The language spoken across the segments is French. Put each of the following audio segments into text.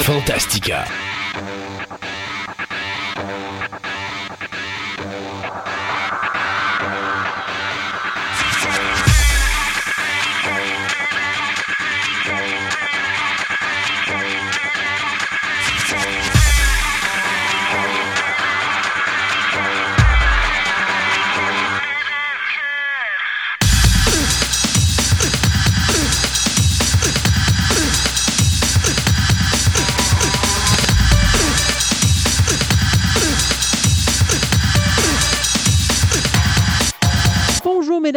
Fantastica.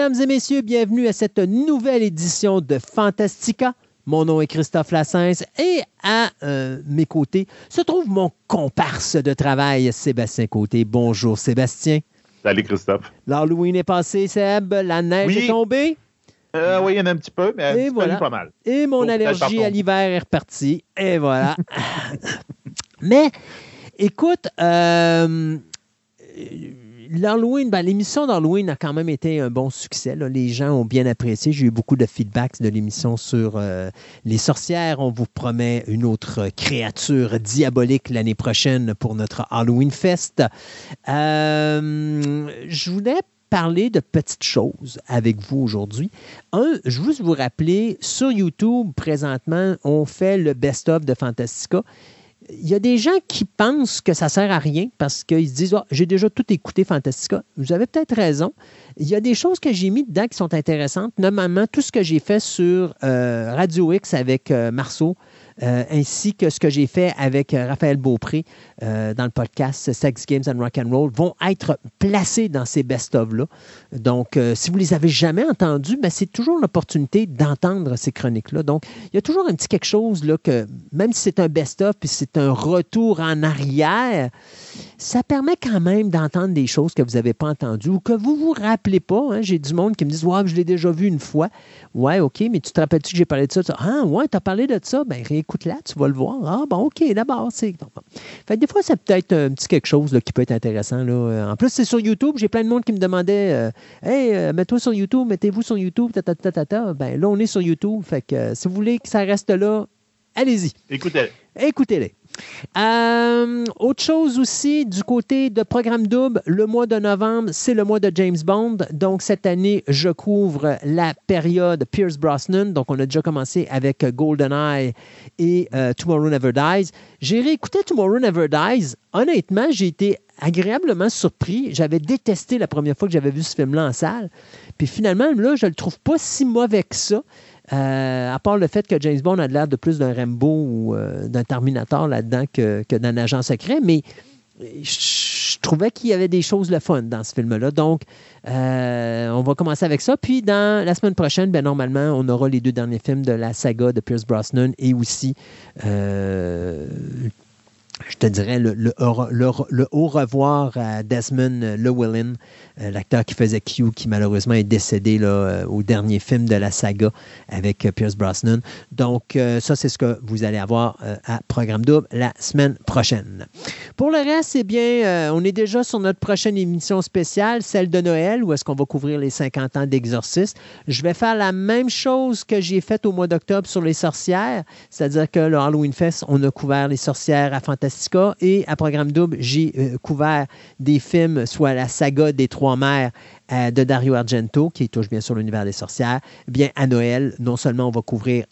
Mesdames et messieurs, bienvenue à cette nouvelle édition de Fantastica. Mon nom est Christophe Lassens et à euh, mes côtés se trouve mon comparse de travail, Sébastien Côté. Bonjour Sébastien. Salut Christophe. L'Halloween est passé, Seb. La neige est tombée. Euh, oui, il y en a un petit peu, mais voilà. pas mal. Et mon allergie à l'hiver est repartie. Et voilà. mais écoute, euh, l'Halloween, ben, l'émission d'Halloween a quand même été un bon succès. Les gens ont bien apprécié. J'ai eu beaucoup de feedbacks de l'émission sur euh, les sorcières. On vous promet une autre créature diabolique l'année prochaine pour notre Halloween Fest. Euh, je voulais parler de petites choses avec vous aujourd'hui. Un, je veux vous rappeler, sur YouTube, présentement, on fait le best-of de Fantastica il y a des gens qui pensent que ça sert à rien parce qu'ils se disent ah, j'ai déjà tout écouté Fantastica. Vous avez peut-être raison. Il y a des choses que j'ai mis dedans qui sont intéressantes, notamment tout ce que j'ai fait sur euh, Radio X avec euh, Marceau, euh, ainsi que ce que j'ai fait avec euh, Raphaël Beaupré euh, dans le podcast Sex Games and Rock and Roll vont être placés dans ces best-of-là. Donc, si vous les avez jamais entendus, ben, c'est toujours l'opportunité d'entendre ces chroniques-là. Donc, il y a toujours un petit quelque chose là, que, même si c'est un best-of puis c'est un retour en arrière, ça permet quand même d'entendre des choses que vous n'avez pas entendues ou que vous ne vous rappelez pas. Hein. J'ai du monde qui me dit Ouais, je l'ai déjà vu une fois. Ouais, OK, mais tu te rappelles-tu que j'ai parlé de ça? Ah, ouais, tu as parlé de ça? Ben, réécoute-la, tu vas le voir. Ah, bon, OK, d'abord, c'est. Fait des fois, c'est peut-être un petit quelque chose là, qui peut être intéressant. Là. En plus, c'est sur YouTube. J'ai plein de monde qui me demandait euh, Hey, euh, mets-toi sur YouTube, mettez-vous sur YouTube, ta, ta, ta, ta, Ben, là, on est sur YouTube. Fait que euh, si vous voulez que ça reste là, allez-y. Écoutez-les. Écoutez-les. Euh, autre chose aussi, du côté de Programme Double, le mois de novembre, c'est le mois de James Bond. Donc, cette année, je couvre la période Pierce Brosnan. Donc, on a déjà commencé avec GoldenEye et euh, Tomorrow Never Dies. J'ai réécouté Tomorrow Never Dies. Honnêtement, j'ai été agréablement surpris. J'avais détesté la première fois que j'avais vu ce film-là en salle. Puis finalement, là, je le trouve pas si mauvais que ça. Euh, à part le fait que James Bond a l'air de plus d'un Rambo ou euh, d'un Terminator là-dedans que, d'un agent secret, mais je trouvais qu'il y avait des choses le fun dans ce film-là. Donc, euh, on va commencer avec ça. Puis, dans la semaine prochaine, ben, normalement, on aura les deux derniers films de la saga de Pierce Brosnan et aussi je te dirais, le, le, au revoir à Desmond Llewellyn, euh, l'acteur qui faisait Q, qui malheureusement est décédé là, euh, au dernier film de la saga avec euh, Pierce Brosnan. Donc, ça, c'est ce que vous allez avoir à Programme Double la semaine prochaine. Pour le reste, eh bien, on est déjà sur notre prochaine émission spéciale, celle de Noël, où est-ce qu'on va couvrir les 50 ans d'exorcisme. Je vais faire la même chose que j'ai faite au mois d'octobre sur les sorcières, c'est-à-dire que le Halloween Fest, on a couvert les sorcières à Fantasy et à Programme Double, j'ai euh, couvert des films, soit la saga des Trois Mères euh, de Dario Argento, qui touche bien sûr l'univers des sorcières. Bien, à Noël, non seulement on va couvrir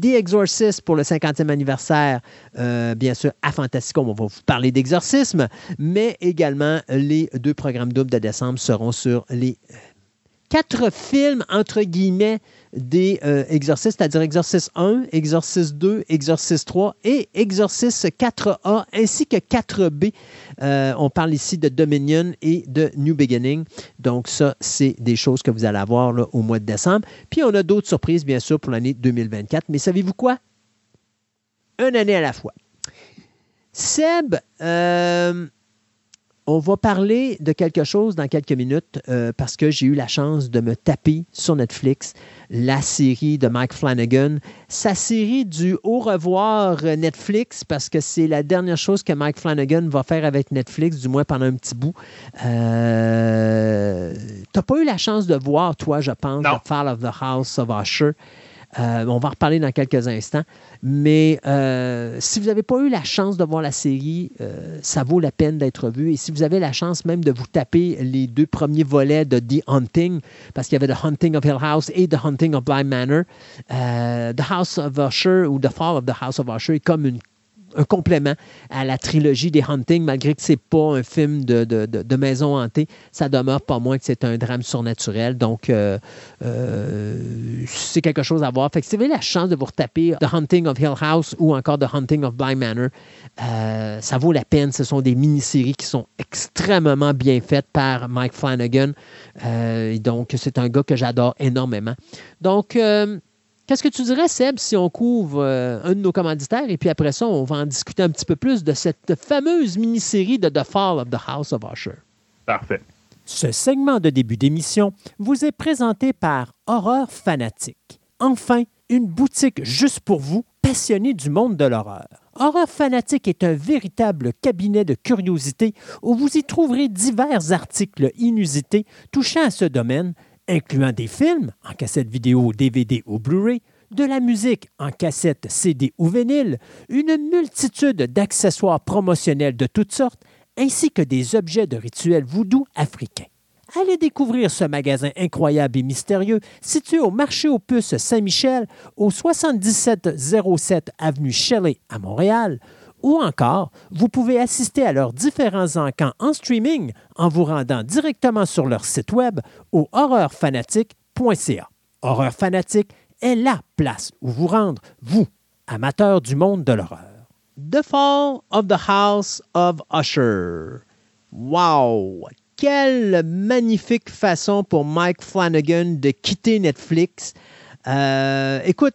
The Exorcist pour le 50e anniversaire, euh, bien sûr, à Fantastica, on va vous parler d'exorcisme, mais également les deux programmes doubles de décembre seront sur les quatre films, entre guillemets, des euh, exorcistes, c'est-à-dire Exorciste 1, Exorciste 2, Exorciste 3 et Exorciste 4A ainsi que 4B. Euh, on parle ici de Dominion et de New Beginning. Donc ça, c'est des choses que vous allez avoir au mois de décembre. Puis on a d'autres surprises, bien sûr, pour l'année 2024. Mais savez-vous quoi? Une année à la fois. Seb, euh, on va parler de quelque chose dans quelques minutes euh, parce que j'ai eu la chance de me taper sur Netflix la série de Mike Flanagan, sa série du au revoir Netflix parce que c'est la dernière chose que Mike Flanagan va faire avec Netflix, du moins pendant un petit bout. Euh, T'as pas eu la chance de voir, toi, je pense, The Fall of the House of Usher? Euh, on va en reparler dans quelques instants. Mais euh, si vous n'avez pas eu la chance de voir la série, euh, ça vaut la peine d'être vu. Et si vous avez la chance même de vous taper les deux premiers volets de The Hunting, parce qu'il y avait The Hunting of Hill House et The Hunting of Bly Manor, The House of Usher ou The Fall of the House of Usher est comme une un complément à la trilogie des Hunting, malgré que ce n'est pas un film de, maison hantée, ça demeure pas moins que c'est un drame surnaturel. Donc, euh, euh, c'est quelque chose à voir. Si vous avez la chance de vous retaper The Hunting of Hill House ou encore The Hunting of Bly Manor, euh, ça vaut la peine. Ce sont des mini-séries qui sont extrêmement bien faites par Mike Flanagan. donc, c'est un gars que j'adore énormément. Donc, Qu'est-ce que tu dirais, Seb, si on couvre euh, un de nos commanditaires et puis après ça, on va en discuter un petit peu plus de cette fameuse mini-série de The Fall of the House of Usher? Parfait. Ce segment de début d'émission vous est présenté par Horreur Fanatique. Enfin, une boutique juste pour vous, passionnés du monde de l'horreur. Horreur Fanatique est un véritable cabinet de curiosité où vous y trouverez divers articles inusités touchant à ce domaine incluant des films en cassette vidéo, DVD ou Blu-ray, de la musique en cassette, CD ou vinyle, une multitude d'accessoires promotionnels de toutes sortes, ainsi que des objets de rituels voodoo africains. Allez découvrir ce magasin incroyable et mystérieux situé au marché aux puces Saint-Michel, au 7707 avenue Shelley à Montréal, ou encore, vous pouvez assister à leurs différents encans en streaming en vous rendant directement sur leur site web au horreurfanatique.ca. Horreur Fanatique est la place où vous rendre, vous, amateurs du monde de l'horreur. The Fall of the House of Usher. Wow! Quelle magnifique façon pour Mike Flanagan de quitter Netflix. Euh, écoute,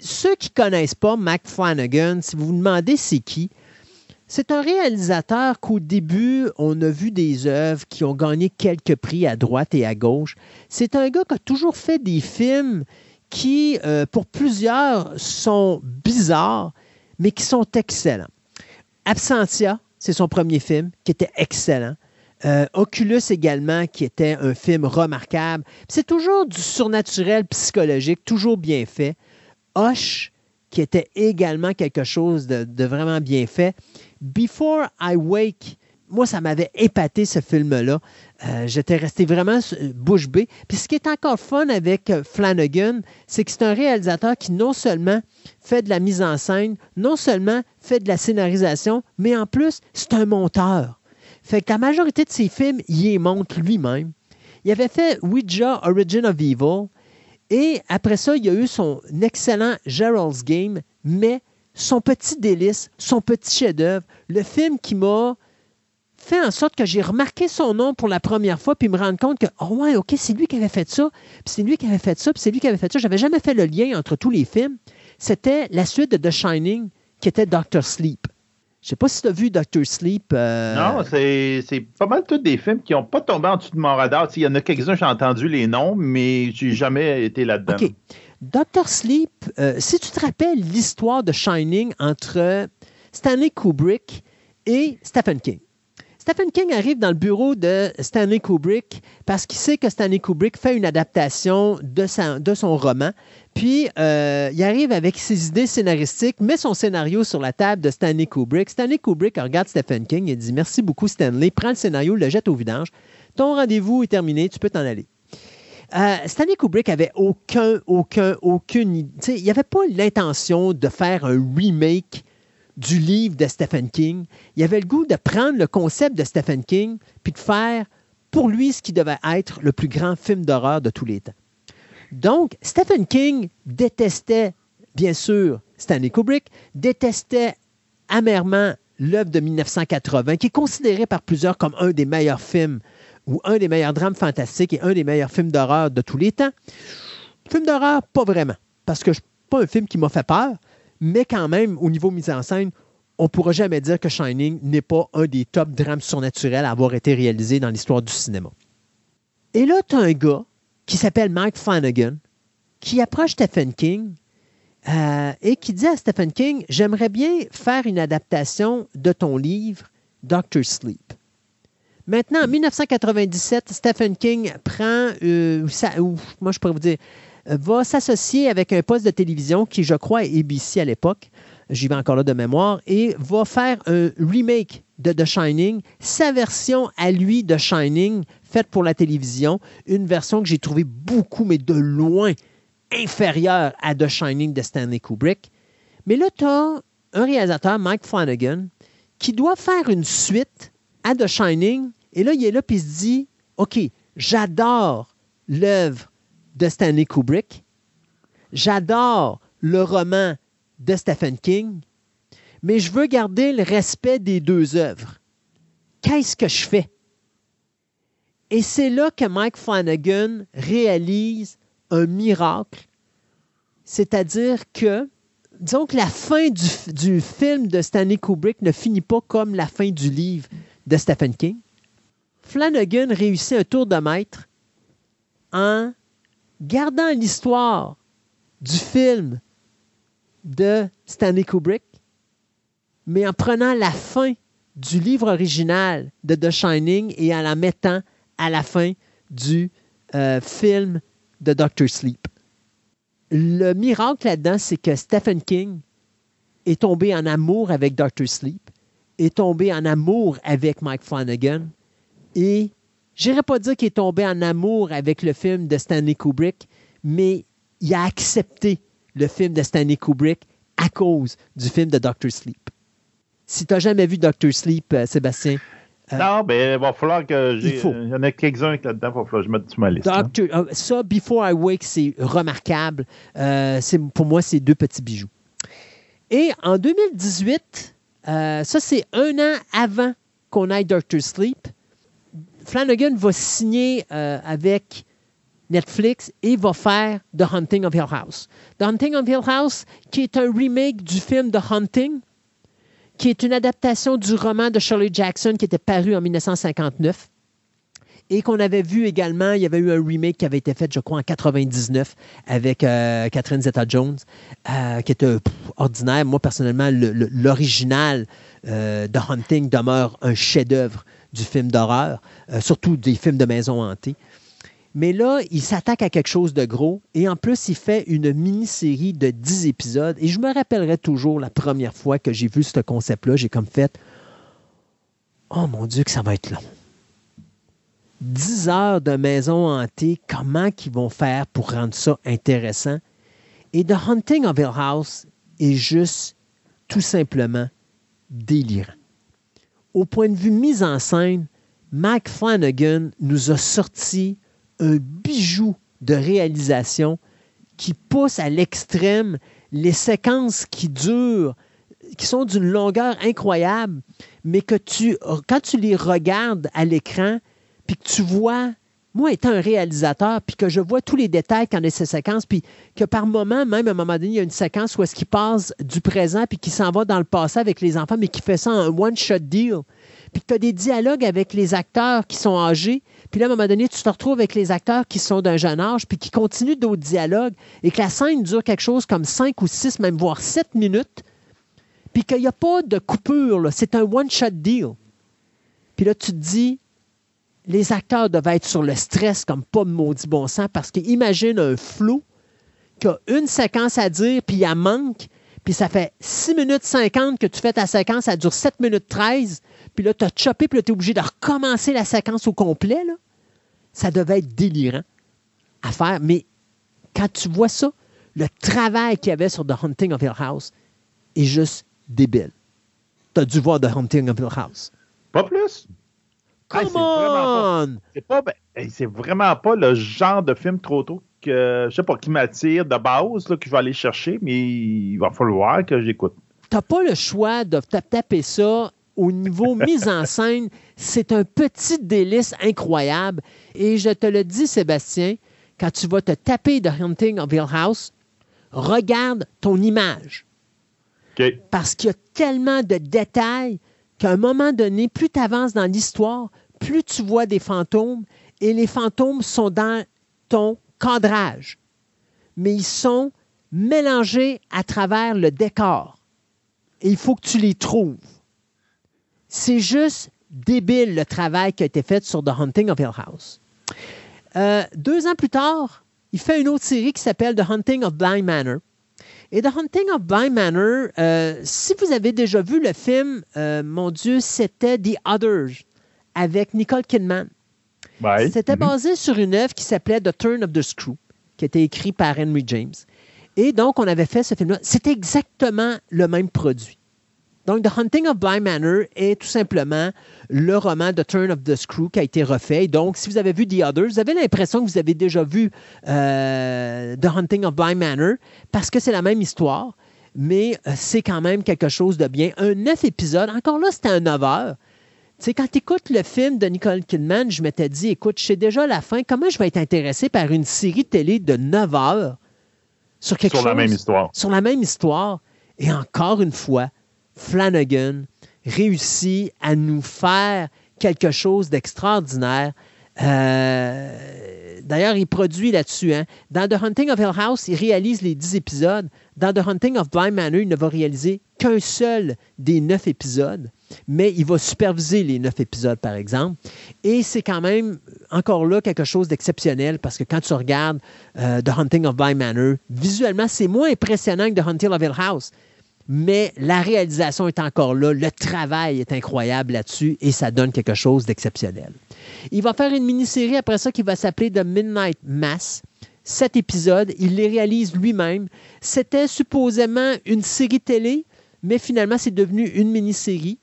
ceux qui ne connaissent pas Mac Flanagan, si vous vous demandez c'est qui, c'est un réalisateur qu'au début, on a vu des œuvres qui ont gagné quelques prix à droite et à gauche. C'est un gars qui a toujours fait des films qui, euh, pour plusieurs, sont bizarres, mais qui sont excellents. Absentia, c'est son premier film, qui était excellent. Euh, Oculus également, qui était un film remarquable. C'est toujours du surnaturel psychologique, toujours bien fait. Hush, qui était également quelque chose de, vraiment bien fait. Before I Wake, moi, ça m'avait épaté ce film-là. Euh, j'étais resté vraiment bouche bée. Puis ce qui est encore fun avec euh, Flanagan, c'est que c'est un réalisateur qui non seulement fait de la mise en scène, non seulement fait de la scénarisation, mais en plus, c'est un monteur. Fait que la majorité de ses films, il les monte lui-même. Il avait fait Ouija Origin of Evil, et après ça, il y a eu son excellent Gerald's Game, mais son petit délice, son petit chef-d'œuvre, le film qui m'a fait en sorte que j'ai remarqué son nom pour la première fois, puis me rendre compte que, oh ouais, OK, c'est lui qui avait fait ça, puis c'est lui qui avait fait ça, puis c'est lui qui avait fait ça. J'avais jamais fait le lien entre tous les films. C'était la suite de The Shining, qui était Doctor Sleep. Je sais pas si tu as vu Doctor Sleep. Euh, non, c'est pas mal tous des films qui n'ont pas tombé en dessous de mon radar. Il y en a quelques-uns, j'ai entendu les noms, mais j'ai jamais été là-dedans. OK. Doctor Sleep, euh, si tu te rappelles l'histoire de Shining entre Stanley Kubrick et Stephen King. Stephen King arrive dans le bureau de Stanley Kubrick parce qu'il sait que Stanley Kubrick fait une adaptation de, de son roman. Puis, euh, il arrive avec ses idées scénaristiques, met son scénario sur la table de Stanley Kubrick. Stanley Kubrick regarde Stephen King et dit Merci beaucoup, Stanley. Prends le scénario, le jette au vidange. Ton rendez-vous est terminé, tu peux t'en aller. Euh, Stanley Kubrick avait aucun, aucun, aucune. Il n'avait pas l'intention de faire un remake du livre de Stephen King. Il avait le goût de prendre le concept de Stephen King puis de faire pour lui ce qui devait être le plus grand film d'horreur de tous les temps. Donc, Stephen King détestait, bien sûr, Stanley Kubrick, détestait amèrement l'œuvre de 1980, qui est considéré par plusieurs comme un des meilleurs films ou un des meilleurs drames fantastiques et un des meilleurs films d'horreur de tous les temps. Film d'horreur, pas vraiment, parce que n'est pas un film qui m'a fait peur, mais quand même, au niveau mise en scène, on ne pourra jamais dire que Shining n'est pas un des top drames surnaturels à avoir été réalisé dans l'histoire du cinéma. Et là, tu as un gars qui s'appelle Mike Flanagan qui approche Stephen King euh, et qui dit à Stephen King J'aimerais bien faire une adaptation de ton livre Doctor Sleep. Maintenant, en 1997, Stephen King prend, euh, moi je pourrais vous dire, va s'associer avec un poste de télévision qui, je crois, est ABC à l'époque. J'y vais encore là de mémoire. Et va faire un remake de The Shining, sa version à lui de Shining, faite pour la télévision. Une version que j'ai trouvée beaucoup, mais de loin, inférieure à The Shining de Stanley Kubrick. Mais là, tu as un réalisateur, Mike Flanagan, qui doit faire une suite à The Shining. Et là, il est là, puis il se dit OK, j'adore l'œuvre de Stanley Kubrick. J'adore le roman de Stephen King, mais je veux garder le respect des deux œuvres. Qu'est-ce que je fais? Et c'est là que Mike Flanagan réalise un miracle, c'est-à-dire que, disons que la fin du, du, film de Stanley Kubrick ne finit pas comme la fin du livre de Stephen King. Flanagan réussit un tour de maître en gardant l'histoire du film de Stanley Kubrick, mais en prenant la fin du livre original de The Shining et en la mettant à la fin du euh, film de Doctor Sleep. Le miracle là-dedans, c'est que Stephen King est tombé en amour avec Doctor Sleep, est tombé en amour avec Mike Flanagan et n'irai pas dire qu'il est tombé en amour avec le film de Stanley Kubrick, mais il a accepté le film de Stanley Kubrick à cause du film de Doctor Sleep. Si tu n'as jamais vu Doctor Sleep, euh, Sébastien. Euh, non, mais il va falloir que j'ai. Il, y en a quelques-uns là-dedans, il va falloir que je mette sur ma liste. Doctor, euh, ça, Before I Wake, c'est remarquable. pour moi, c'est deux petits bijoux. Et en 2018, ça, c'est un an avant qu'on aille Doctor Sleep. Flanagan va signer avec Netflix et va faire The Hunting of Hill House. The Hunting of Hill House, qui est un remake du film The Hunting, qui est une adaptation du roman de Shirley Jackson qui était paru en 1959 et qu'on avait vu également, il y avait eu un remake qui avait été fait, je crois, en 99 avec euh, Catherine Zeta-Jones, euh, qui était ordinaire. Moi, personnellement, l'original euh, The Hunting demeure un chef-d'œuvre du film d'horreur, surtout des films de maison hantée. Mais là, il s'attaque à quelque chose de gros et en plus, il fait une mini-série de 10 épisodes. Et je me rappellerai toujours la première fois que j'ai vu ce concept-là, j'ai comme fait Oh mon Dieu, que ça va être long. 10 heures de maison hantée, comment qu'ils vont faire pour rendre ça intéressant? Et The Hunting of Hill House est juste tout simplement délirant. Au point de vue mise en scène, Mike Flanagan nous a sorti un bijou de réalisation qui pousse à l'extrême les séquences qui durent, qui sont d'une longueur incroyable, mais que tu, quand tu les regardes à l'écran, puis que tu vois, moi étant un réalisateur, puis que je vois tous les détails quand il y a ces séquences, puis que par moment, même à un moment donné, il y a une séquence où est-ce qu'il passe du présent, puis qui s'en va dans le passé avec les enfants, mais qui fait ça en one-shot deal, puis que tu as des dialogues avec les acteurs qui sont âgés, puis là, à un moment donné, tu te retrouves avec les acteurs qui sont d'un jeune âge, puis qui continuent d'autres dialogues, et que la scène dure quelque chose comme cinq ou six, même voire sept minutes, puis qu'il n'y a pas de coupure. C'est un one-shot deal. Puis là, tu te dis, les acteurs doivent être sur le stress comme pas de maudit bon sens, parce qu'imagine un flou qui a une séquence à dire, puis il manque, puis ça fait 6 minutes 50 que tu fais ta séquence, ça dure 7 minutes 13, puis là, tu as chopé, puis là, tu es obligé de recommencer la séquence au complet. Ça devait être délirant à faire. Mais quand tu vois ça, le travail qu'il y avait sur The Hunting of Hill House est juste débile. Tu as dû voir The Hunting of Hill House. Pas plus. Come on! C'est vraiment pas le genre de film trop tôt que je sais pas qui m'attire de base, là, que je vais aller chercher, mais il va falloir que j'écoute. T'as pas le choix de taper ça au niveau mise en scène, c'est un petit délice incroyable. Et je te le dis, Sébastien, quand tu vas te taper The Hunting of Hill House, regarde ton image. Parce qu'il y a tellement de détails qu'à un moment donné, plus tu avances dans l'histoire, plus tu vois des fantômes et les fantômes sont dans ton cadrage. Mais ils sont mélangés à travers le décor. Et il faut que tu les trouves. C'est juste débile le travail qui a été fait sur The Hunting of Hill House. Euh, deux ans plus tard, il fait une autre série qui s'appelle The Hunting of Blind Manor. Et The Hunting of Blind Manor, euh, si vous avez déjà vu le film, euh, mon Dieu, c'était The Others avec Nicole Kidman. Ouais. C'était Mhm. basé sur une œuvre qui s'appelait The Turn of the Screw, qui a été écrit par Henry James. Et donc, on avait fait ce film-là. C'était exactement le même produit. Donc, The Hunting of Blind Manor est tout simplement le roman The Turn of the Screw qui a été refait. Donc, si vous avez vu The Others, vous avez l'impression que vous avez déjà vu euh, The Hunting of Blind Manor parce que c'est la même histoire, mais euh, c'est quand même quelque chose de bien. Un neuf épisodes, encore là, c'était un 9 heures. Tu sais, quand tu écoutes le film de Nicole Kidman, je m'étais dit, écoute, je sais déjà la fin, comment je vais être intéressé par une série télé de 9 heures sur quelque Sur la chose- même histoire. Sur la même histoire? Et encore une fois, Flanagan réussit à nous faire quelque chose d'extraordinaire. Euh, D'ailleurs, il produit là-dessus. hein. Dans The Hunting of Hill House, il réalise les 10 épisodes. Dans The Hunting of Blind Manor, il ne va réaliser qu'un seul des 9 épisodes, mais il va superviser les 9 épisodes, par exemple. Et c'est quand même, encore là, quelque chose d'exceptionnel parce que quand tu regardes euh, The Hunting of Blind Manor, visuellement, c'est moins impressionnant que The Hunting of Hill House. Mais la réalisation est encore là, le travail est incroyable là-dessus et ça donne quelque chose d'exceptionnel. Il va faire une mini-série après ça qui va s'appeler The Midnight Mass. Sept épisodes, il les réalise lui-même. C'était supposément une série télé, mais finalement c'est devenu une mini-série.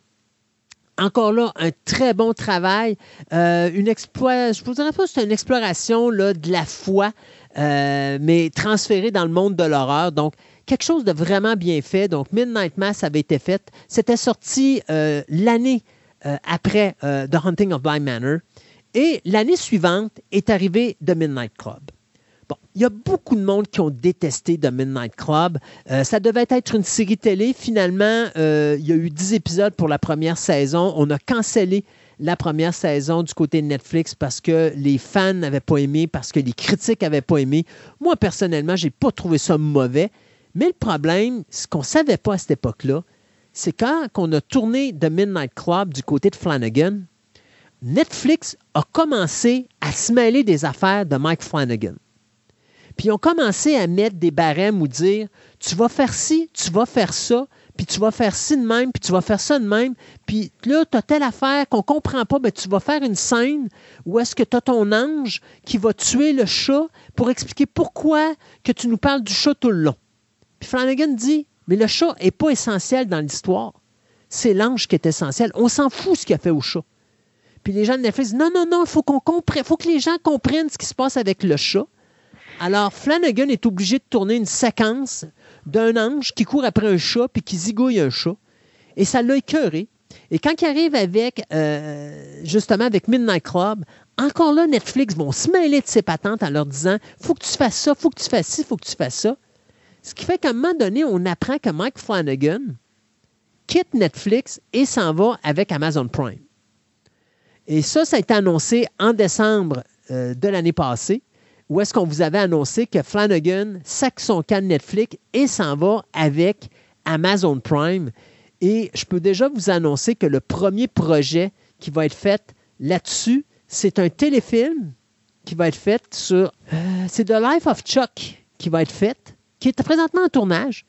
Encore là, un très bon travail. Euh, une vous dirais pas c'est une exploration de la foi, euh, mais transférée dans le monde de l'horreur. Donc, quelque chose de vraiment bien fait. Donc, Midnight Mass avait été fait. C'était sorti euh, l'année euh, après euh, The Hunting of Blind Manor. Et l'année suivante est arrivé The Midnight Club. Bon, il y a beaucoup de monde qui ont détesté The Midnight Club. Ça devait être une série télé. Finalement, il y a eu 10 épisodes pour la première saison. On a cancellé la première saison du côté de Netflix parce que les fans n'avaient pas aimé, parce que les critiques n'avaient pas aimé. Moi, personnellement, j'ai pas trouvé ça mauvais. Mais le problème, ce qu'on ne savait pas à cette époque-là, c'est quand on a tourné The Midnight Club du côté de Flanagan, Netflix a commencé à se mêler des affaires de Mike Flanagan. Puis ils ont commencé à mettre des barèmes ou dire tu vas faire ci, tu vas faire ça, puis tu vas faire ci de même, puis tu vas faire ça de même, puis là, tu as telle affaire qu'on comprend pas, mais tu vas faire une scène où est-ce que tu as ton ange qui va tuer le chat pour expliquer pourquoi que tu nous parles du chat tout le long. Flanagan dit mais le chat n'est pas essentiel dans l'histoire. C'est l'ange qui est essentiel. On s'en fout ce qu'il a fait au chat. Puis les gens de Netflix disent non, non, non, il faut qu'on comprenne, faut que les gens comprennent ce qui se passe avec le chat. Alors, Flanagan est obligé de tourner une séquence d'un ange qui court après un chat puis qui zigouille un chat. Et ça l'a écœuré. Et quand il arrive avec, euh, justement, avec Midnight Club, encore là, Netflix vont se mêler de ses patentes en leur disant faut que tu fasses ça, faut que tu fasses ci, faut que tu fasses ça. Ce qui fait qu'à un moment donné, on apprend que Mike Flanagan quitte Netflix et s'en va avec Amazon Prime. Et ça, ça a été annoncé en décembre euh, de l'année passée, où est-ce qu'on vous avait annoncé que Flanagan sac son camp de Netflix et s'en va avec Amazon Prime. Et je peux déjà vous annoncer que le premier projet qui va être fait là-dessus, c'est un téléfilm qui va être fait sur... euh, c'est The Life of Chuck qui va être fait, qui est présentement en tournage,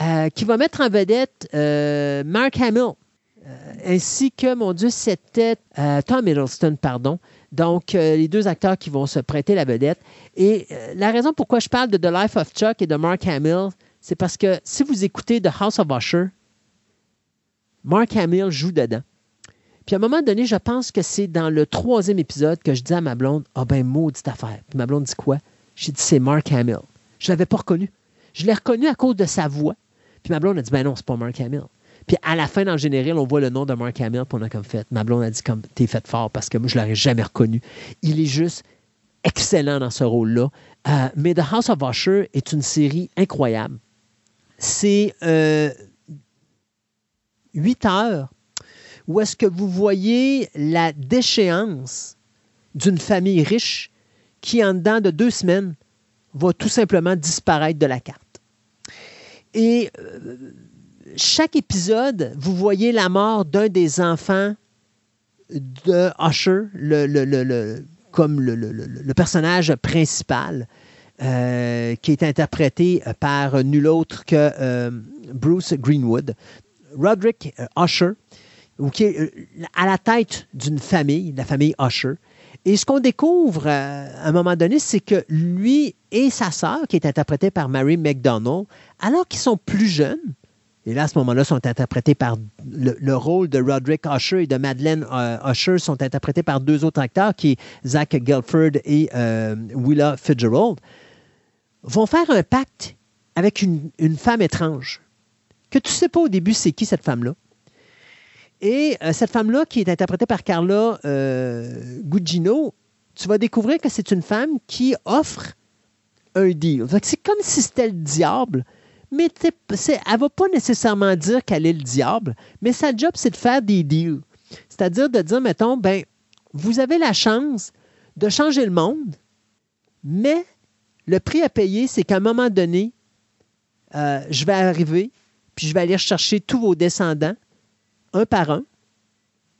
euh, qui va mettre en vedette euh, Mark Hamill, euh, ainsi que, mon Dieu, c'était Tom Hiddleston, pardon. Donc, les deux acteurs qui vont se prêter la vedette. Et la raison pourquoi je parle de The Life of Chuck et de Mark Hamill, c'est parce que si vous écoutez The House of Usher, Mark Hamill joue dedans. Puis à un moment donné, je pense que c'est dans le troisième épisode que je dis à ma blonde Ah ben, maudite affaire. Puis ma blonde dit quoi? J'ai dit C'est Mark Hamill. Je ne l'avais pas reconnu. Je l'ai reconnu à cause de sa voix. Puis ma blonde a dit Ben non, c'est pas Mark Hamill. Puis à la fin, le général, on voit le nom de Mark Hamill, puis on a comme fait. Ma a dit comme T'es fait fort parce que moi, je l'aurais jamais reconnu. Il est juste excellent dans ce rôle-là. Euh, mais The House of Usher est une série incroyable. C'est euh, 8 heures où est-ce que vous voyez la déchéance d'une famille riche qui, en dedans de deux semaines, va tout simplement disparaître de la carte. Et euh, chaque épisode, vous voyez la mort d'un des enfants de Usher, le, le- le- comme le, personnage principal. euh, qui est interprété par nul autre que Bruce Greenwood. Roderick Usher, qui est à la tête d'une famille, la famille Usher. Et ce qu'on découvre à un moment donné, c'est que lui et sa sœur, qui est interprétée par Mary McDonald, alors qu'ils sont plus jeunes, et là, à ce moment-là, sont interprétés par le, rôle de Roderick Usher et de Madeleine euh, Usher sont interprétés par deux autres acteurs, qui est Zach Gelford et euh, Willa Fitzgerald, vont faire un pacte avec une, femme étrange que tu ne sais pas au début c'est qui cette femme-là. Et euh, cette femme-là, qui est interprétée par Carla Gugino, tu vas découvrir que c'est une femme qui offre un deal. C'est comme si c'était le diable mais elle ne va pas nécessairement dire qu'elle est le diable, mais sa job, c'est de faire des deals. C'est-à-dire de dire, mettons, ben, vous avez la chance de changer le monde, mais le prix à payer, c'est qu'à un moment donné, euh, je vais arriver, puis je vais aller chercher tous vos descendants, un par un,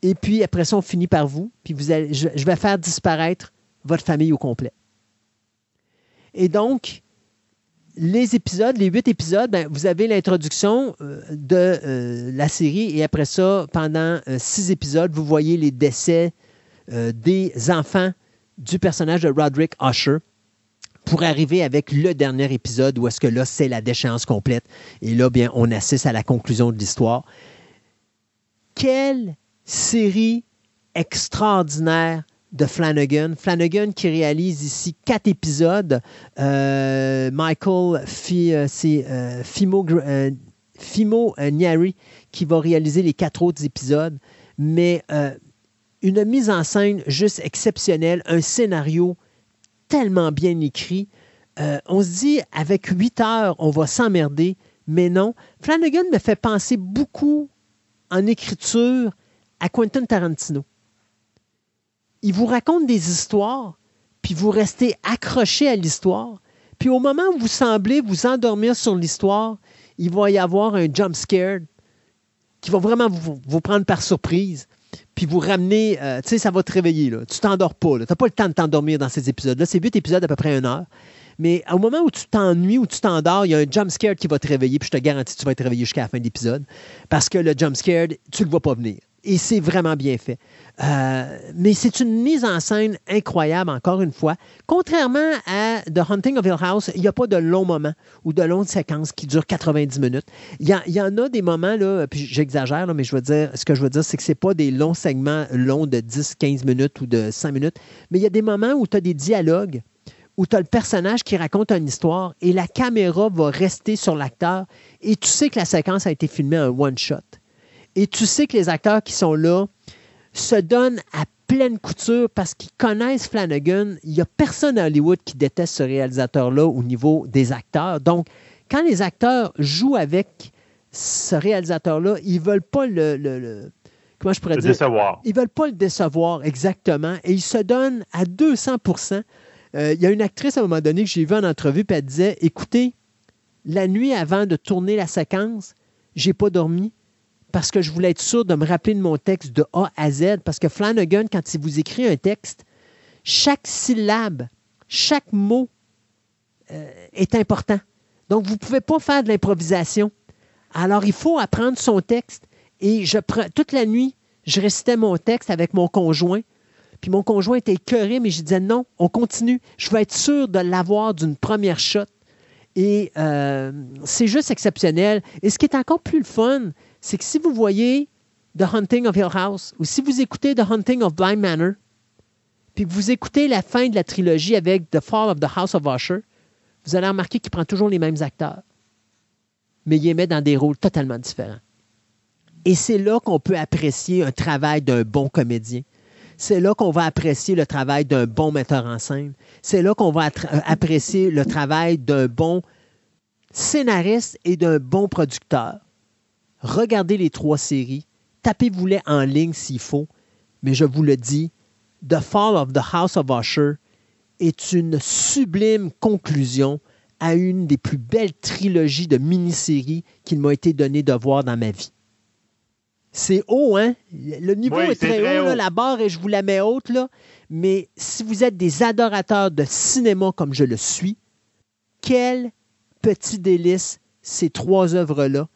et puis après ça, on finit par vous, puis vous allez, je, vais faire disparaître votre famille au complet. Et donc, les épisodes, les huit épisodes, ben, vous avez l'introduction euh, de euh, la série et après ça, pendant euh, six épisodes, vous voyez les décès des enfants du personnage de Roderick Usher pour arriver avec le dernier épisode où est-ce que là, c'est la déchéance complète. Et là, bien, on assiste à la conclusion de l'histoire. Quelle série extraordinaire de Flanagan. Flanagan qui réalise ici quatre épisodes. Euh, Michael euh, c'est euh, Fimo, Fimo Nyari qui va réaliser les quatre autres épisodes. Mais une mise en scène juste exceptionnelle, un scénario tellement bien écrit. on se dit, avec huit heures, on va s'emmerder, mais non. Flanagan me fait penser beaucoup en écriture à Quentin Tarantino il vous raconte des histoires, puis vous restez accroché à l'histoire. Puis au moment où vous semblez vous endormir sur l'histoire, il va y avoir un jump scare qui va vraiment vous, prendre par surprise, puis vous ramener, euh, tu sais, ça va te réveiller. Là. Tu t'endors pas. Tu n'as pas le temps de t'endormir dans ces épisodes-là. C'est huit épisodes à peu près une heure. Mais au moment où tu t'ennuies, ou tu t'endors, il y a un jump scare qui va te réveiller, puis je te garantis que tu vas être réveillé jusqu'à la fin de l'épisode. Parce que le jump scare, tu ne le vois pas venir. Et c'est vraiment bien fait. Euh, mais c'est une mise en scène incroyable, encore une fois. Contrairement à The Hunting of Hill House, il n'y a pas de longs moments ou de longues séquences qui durent 90 minutes. Il y, en a des moments, là, puis j'exagère, mais je veux dire, ce que je veux dire, c'est que ce n'est pas des longs segments longs de 10, 15 minutes ou de 5 minutes, mais il y a des moments où tu as des dialogues où tu as le personnage qui raconte une histoire et la caméra va rester sur l'acteur et tu sais que la séquence a été filmée en one-shot. Et tu sais que les acteurs qui sont là, se donnent à pleine couture parce qu'ils connaissent Flanagan. Il n'y a personne à Hollywood qui déteste ce réalisateur-là au niveau des acteurs. Donc, quand les acteurs jouent avec ce réalisateur-là, ils ne veulent pas le, comment je pourrais dire? décevoir. Ils veulent pas le décevoir, exactement. Et ils se donnent à 200 euh, Il y a une actrice à un moment donné que j'ai vue en entrevue, puis elle disait Écoutez, la nuit avant de tourner la séquence, j'ai pas dormi parce que je voulais être sûr de me rappeler de mon texte de A à Z, parce que Flanagan, quand il vous écrit un texte, chaque syllabe, chaque mot euh, est important. Donc, vous ne pouvez pas faire de l'improvisation. Alors, il faut apprendre son texte. Et je prends, toute la nuit, je récitais mon texte avec mon conjoint. Puis mon conjoint était écœuré, mais je disais non, on continue. Je veux être sûr de l'avoir d'une première shot. Et euh, c'est juste exceptionnel. Et ce qui est encore plus le fun, c'est que si vous voyez The Hunting of Hill House ou si vous écoutez The Hunting of Blind Manor, puis que vous écoutez la fin de la trilogie avec The Fall of the House of Usher, vous allez remarquer qu'il prend toujours les mêmes acteurs, mais il les met dans des rôles totalement différents. Et c'est là qu'on peut apprécier un travail d'un bon comédien. C'est là qu'on va apprécier le travail d'un bon metteur en scène. C'est là qu'on va euh, apprécier le travail d'un bon scénariste et d'un bon producteur regardez les trois séries, tapez-vous-les en ligne s'il faut, mais je vous le dis, The Fall of the House of Usher est une sublime conclusion à une des plus belles trilogies de mini-séries qu'il m'a été donné de voir dans ma vie. C'est haut, hein? Le niveau est très, haut, la barre, et je vous la mets haute, là. Mais si vous êtes des adorateurs de cinéma comme je le suis, Quel petit délice ces trois œuvres-là.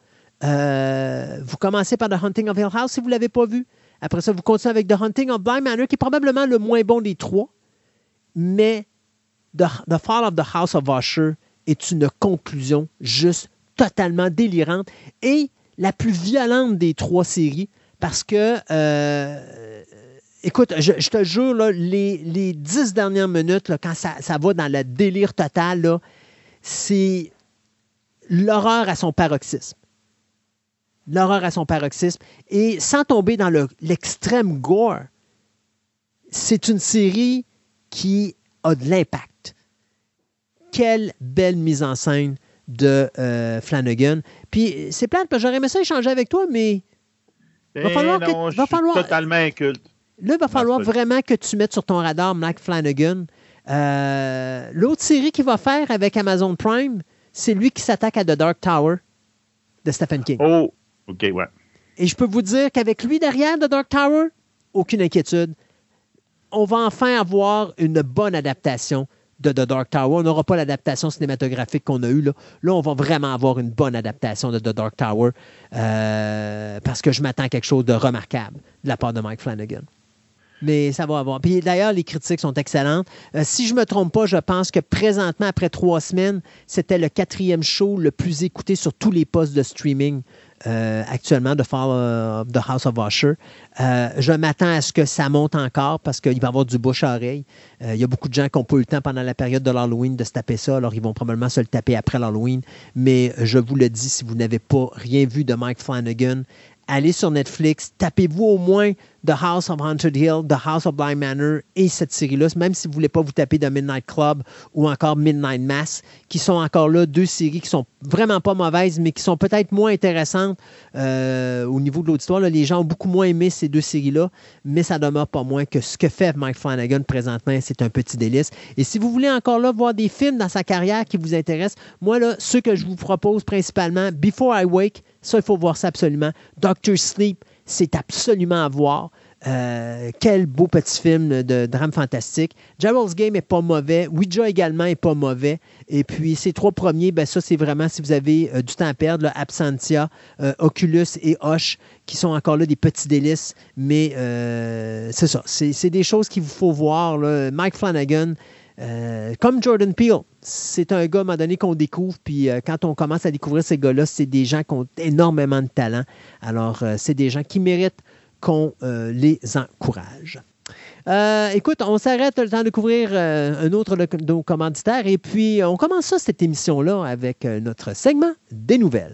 Euh, vous commencez par The Hunting of Hill House si vous ne l'avez pas vu. Après ça, vous continuez avec The Hunting of Blind Manor, qui est probablement le moins bon des trois. Mais The, the Fall of the House of Usher est une conclusion juste totalement délirante et la plus violente des trois séries parce que, euh, écoute, je, te jure, les, dix dernières minutes, quand ça, ça va dans le délire total, c'est l'horreur à son paroxysme. L'horreur à son paroxysme. Et sans tomber dans le- l'extrême gore, c'est une série qui a de l'impact. Quelle belle mise en scène de euh, Flanagan. Puis c'est plate, parce que j'aurais aimé ça échanger avec toi, mais Va Eh falloir que- va falloir- totalement inculte. Là, il va falloir vraiment que tu mettes sur ton radar Mike Flanagan. Euh, L'autre série qu'il va faire avec Amazon Prime, c'est lui qui s'attaque à The Dark Tower de Stephen King. Oh, OK, ouais. Et je peux vous dire qu'avec lui derrière The Dark Tower, aucune inquiétude. On va enfin avoir une bonne adaptation de The Dark Tower. On n'aura pas l'adaptation cinématographique qu'on a eue. Là. là, on va vraiment avoir une bonne adaptation de The Dark Tower euh, parce que je m'attends à quelque chose de remarquable de la part de Mike Flanagan. Mais ça va avoir. Puis d'ailleurs, les critiques sont excellentes. Euh, si je ne me trompe pas, je pense que présentement, après trois semaines, c'était le quatrième show le plus écouté sur tous les postes de streaming euh, actuellement de Fall of the House of Usher. Euh, je m'attends à ce que ça monte encore parce qu'il va y avoir du bouche à oreille. Euh, il y a beaucoup de gens qui n'ont pas eu le temps pendant la période de l'Halloween de se taper ça, alors ils vont probablement se le taper après l'Halloween. Mais je vous le dis, si vous n'avez pas rien vu de Mike Flanagan, allez sur Netflix, tapez-vous au moins The House of Haunted Hill, The House of Blind Manor et cette série-là, même si vous ne voulez pas vous taper The Midnight Club ou encore Midnight Mass, qui sont encore là, deux séries qui sont vraiment pas mauvaises, mais qui sont peut-être moins intéressantes euh, au niveau de l'auditoire. Les gens ont beaucoup moins aimé ces deux séries-là, mais ça demeure pas moins que ce que fait Mike Flanagan présentement, c'est un petit délice. Et si vous voulez encore là voir des films dans sa carrière qui vous intéressent, moi, là, ceux que je vous propose principalement, Before I Wake, ça, il faut voir ça absolument. Doctor Sleep, c'est absolument à voir. Euh, quel beau petit film de drame fantastique. Gerald's Game est pas mauvais. Ouija également est pas mauvais. Et puis, ces trois premiers, ben ça, c'est vraiment, si vous avez euh, du temps à perdre, Absentia, euh, Oculus et Hoche, qui sont encore là des petits délices. Mais c'est ça. C'est des choses qu'il vous faut voir. Mike Flanagan, euh, comme Jordan Peele, c'est un gars, à un moment donné, qu'on découvre. Puis euh, quand on commence à découvrir ces gars-là, c'est des gens qui ont énormément de talent. Alors, euh, c'est des gens qui méritent qu'on les encourage. Écoute, on s'arrête le temps de couvrir un autre de nos commanditaires. Et puis, on commence ça, cette émission-là, avec notre segment des nouvelles.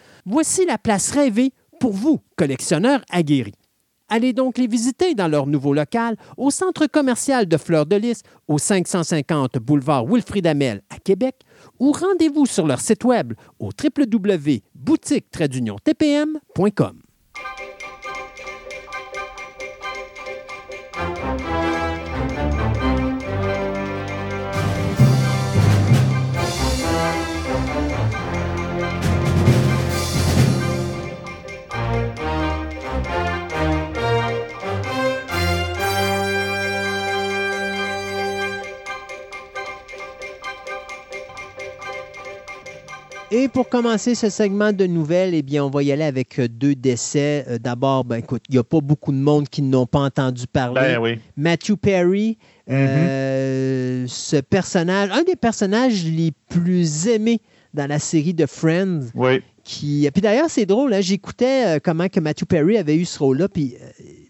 Voici la place rêvée pour vous, collectionneurs aguerris. Allez donc les visiter dans leur nouveau local au centre commercial de Fleur de Lys au 550 boulevard Wilfrid Amel à Québec ou rendez-vous sur leur site web au www.boutique-tpm.com. Et pour commencer ce segment de nouvelles, eh bien, on va y aller avec euh, deux décès. Euh, D'abord, ben, écoute, il n'y a pas beaucoup de monde qui n'ont pas entendu parler. Ben oui. Matthew Perry, euh, ce personnage, un des personnages les plus aimés dans la série de Friends. Oui. Qui, puis d'ailleurs, c'est drôle, hein, j'écoutais comment que Matthew Perry avait eu ce rôle-là, puis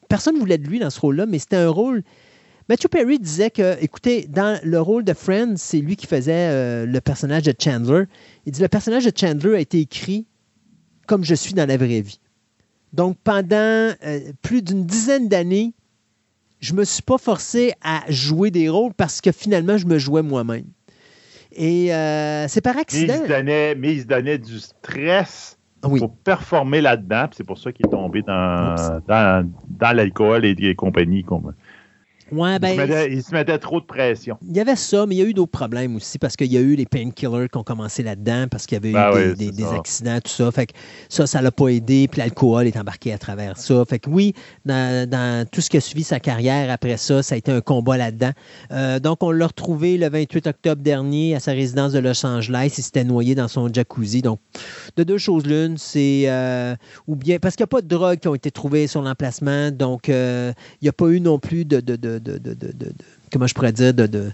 personne ne voulait de lui dans ce rôle-là, mais c'était un rôle. Matthew Perry disait que, écoutez, dans le rôle de Friends, c'est lui qui faisait euh, le personnage de Chandler. Il dit le personnage de Chandler a été écrit comme je suis dans la vraie vie. Donc, pendant euh, plus d'une dizaine d'années, je ne me suis pas forcé à jouer des rôles parce que finalement, je me jouais moi-même. Et euh, c'est par accident. Mais il, se donnait, du stress pour performer là-dedans. C'est pour ça qu'il est tombé dans, dans, dans l'alcool et des compagnies. Comme, ben, il, se mettait, trop de pression. Il y avait ça, mais il y a eu d'autres problèmes aussi parce qu'il y a eu les painkillers qui ont commencé là-dedans parce qu'il y avait eu ben des, accidents, tout ça. Fait que ça, ça l'a pas aidé. Puis l'alcool est embarqué à travers ça. Fait que oui, dans, tout ce qui a suivi sa carrière après ça, ça a été un combat là-dedans. Euh, donc, on l'a retrouvé le 28 octobre dernier à sa résidence de Los Angeles. Il s'était noyé dans son jacuzzi. Donc, de deux choses l'une, c'est euh, ou bien parce qu'il n'y a pas de drogues qui ont été trouvées sur l'emplacement. Donc, euh, il n'y a pas eu non plus de de, de, de, de comment je pourrais dire, de, de,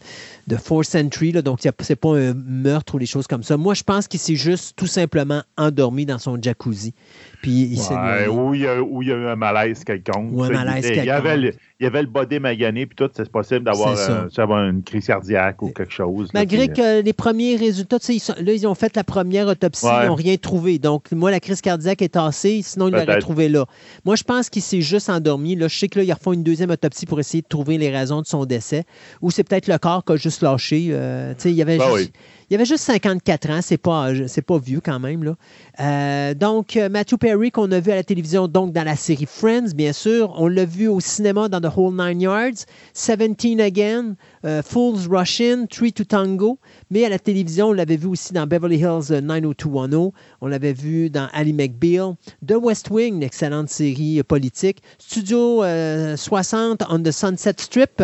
de force entry. Là, donc, c'est pas un meurtre ou des choses comme ça. Moi, je pense qu'il s'est juste tout simplement endormi dans son jacuzzi. Puis il ouais, ou, il y a, ou il y a eu un malaise quelconque. Ou un malaise quelconque. Il y avait le, il y avait le body magané, puis tout, c'est possible d'avoir une crise cardiaque ou quelque chose. Malgré que les premiers résultats, ils là, ils ont fait la première autopsie, ils n'ont rien trouvé. Donc, moi, la crise cardiaque est tassée, sinon, ils l'auraient trouvé là. Moi, je pense qu'il s'est juste endormi. Là, je sais que là, ils refont une deuxième autopsie pour essayer de trouver les raisons de son décès. Ou c'est peut-être le corps qui a juste lâché. Euh, il y avait ben juste... Il avait juste 54 ans, c'est pas, pas vieux quand même. Là. Euh, donc, euh, Matthew Perry, qu'on a vu à la télévision, donc dans la série Friends, bien sûr. On l'a vu au cinéma dans The Whole Nine Yards, 17 Again, euh, Fools Rush In, Three to Tango. Mais à la télévision, on l'avait vu aussi dans Beverly Hills 90210. On l'avait vu dans Ali McBeal. The West Wing, une excellente série politique. Studio 60 on the Sunset Strip.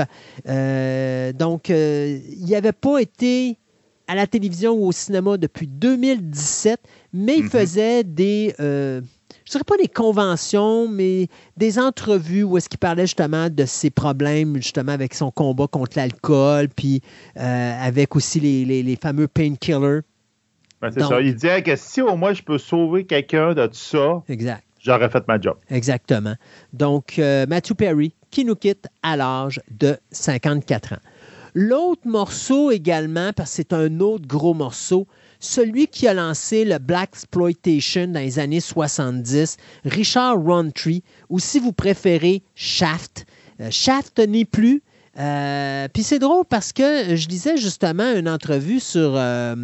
donc, il n'y avait pas été à la télévision ou au cinéma depuis 2017, mais il mhm. faisait des, euh, je dirais pas des conventions, mais des entrevues où est-ce qu'il parlait justement de ses problèmes, justement avec son combat contre l'alcool, puis euh, avec aussi les, fameux painkillers. Ben, c'est ça. Il disait que si au moins je peux sauver quelqu'un de tout ça, exact. j'aurais fait ma job. Exactement. Donc, euh, Matthew Perry, qui nous quitte à l'âge de 54 ans. L'autre morceau également, parce que c'est un autre gros morceau, celui qui a lancé le Black Exploitation dans les années 70, Richard Roundtree, ou si vous préférez, Shaft. Euh, Shaft n'est plus. Euh, puis c'est drôle parce que je lisais justement une entrevue sur, euh,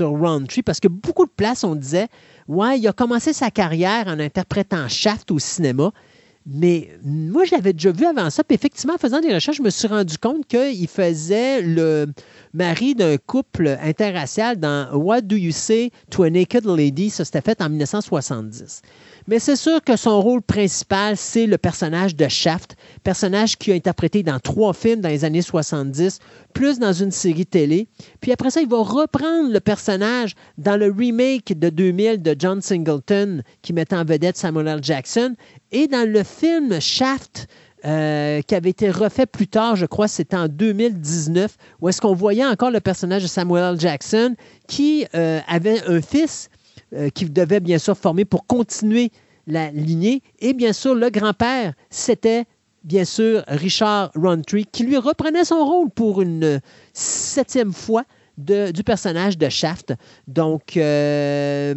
Roundtree, parce que beaucoup de places, on disait, ouais, il a commencé sa carrière en interprétant Shaft au cinéma. Mais moi, je l'avais déjà vu avant ça. Puis effectivement, en faisant des recherches, je me suis rendu compte qu'il faisait le mari d'un couple interracial dans What Do You Say to a Naked Lady? Ça, s'était fait en 1970. Mais c'est sûr que son rôle principal, c'est le personnage de Shaft, personnage qui a interprété dans trois films dans les années 70, plus dans une série télé. Puis après ça, il va reprendre le personnage dans le remake de 2000 de John Singleton qui met en vedette Samuel L. Jackson et dans le film Shaft. Euh, qui avait été refait plus tard, je crois, c'était en 2019, où est-ce qu'on voyait encore le personnage de Samuel L. Jackson qui euh, avait un fils euh, qui devait bien sûr former pour continuer la lignée. Et bien sûr, le grand-père, c'était bien sûr Richard Roundtree, qui lui reprenait son rôle pour une septième fois du personnage de Shaft. Donc, euh,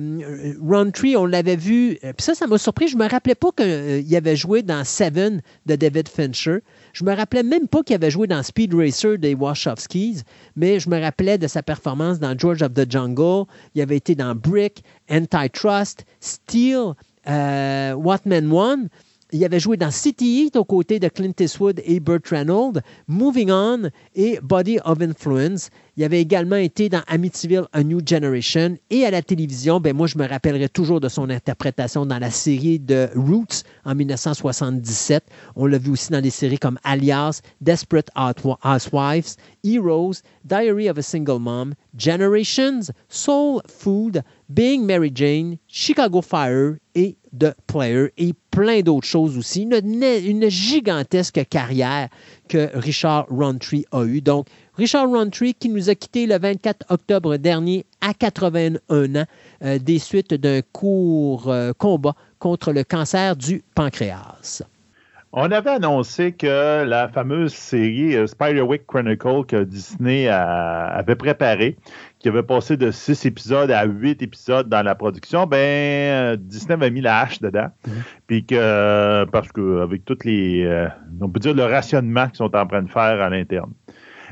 on l'avait vu, puis ça, ça m'a surpris. Je ne me rappelais pas qu'il avait joué dans Seven de David Fincher. Je me rappelais même pas qu'il avait joué dans Speed Racer des Wachowskis, mais je me rappelais de sa performance dans George of the Jungle. Il avait été dans Brick, Antitrust, Steel, euh, What Men One. Il avait joué dans City Heat aux côtés de Clint Eastwood et Burt Reynolds, Moving On et Body of Influence. Il avait également été dans Amityville A New Generation et à la télévision, ben moi je me rappellerai toujours de son interprétation dans la série de Roots en 1977. On l'a vu aussi dans des séries comme Alias, Desperate Housewives, Heroes, Diary of a Single Mom, Generations, Soul Food, Being Mary Jane, Chicago Fire et The Player et plein d'autres choses aussi. Une, une, gigantesque carrière que Richard Roundtree a eue. Donc, Richard Roundtree qui nous a quittés le 24 octobre dernier à 81 ans euh, des suites d'un court euh, combat contre le cancer du pancréas. On avait annoncé que la fameuse série euh, Spiderwick Chronicle que Disney avait préparée, qui avait passé de six épisodes à huit épisodes dans la production, ben euh, Disney avait mis la hache dedans. Mm-hmm. Puis que parce que avec toutes les on peut dire le rationnement qu'ils sont en train de faire à l'interne.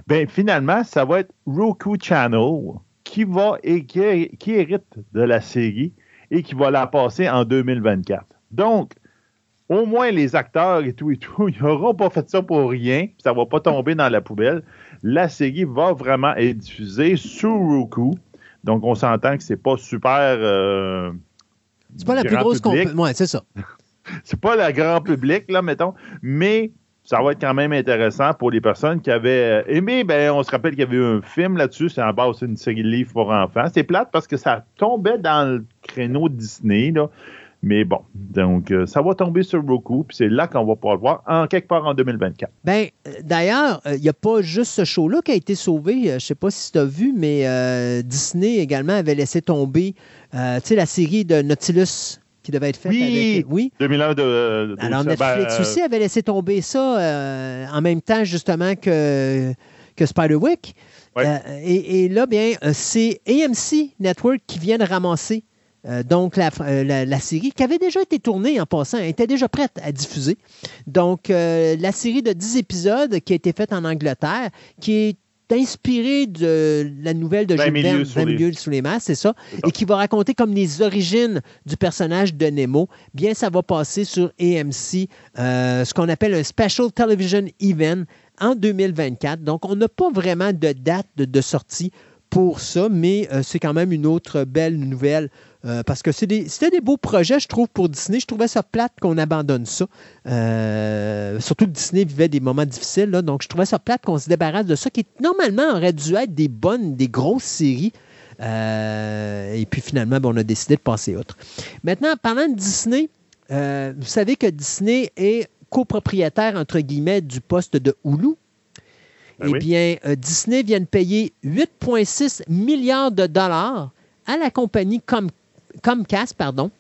Ben finalement, ça va être Roku Channel qui va et qui hérite de la série et qui va la passer en 2024. Donc, au moins les acteurs et tout et tout, ils n'auront pas fait ça pour rien, ça ne va pas tomber dans la poubelle. La série va vraiment être diffusée sur Roku. Donc, on s'entend que c'est pas super. Euh, c'est pas la plus grosse. Ouais, c'est ça. c'est pas le grand public, là, mettons, mais ça va être quand même intéressant pour les personnes qui avaient aimé. Ben, on se rappelle qu'il y avait eu un film là-dessus. C'est en base d'une série de livres pour enfants. C'est plate parce que ça tombait dans le créneau Disney. Là. Mais bon, donc euh, ça va tomber sur Roku, puis c'est là qu'on va pouvoir le voir en quelque part en 2024. Ben, euh, d'ailleurs, il n'y a pas juste ce show-là qui a été sauvé. Je ne sais pas si tu as vu, mais Disney également avait laissé tomber, tu sais, la série de Nautilus qui devait être faite oui, avec. Oui, 2001 de, Alors, Netflix ben, aussi avait laissé tomber ça euh, en même temps, justement, que, que Spiderwick. Euh, et, là, bien, euh, c'est AMC Network qui vient de ramasser donc la, la, série qui avait déjà été tournée en passant, elle était déjà prête à diffuser. Donc, la série de 10 épisodes qui a été faite en Angleterre, qui est inspiré de la nouvelle de Jules Verne, sous, les... sous les masses, c'est ça, et qui va raconter comme les origines du personnage de Nemo. Bien, ça va passer sur AMC, euh, ce qu'on appelle un Special Television Event en 2024. Donc, on n'a pas vraiment de date de, sortie pour ça, mais euh, c'est quand même une autre belle nouvelle euh, parce que c'était des, beaux projets, je trouve, pour Disney. Je trouvais ça plate qu'on abandonne ça. Euh, surtout que Disney vivait des moments difficiles. donc, je trouvais ça plate qu'on se débarrasse de ça, qui normalement aurait dû être des bonnes, des grosses séries. Euh, et puis finalement, ben, on a décidé de passer autre. Maintenant, parlant de Disney, vous savez que Disney est copropriétaire, entre guillemets, du poste de Hulu. Ben eh bien, Disney vient de payer 8,6 milliards de dollars à la compagnie comme Comcast, pardon,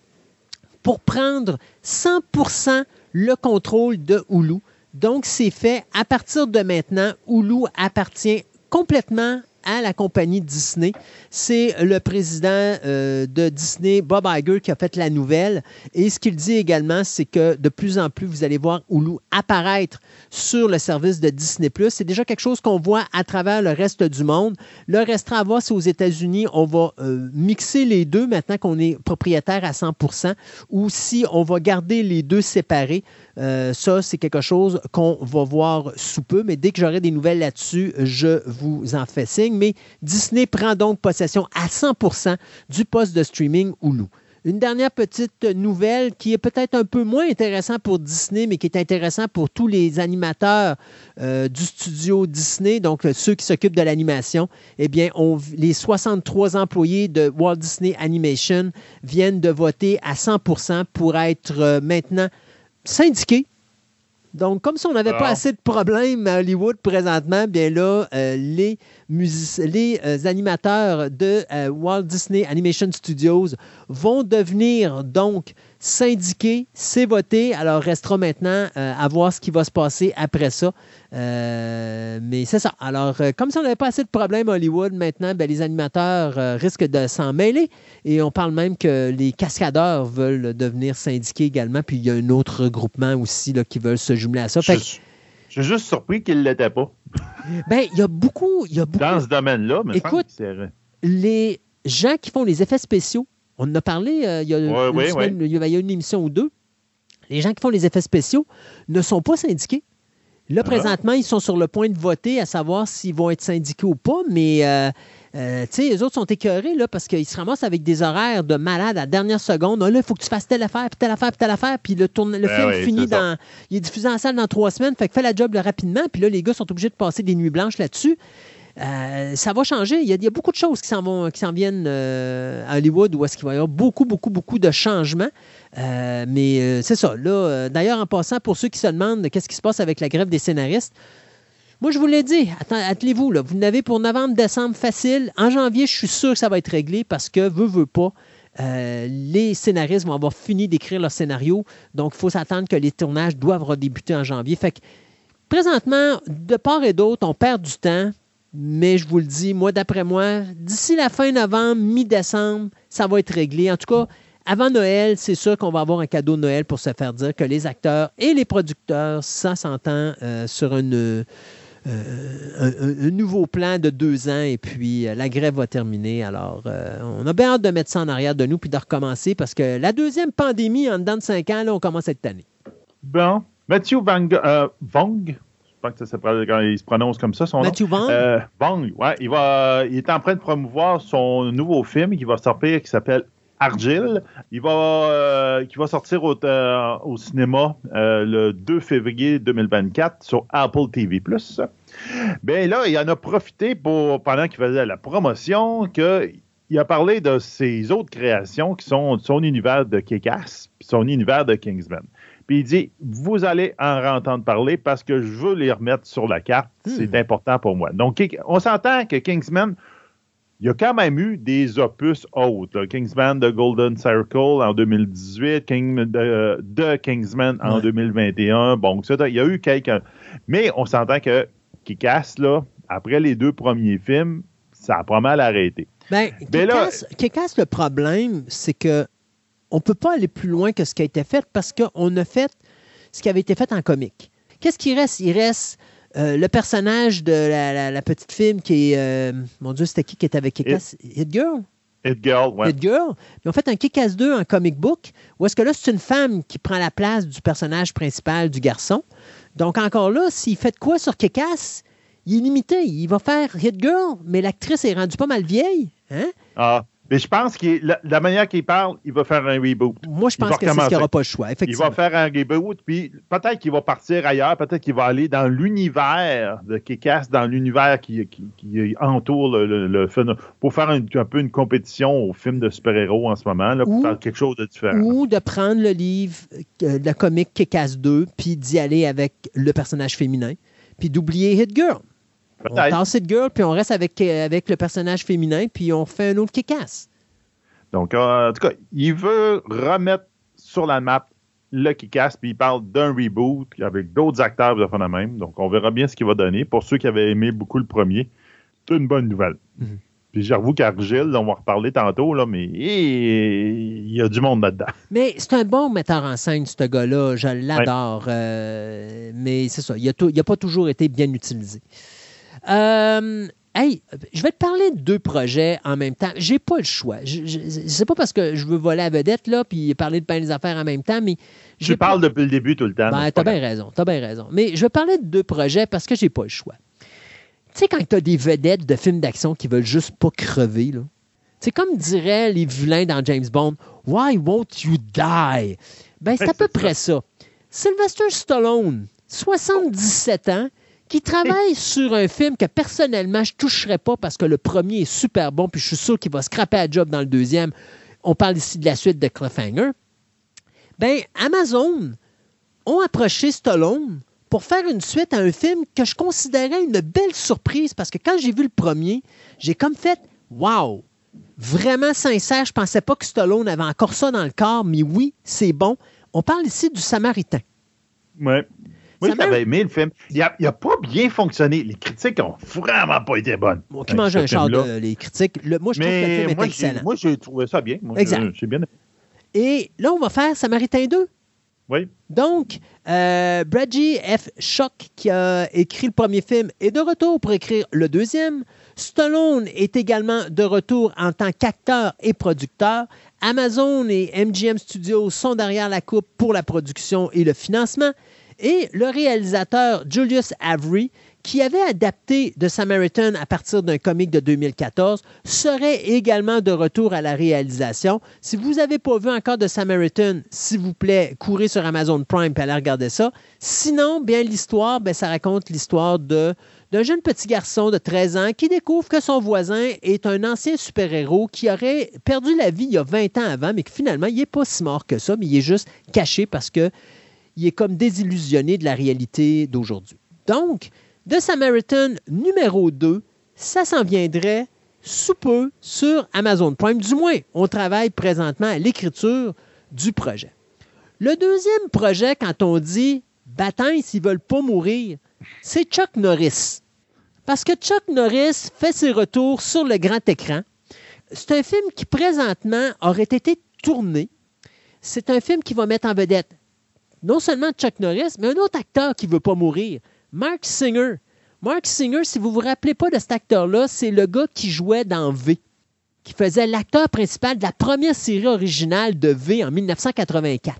pour prendre 100% le contrôle de Hulu. Donc, c'est fait. À partir de maintenant, Hulu appartient complètement à la compagnie Disney. C'est le président euh, de Disney, Bob Iger, qui a fait la nouvelle. Et ce qu'il dit également, c'est que de plus en plus, vous allez voir Hulu apparaître sur le service de Disney+. C'est déjà quelque chose qu'on voit à travers le reste du monde. Le restera à voir, c'est aux États-Unis, on va euh, mixer les deux maintenant qu'on est propriétaire à 100% ou si on va garder les deux séparés. Euh, ça, c'est quelque chose qu'on va voir sous peu, mais dès que j'aurai des nouvelles là-dessus, je vous en fais signe. Mais Disney prend donc possession à 100% du poste de streaming Hulu. Une dernière petite nouvelle qui est peut-être un peu moins intéressant pour Disney, mais qui est intéressant pour tous les animateurs euh, du studio Disney, donc euh, ceux qui s'occupent de l'animation. Eh bien, les 63 employés de Walt Disney Animation viennent de voter à 100% pour être maintenant syndiqués. Donc, comme si on n'avait pas assez de problèmes à Hollywood présentement, bien là, euh, les, les euh, animateurs de euh, Walt Disney Animation Studios vont devenir donc syndiqué, c'est voté. Alors, restera maintenant euh, à voir ce qui va se passer après ça. Euh, mais c'est ça. Alors, euh, comme si on n'avait pas assez de problèmes à Hollywood, maintenant, ben, les animateurs risquent de s'en mêler. Et on parle même que les cascadeurs veulent devenir syndiqués également. Puis il y a un autre regroupement aussi là, qui veulent se jumeler à ça. Je, suis juste surpris qu'ils ne l'étaient pas. ben, il y a beaucoup. Y a beaucoup... Dans ce domaine-là, mais écoute, les gens qui font les effets spéciaux on en a parlé euh, il, y a une une émission ou deux. Les gens qui font les effets spéciaux ne sont pas syndiqués. Là, ah. présentement, ils sont sur le point de voter à savoir s'ils vont être syndiqués ou pas, mais euh, euh, les autres sont écœurés là, parce qu'ils se ramassent avec des horaires de malade à la dernière seconde. là, il faut que tu fasses telle affaire, puis telle affaire, puis telle affaire, puis le, tourne, le ben film finit dans. Il est diffusé en salle dans trois semaines, fait que fais la job rapidement, puis là, les gars sont obligés de passer des nuits blanches là-dessus. Euh, ça va changer. Il y, a, beaucoup de choses qui s'en viennent euh, à Hollywood où est-ce qu'il va y avoir beaucoup, beaucoup, beaucoup de changements. Euh, mais c'est ça. Là, d'ailleurs, en passant, pour ceux qui se demandent qu'est-ce qui se passe avec la grève des scénaristes, moi, je vous l'ai dit, attelez-vous, vous n'avez pour novembre, décembre facile. En janvier, je suis sûr que ça va être réglé parce que, veut, veut pas, les scénaristes vont avoir fini d'écrire leur scénario, donc il faut s'attendre que les tournages doivent redébuter en janvier. Fait que, présentement, de part et d'autre, on perd du temps, mais je vous le dis, moi, d'après moi, d'ici la fin novembre, mi-décembre, ça va être réglé. En tout cas, avant Noël, c'est sûr qu'on va avoir un cadeau de Noël pour se faire dire que les acteurs et les producteurs, ça s'entend euh, sur une, euh, un, nouveau plan de deux ans et puis euh, la grève va terminer. Alors, on a bien hâte de mettre ça en arrière de nous puis de recommencer parce que la deuxième pandémie en dedans de cinq ans, là, on commence cette année. Bon. Mathieu Vang, Vong, je pense que ça quand il se prononce comme ça, son Matthew nom. Vong, ouais, il, va, il est en train de promouvoir son nouveau film qui va sortir qui s'appelle Argile. Il va, euh, qui va sortir au, euh, au cinéma euh, le 2 février 2024 sur Apple TV+. Bien là, il en a profité pour, pendant qu'il faisait la promotion qu'il a parlé de ses autres créations qui sont son univers de Kick-Ass son univers de Kingsman. Puis il dit, vous allez en entendre parler parce que je veux les remettre sur la carte. C'est hmm. important pour moi. Donc, on s'entend que Kingsman, il y a quand même eu des opus autres. Kingsman de Golden Circle en 2018, King, de, Kingsman en 2021. Bon, il y a eu quelques. Mais on s'entend que qui casse, là, après les deux premiers films, ça a pas mal arrêté. Ben, qui casse le problème, c'est que on peut pas aller plus loin que ce qui a été fait parce qu'on a fait ce qui avait été fait en comique. Qu'est-ce qui reste? Il reste euh, le personnage de la, petite fille qui est. Euh, mon Dieu, c'était qui qui était avec Kick-Ass? Hit Girl? Hit Girl, ouais. Hit Girl. Ils ont fait un Kick-Ass 2 en comic book, où est-ce que là, c'est une femme qui prend la place du personnage principal du garçon. Donc, encore là, s'il fait quoi sur Kick-Ass, il est limité. Il va faire Hit Girl, mais l'actrice est rendue pas mal vieille. Hein? Ah. Mais je pense que la, manière qu'il parle, il va faire un reboot. Moi, je pense que c'est ce qu'il n'aura pas le choix, effectivement. Il va faire un reboot, puis peut-être qu'il va partir ailleurs, peut-être qu'il va aller dans l'univers de Kikas, dans l'univers qui, qui, entoure le, film, pour faire un, peu une compétition au film de super-héros en ce moment, là, pour faire quelque chose de différent. Ou de prendre le livre, euh, le comic Kikas 2, puis d'y aller avec le personnage féminin, puis d'oublier Hit Girl. On tasse Hit Girl, puis on reste avec, avec le personnage féminin, puis on fait un autre kick-ass. Donc, euh, en tout cas, il veut remettre sur la map le kick-ass, puis il parle d'un reboot avec d'autres acteurs de la même. Donc, on verra bien ce qu'il va donner. Pour ceux qui avaient aimé beaucoup le premier, c'est une bonne nouvelle. Mhm. Puis j'avoue qu'Argile, on va reparler tantôt, là, mais il y a du monde là-dedans. Mais c'est un bon metteur en scène, ce gars-là. Je l'adore. Euh, mais c'est ça, il n'a pas toujours été bien utilisé. Euh, hey, je vais te parler de deux projets en même temps. J'ai pas le choix. C'est pas parce que je veux voler à vedette, là, puis parler de plein des affaires en même temps, mais. Je parle depuis le début tout le temps. Ben, t'as bien raison, t'as bien raison. Mais je vais parler de deux projets parce que j'ai pas le choix. Tu sais, quand t'as des vedettes de films d'action qui veulent juste pas crever, là. C'est comme diraient les vilains dans James Bond, Why won't you die? Ben, c'est à peu près ça. Sylvester Stallone, 77 ans, qui travaille sur un film que personnellement, je ne toucherais pas parce que le premier est super bon, puis je suis sûr qu'il va scraper à job dans le deuxième. On parle ici de la suite de Cliffhanger. Ben, Amazon ont approché Stallone pour faire une suite à un film que je considérais une belle surprise parce que quand j'ai vu le premier, j'ai comme fait Wow! Vraiment sincère, je pensais pas que Stallone avait encore ça dans le corps, mais oui, c'est bon. On parle ici du Samaritain. Ouais. Moi, j'avais aimé le film. Il n'a pas bien fonctionné. Les critiques n'ont vraiment pas été bonnes. Moi qui mange un char de les critiques. moi, je trouve que le film est excellent. Moi, j'ai trouvé ça bien. Moi, exact. J'ai bien Et là, on va faire Samaritain 2. Oui. Donc, euh, F. Schock, qui a écrit le premier film, est de retour pour écrire le deuxième. Stallone est également de retour en tant qu'acteur et producteur. Amazon et MGM Studios sont derrière la coupe pour la production et le financement. Et le réalisateur Julius Avery, qui avait adapté The Samaritan à partir d'un comic de 2014, serait également de retour à la réalisation. Si vous n'avez pas vu encore The Samaritan, s'il vous plaît, courez sur Amazon Prime et allez regarder ça. Sinon, bien l'histoire, ben, ça raconte l'histoire de d'un jeune petit garçon de 13 ans qui découvre que son voisin est un ancien super-héros qui aurait perdu la vie il y a 20 ans avant, mais que finalement, il n'est pas si mort que ça, mais il est juste caché parce que il est comme désillusionné de la réalité d'aujourd'hui. Donc, The Samaritan numéro 2, ça s'en viendrait sous peu sur Amazon Prime. Du moins, on travaille présentement à l'écriture du projet. Le deuxième projet, quand on dit bataille s'ils ne veulent pas mourir, c'est Chuck Norris. Parce que Chuck Norris fait ses retours sur le grand écran. C'est un film qui présentement aurait été tourné. C'est un film qui va mettre en vedette non seulement Chuck Norris, mais un autre acteur qui ne veut pas mourir, Mark Singer. Mark Singer, si vous ne vous rappelez pas de cet acteur-là, c'est le gars qui jouait dans V, qui faisait l'acteur principal de la première série originale de V en 1984.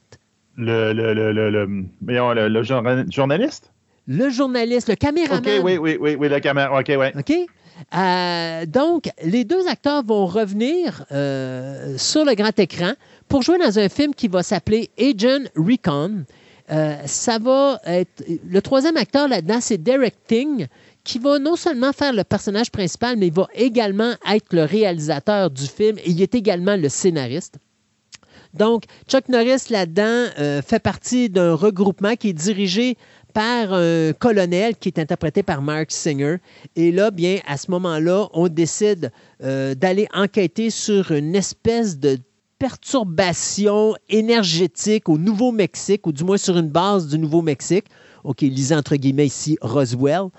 Le, le, le, le, le journaliste? Le journaliste, le caméraman. OK, oui, oui, oui, oui, le caméraman. OK, oui. OK? Euh, donc, les deux acteurs vont revenir euh, sur le grand écran pour jouer dans un film qui va s'appeler Agent Recon. Euh, ça va être. Le troisième acteur là-dedans, c'est Derek Ting, qui va non seulement faire le personnage principal, mais il va également être le réalisateur du film et il est également le scénariste. Donc, Chuck Norris là-dedans fait partie d'un regroupement qui est dirigé par un colonel qui est interprété par Mark Singer. Et là, bien, à ce moment-là, on décide euh, d'aller enquêter sur une espèce de perturbation énergétique au Nouveau-Mexique, ou du moins sur une base du Nouveau-Mexique. OK, lisez entre guillemets ici Roswell.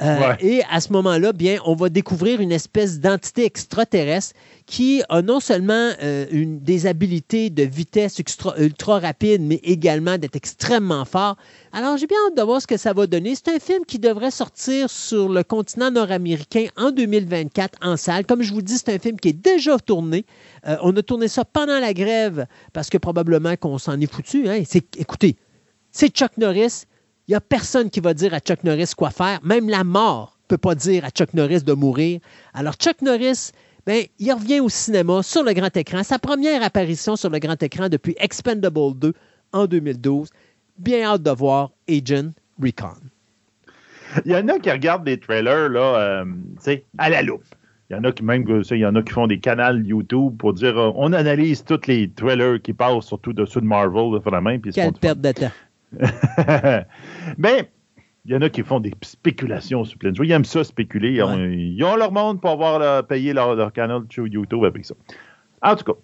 Euh, et à ce moment-là, bien, on va découvrir une espèce d'entité extraterrestre qui a non seulement euh, une, des habiletés de vitesse ultra rapide, mais également d'être extrêmement fort. Alors, j'ai bien hâte de voir ce que ça va donner. C'est un film qui devrait sortir sur le continent nord-américain en 2024 en salle. Comme je vous dis, c'est un film qui est déjà tourné. Euh, on a tourné ça pendant la grève parce que probablement qu'on s'en est foutu. Hein. Écoutez, c'est Chuck Norris il n'y a personne qui va dire à Chuck Norris quoi faire. Même la mort ne peut pas dire à Chuck Norris de mourir. Alors, Chuck Norris, ben, il revient au cinéma sur le grand écran. Sa première apparition sur le grand écran depuis Expendable 2 en 2012. Bien hâte de voir Agent Recon. Il y en a qui regardent des trailers là, euh, à la loupe. Il y en a qui même il y en a qui font des canaux YouTube pour dire euh, on analyse tous les trailers qui passent surtout dessus de Marvel vraiment. Quelle perte de temps. Mais il y en a qui font des spéculations sur plein de Ils aiment ça spéculer. Ils ont, leur monde pour avoir payé leur, canal sur YouTube avec ça. En tout cas,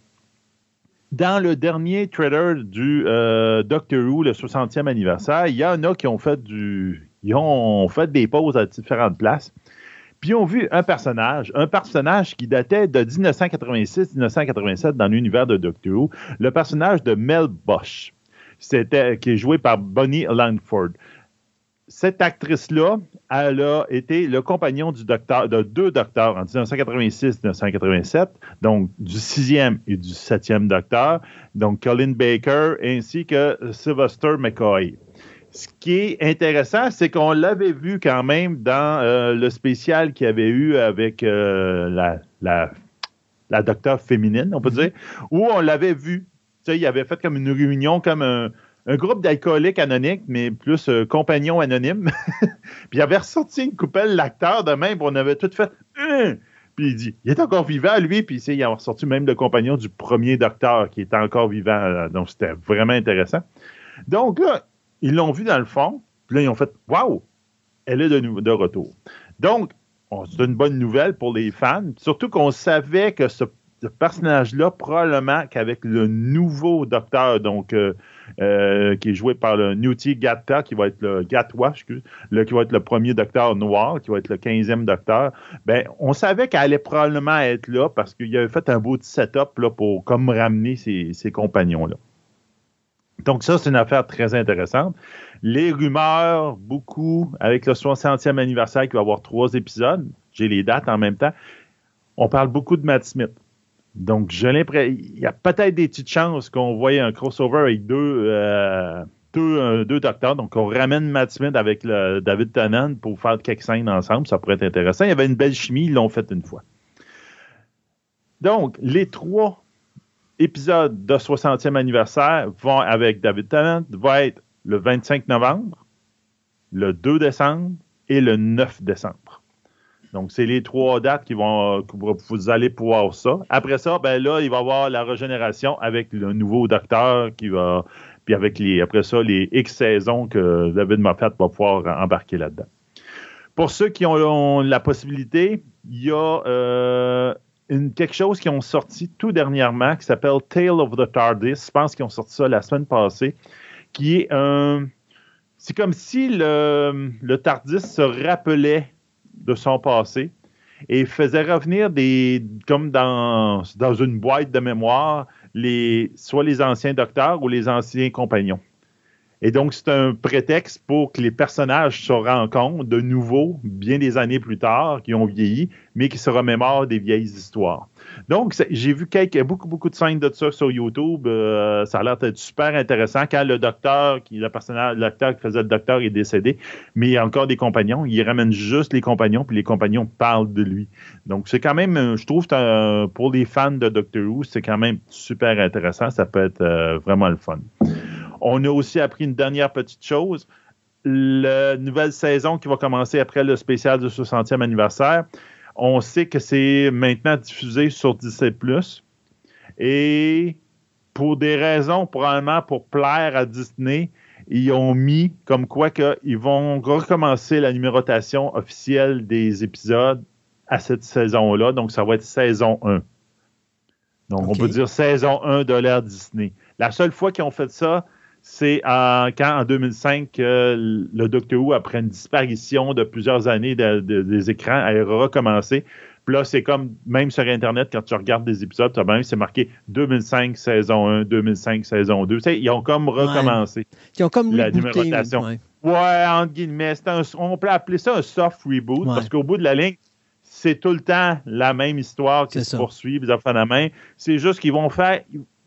dans le dernier trailer du euh, Doctor Who, le 60e anniversaire, il y en a qui ont fait du. Ils ont fait des pauses à différentes places. Puis ils ont vu un personnage, un personnage qui datait de 1986-1987 dans l'univers de Doctor Who, le personnage de Mel Bosch c'était, qui est joué par Bonnie Langford. Cette actrice-là, elle a été le compagnon du docteur, de deux docteurs en 1986-1987, donc du sixième et du septième docteur, donc Colin Baker ainsi que Sylvester McCoy. Ce qui est intéressant, c'est qu'on l'avait vu quand même dans euh, le spécial qu'il y avait eu avec euh, la, la, la docteure féminine, on peut mm-hmm. dire, où on l'avait vu il avait fait comme une réunion, comme un, groupe d'alcooliques anonymes, mais plus euh, compagnons anonymes. puis il avait ressorti une coupelle l'acteur de même, puis on avait tout fait. Hein? Puis il dit, il est encore vivant, lui, puis il a ressorti même le compagnon du premier docteur qui était encore vivant. Euh, donc c'était vraiment intéressant. Donc là, ils l'ont vu dans le fond, puis là, ils ont fait Waouh, elle est de, de retour. Donc, c'est une bonne nouvelle pour les fans, surtout qu'on savait que ce ce personnage-là, probablement qu'avec le nouveau docteur, donc euh, euh, qui est joué par le Newty Gatta, qui va être le Gatwa, excuse, le, qui va être le premier docteur noir, qui va être le 15e docteur, ben, on savait qu'elle allait probablement être là parce qu'il avait fait un beau setup là, pour comme ramener ses, ses compagnons-là. Donc, ça, c'est une affaire très intéressante. Les rumeurs, beaucoup, avec le 60e anniversaire qui va avoir trois épisodes, j'ai les dates en même temps, on parle beaucoup de Matt Smith. Donc, j'ai l'impression, il y a peut-être des petites chances qu'on voie un crossover avec deux, euh, deux, deux, docteurs. Donc, on ramène Matt Smith avec le, David Tennant pour faire quelques scènes ensemble. Ça pourrait être intéressant. Il y avait une belle chimie, ils l'ont fait une fois. Donc, les trois épisodes de 60e anniversaire vont avec David Tennant vont être le 25 novembre, le 2 décembre et le 9 décembre. Donc, c'est les trois dates qui vont, que vous allez pouvoir ça. Après ça, ben là, il va y avoir la régénération avec le nouveau docteur qui va, puis avec les, après ça, les X saisons que David Moffat va pouvoir embarquer là-dedans. pour ceux qui ont, la possibilité, il y a euh, quelque chose qui ont sorti tout dernièrement qui s'appelle Tale of the TARDIS. Je pense qu'ils ont sorti ça la semaine passée, qui est un. C'est comme si le, le TARDIS se rappelait de son passé et faisait revenir des. comme dans, dans une boîte de mémoire, les, soit les anciens docteurs ou les anciens compagnons. Et donc, c'est un prétexte pour que les personnages se rencontrent de nouveau, bien des années plus tard, qui ont vieilli, mais qui se remémorent des vieilles histoires. Donc, j'ai vu quelques, beaucoup, beaucoup de scènes de ça sur YouTube. Euh, ça a l'air d'être super intéressant. Quand le docteur, qui, le personnage, l'acteur qui faisait le docteur est décédé, mais il y a encore des compagnons, il ramène juste les compagnons, puis les compagnons parlent de lui. Donc, c'est quand même, je trouve, pour les fans de Doctor Who, c'est quand même super intéressant. Ça peut être euh, vraiment le fun. On a aussi appris une dernière petite chose. La nouvelle saison qui va commencer après le spécial du 60e anniversaire, on sait que c'est maintenant diffusé sur Disney+. Et pour des raisons, probablement pour plaire à Disney, ils ont mis comme quoi qu'ils vont recommencer la numérotation officielle des épisodes à cette saison-là. Donc, ça va être saison 1. Donc, on peut dire saison 1 de l'ère Disney. La seule fois qu'ils ont fait ça, c'est quand en 2005 le Doctor Who, après une disparition de plusieurs années des écrans, a recommencé. Puis là, c'est comme, même sur Internet, quand tu regardes des épisodes, même, c'est marqué 2005 saison 1, 2005 saison 2. Tu sais, ils ont comme recommencé. Ils ont comme la numérotation. Ouais. ouais, entre guillemets. on peut appeler ça un soft reboot parce qu'au bout de la ligne, c'est tout le temps la même histoire qui se poursuit, les enfants de main. C'est juste qu'ils vont faire,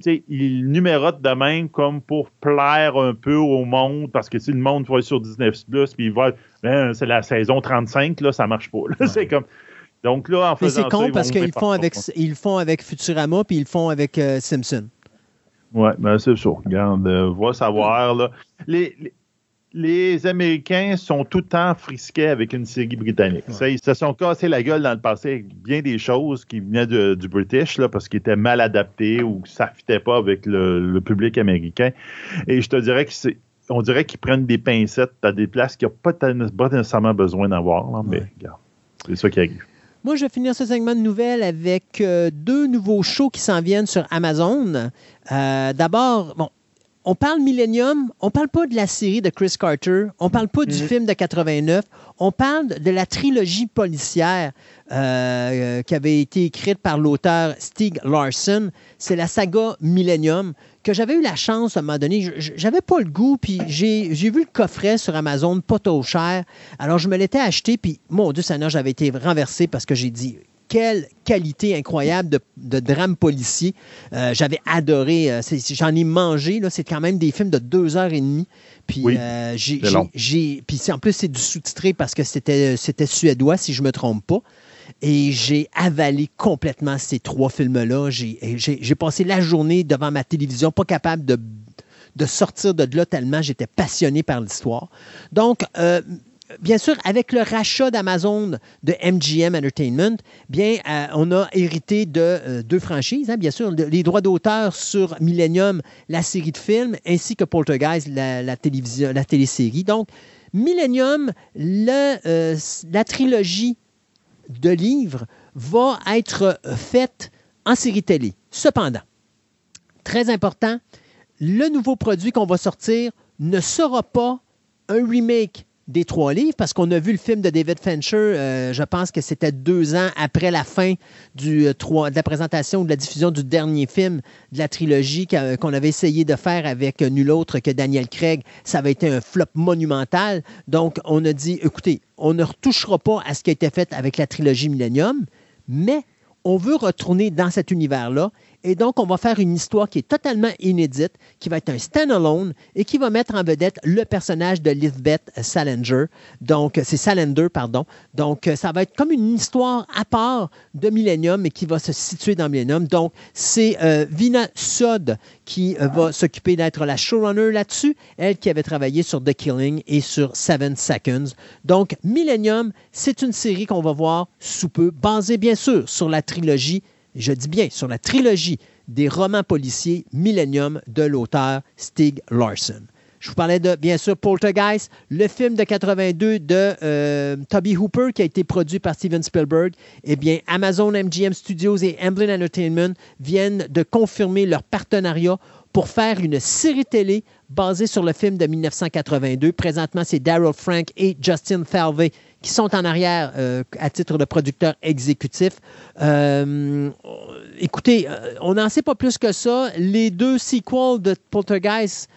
ils numérotent de même comme pour plaire un peu au monde, parce que si le monde va sur 19 puis il va, ben, c'est la saison 35, là, ça marche pas. c'est comme. Donc là, en Mais c'est con parce qu'ils font avec ils font avec Futurama puis ils le font avec euh, Simpson. Oui, ben c'est sûr. Regarde, euh, va savoir. Là. les, les Américains sont tout le temps frisqués avec une série britannique. ils se sont cassés la gueule dans le passé avec bien des choses qui venaient du British, là, parce qu'ils étaient mal adaptés ou que ça ne fitait pas avec le, public américain. Et je te dirais que c'est. On dirait qu'ils prennent des pincettes à des places qu'il n'y a pas, nécessairement besoin d'avoir. Mais regarde, c'est ça qui arrive. Moi, je vais finir ce segment de nouvelles avec euh, deux nouveaux shows qui s'en viennent sur Amazon. Euh, d'abord, bon, on parle Millennium, on parle pas de la série de Chris Carter, on parle pas du mhm. film de 89, on parle de la trilogie policière euh, qui avait été écrite par l'auteur Stieg Larsson. C'est la saga Millennium que j'avais eu la chance à un moment donné. J'avais pas le goût, puis j'ai vu le coffret sur Amazon, pas trop cher. Alors je me l'étais acheté, puis mon Dieu Seigneur, j'avais été renversé parce que j'ai dit quelle qualité incroyable de, drame policier. Euh, j'avais adoré. Euh, j'en ai mangé. C'est quand même des films de deux heures et demie. Puis, euh, j'ai, puis en plus, c'est du sous-titré parce que c'était, c'était suédois, si je ne me trompe pas. Et j'ai avalé complètement ces trois films-là. J'ai, passé la journée devant ma télévision, pas capable de, de sortir de là tellement j'étais passionné par l'histoire. Donc, bien sûr, avec le rachat d'Amazon de MGM Entertainment, bien, euh, on a hérité de euh, deux franchises, hein, bien sûr, les droits d'auteur sur Millennium, la série de films, ainsi que Poltergeist, la, télévision, télésérie. Donc, Millennium, euh, la trilogie de livres va être faite en série télé. Cependant, très important, le nouveau produit qu'on va sortir ne sera pas un remake des trois livres, parce qu'on a vu le film de David Fincher, euh, je pense que c'était deux ans après la fin euh, de la présentation ou de la diffusion du dernier film de la trilogie qu'on avait essayé de faire avec nul autre que Daniel Craig. Ça avait été un flop monumental. Donc, on a dit, écoutez, on ne retouchera pas à ce qui a été fait avec la trilogie Millennium, mais on veut retourner dans cet univers-là et donc, on va faire une histoire qui est totalement inédite, qui va être un stand-alone et qui va mettre en vedette le personnage de Lisbeth Salinger. Donc, c'est Salander, pardon. Donc, ça va être comme une histoire à part de Millennium, mais qui va se situer dans Millennium. Donc, c'est euh, Vina Sod qui euh, va s'occuper d'être la showrunner là-dessus, elle qui avait travaillé sur The Killing et sur Seven Seconds. Donc, Millennium, c'est une série qu'on va voir sous peu, basée bien sûr sur la trilogie je dis bien sur la trilogie des romans policiers Millennium de l'auteur Stig Larsson. Je vous parlais de, bien sûr, Poltergeist, le film de 82 de euh, Toby Hooper qui a été produit par Steven Spielberg. Eh bien, Amazon MGM Studios et Amblin Entertainment viennent de confirmer leur partenariat pour faire une série télé basée sur le film de 1982. Présentement, c'est Daryl Frank et Justin Falvey qui sont en arrière euh, à titre de producteur exécutif. Euh, écoutez, euh, on n'en sait pas plus que ça. Les deux sequels de Poltergeist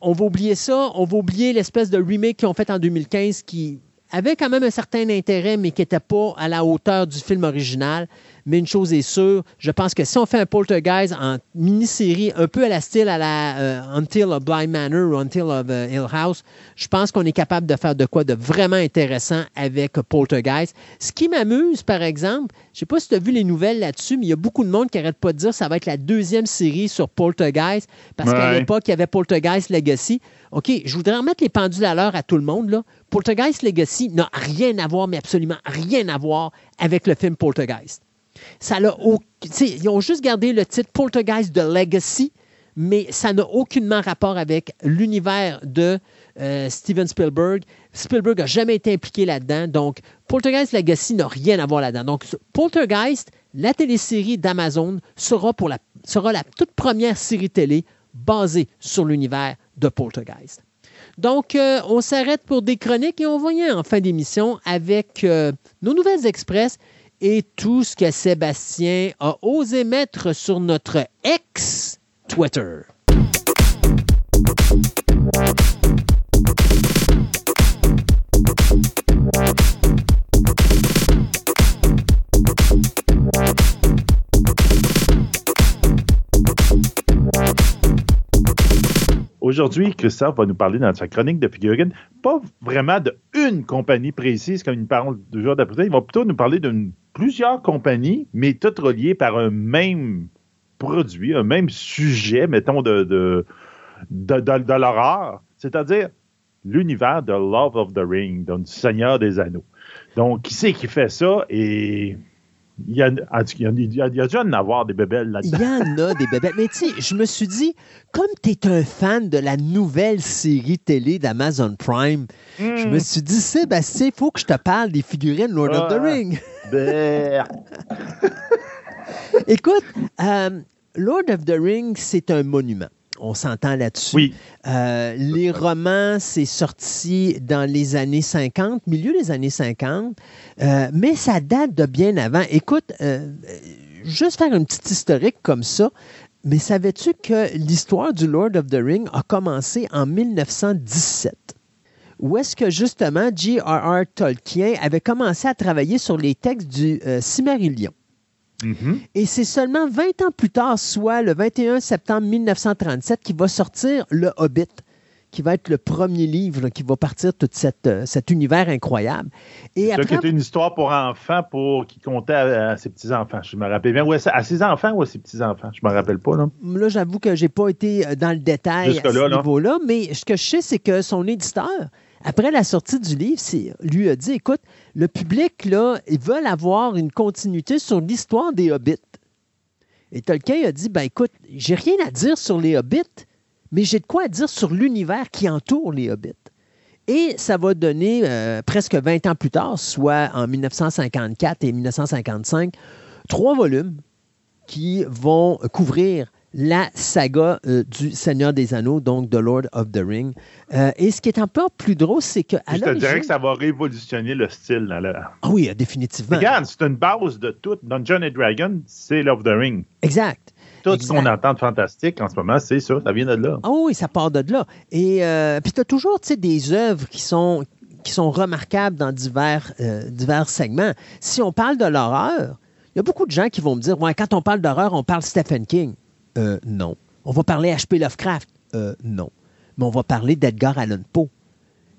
on va oublier ça. On va oublier l'espèce de remake qu'ils ont fait en 2015 qui avait quand même un certain intérêt, mais qui n'était pas à la hauteur du film original. Mais une chose est sûre, je pense que si on fait un Poltergeist en mini-série, un peu à la style à la euh, Until a Blind Manor ou Until of uh, Hill House, je pense qu'on est capable de faire de quoi de vraiment intéressant avec Poltergeist. Ce qui m'amuse, par exemple, je ne sais pas si tu as vu les nouvelles là-dessus, mais il y a beaucoup de monde qui n'arrête pas de dire que ça va être la deuxième série sur Poltergeist, parce qu'à l'époque, il y avait Poltergeist Legacy. OK, je voudrais remettre les pendules à l'heure à tout le monde. Là. Poltergeist Legacy n'a rien à voir, mais absolument rien à voir avec le film Poltergeist. Ils ont juste gardé le titre Poltergeist de Legacy, mais ça n'a aucunement rapport avec l'univers de euh, Steven Spielberg. Spielberg n'a jamais été impliqué là-dedans. Donc, Poltergeist Legacy n'a rien à voir là-dedans. Donc, Poltergeist, la télésérie d'Amazon, sera, la, toute première série télé basée sur l'univers de Poltergeist. Donc, euh, on s'arrête pour des chroniques et on va en fin d'émission avec euh, nos nouvelles express et tout ce que Sébastien a osé mettre sur notre ex-Twitter. Aujourd'hui, Christophe va nous parler dans sa chronique de figurines, pas vraiment d'une compagnie précise comme il parle du jour d'après, il va plutôt nous parler d'une plusieurs compagnies, mais toutes reliées par un même produit, un même sujet, mettons, de, de, de, l'horreur, c'est-à-dire l'univers de Love of the Ring, donc du Seigneur des Anneaux. Donc, qui c'est qui fait ça? Et il y, a, il, y a, déjà en avoir des bébelles là-dedans. Il y en a des bébelles. Mais tu sais, je me suis dit, comme tu es un fan de la nouvelle série télé d'Amazon Prime, je me hmm. suis dit, Sébastien, il faut que je te parle des figurines Lord of the ah. Ring. Écoute, euh, Lord of the Ring, c'est un monument on s'entend là-dessus. Oui. Euh, les romans, c'est sorti dans les années 50, milieu des années 50, euh, mais ça date de bien avant. Écoute, euh, juste faire une petite historique comme ça, mais savais-tu que l'histoire du Lord of the Ring a commencé en 1917? Où est-ce que justement J.R.R. Tolkien avait commencé à travailler sur les textes du Cimmerillion? Mm-hmm. Et c'est seulement 20 ans plus tard, soit le 21 septembre 1937, qui va sortir Le Hobbit, qui va être le premier livre qui va partir tout euh, cet univers incroyable. Et après... C'était une histoire pour enfants pour qui comptait à, ses petits-enfants. Je me rappelle bien. à ses enfants ou à ses petits-enfants? Je me rappelle pas. Là, là j'avoue que j'ai pas été euh, dans le détail à ce niveau-là, mais ce que je sais, c'est que son éditeur, après la sortie du livre, lui a dit, écoute, le public, là, ils veulent avoir une continuité sur l'histoire des hobbits. Et Tolkien a dit, ben écoute, j'ai rien à dire sur les hobbits, mais j'ai de quoi dire sur l'univers qui entoure les hobbits. Et ça va donner euh, presque 20 ans plus tard, soit en 1954 et 1955, trois volumes qui vont couvrir la saga euh, du Seigneur des Anneaux, donc The Lord of the Ring. Euh, et ce qui est encore plus drôle, c'est que. Je te dirais que ça va révolutionner le style. Là, Ah oui, définitivement. Regarde, c'est une base de tout. Dungeon and Dragon, c'est Love of the Ring. Exact. Tout ce qu'on entend de fantastique en ce moment, c'est ça, ça vient de là. Ah oui, ça part de là. Et euh, puis tu as toujours des œuvres qui sont, qui sont remarquables dans divers, divers segments. Si on parle de l'horreur, il y a beaucoup de gens qui vont me dire ouais, quand on parle d'horreur, on parle Stephen King. Euh, non. On va parler H.P. Lovecraft? Euh, non. Mais on va parler d'Edgar Allan Poe,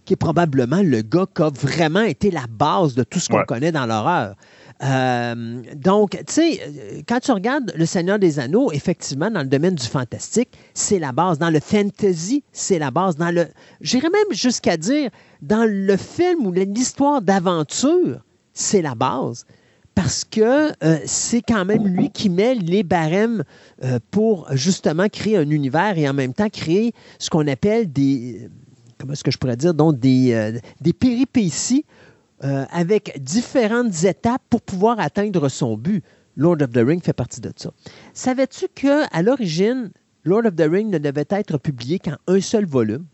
qui est probablement le gars qui a vraiment été la base de tout ce qu'on connaît dans l'horreur. Euh, donc, tu sais, quand tu regardes Le Seigneur des Anneaux, effectivement, dans le domaine du fantastique, c'est la base. Dans le fantasy, c'est la base. Dans le, j'irais même jusqu'à dire, dans le film ou l'histoire d'aventure, c'est la base. Parce que euh, c'est quand même lui qui met les barèmes euh, pour justement créer un univers et en même temps créer ce qu'on appelle des, comment est-ce que je pourrais dire, donc des, euh, des péripéties avec différentes étapes pour pouvoir atteindre son but. Lord of the Ring fait partie de ça. Savais-tu qu'à l'origine, Lord of the Ring ne devait être publié qu'en un seul volume?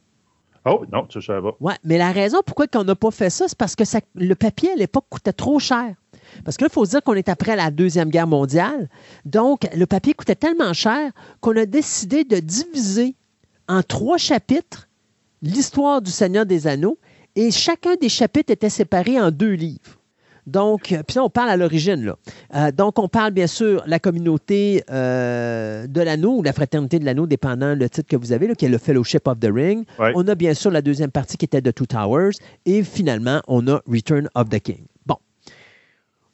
Oh, non, ça, je savais pas. Oui, mais la raison pourquoi on n'a pas fait ça, c'est parce que le papier à l'époque coûtait trop cher. Parce que là, il faut se dire qu'on est après la Deuxième Guerre mondiale. Donc, le papier coûtait tellement cher qu'on a décidé de diviser en trois chapitres l'histoire du Seigneur des Anneaux et chacun des chapitres était séparé en deux livres. Donc, euh, puis là, on parle à l'origine. Là. Euh, donc, on parle bien sûr la communauté euh, de l'anneau ou la fraternité de l'anneau, dépendant le titre que vous avez, là, qui est le Fellowship of the Ring. On a bien sûr la deuxième partie qui était The Two Towers. Et finalement, on a Return of the King.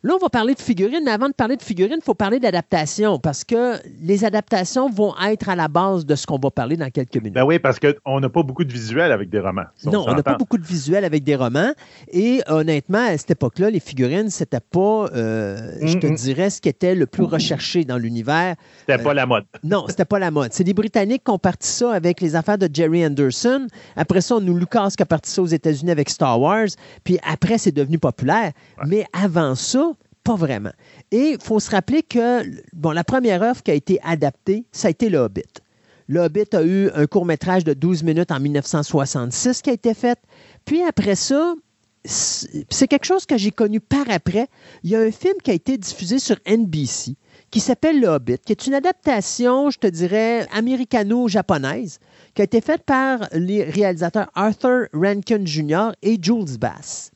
Là, on va parler de figurines, mais avant de parler de figurines, il faut parler d'adaptation parce que les adaptations vont être à la base de ce qu'on va parler dans quelques minutes. Ben oui, parce qu'on n'a pas beaucoup de visuels avec des romans. non, on n'a pas beaucoup de visuels avec des romans. Et honnêtement, à cette époque-là, les figurines, c'était pas, euh, je te dirais, ce qui était le plus recherché dans l'univers. C'était pas la mode. Non, c'était pas la mode. C'est les Britanniques qui ont parti ça avec les affaires de Jerry Anderson. Après ça, on nous Lucas qui a parti ça aux États-Unis avec Star Wars. Puis après, c'est devenu populaire. Mais avant ça, pas vraiment. Et il faut se rappeler que bon, la première œuvre qui a été adaptée, ça a été Le Hobbit. Le Hobbit a eu un court métrage de 12 minutes en 1966 qui a été fait. Puis après ça, c'est quelque chose que j'ai connu par après. Il y a un film qui a été diffusé sur NBC qui s'appelle Le Hobbit, qui est une adaptation, je te dirais, américano-japonaise, qui a été faite par les réalisateurs Arthur Rankin Jr. et Jules Bass.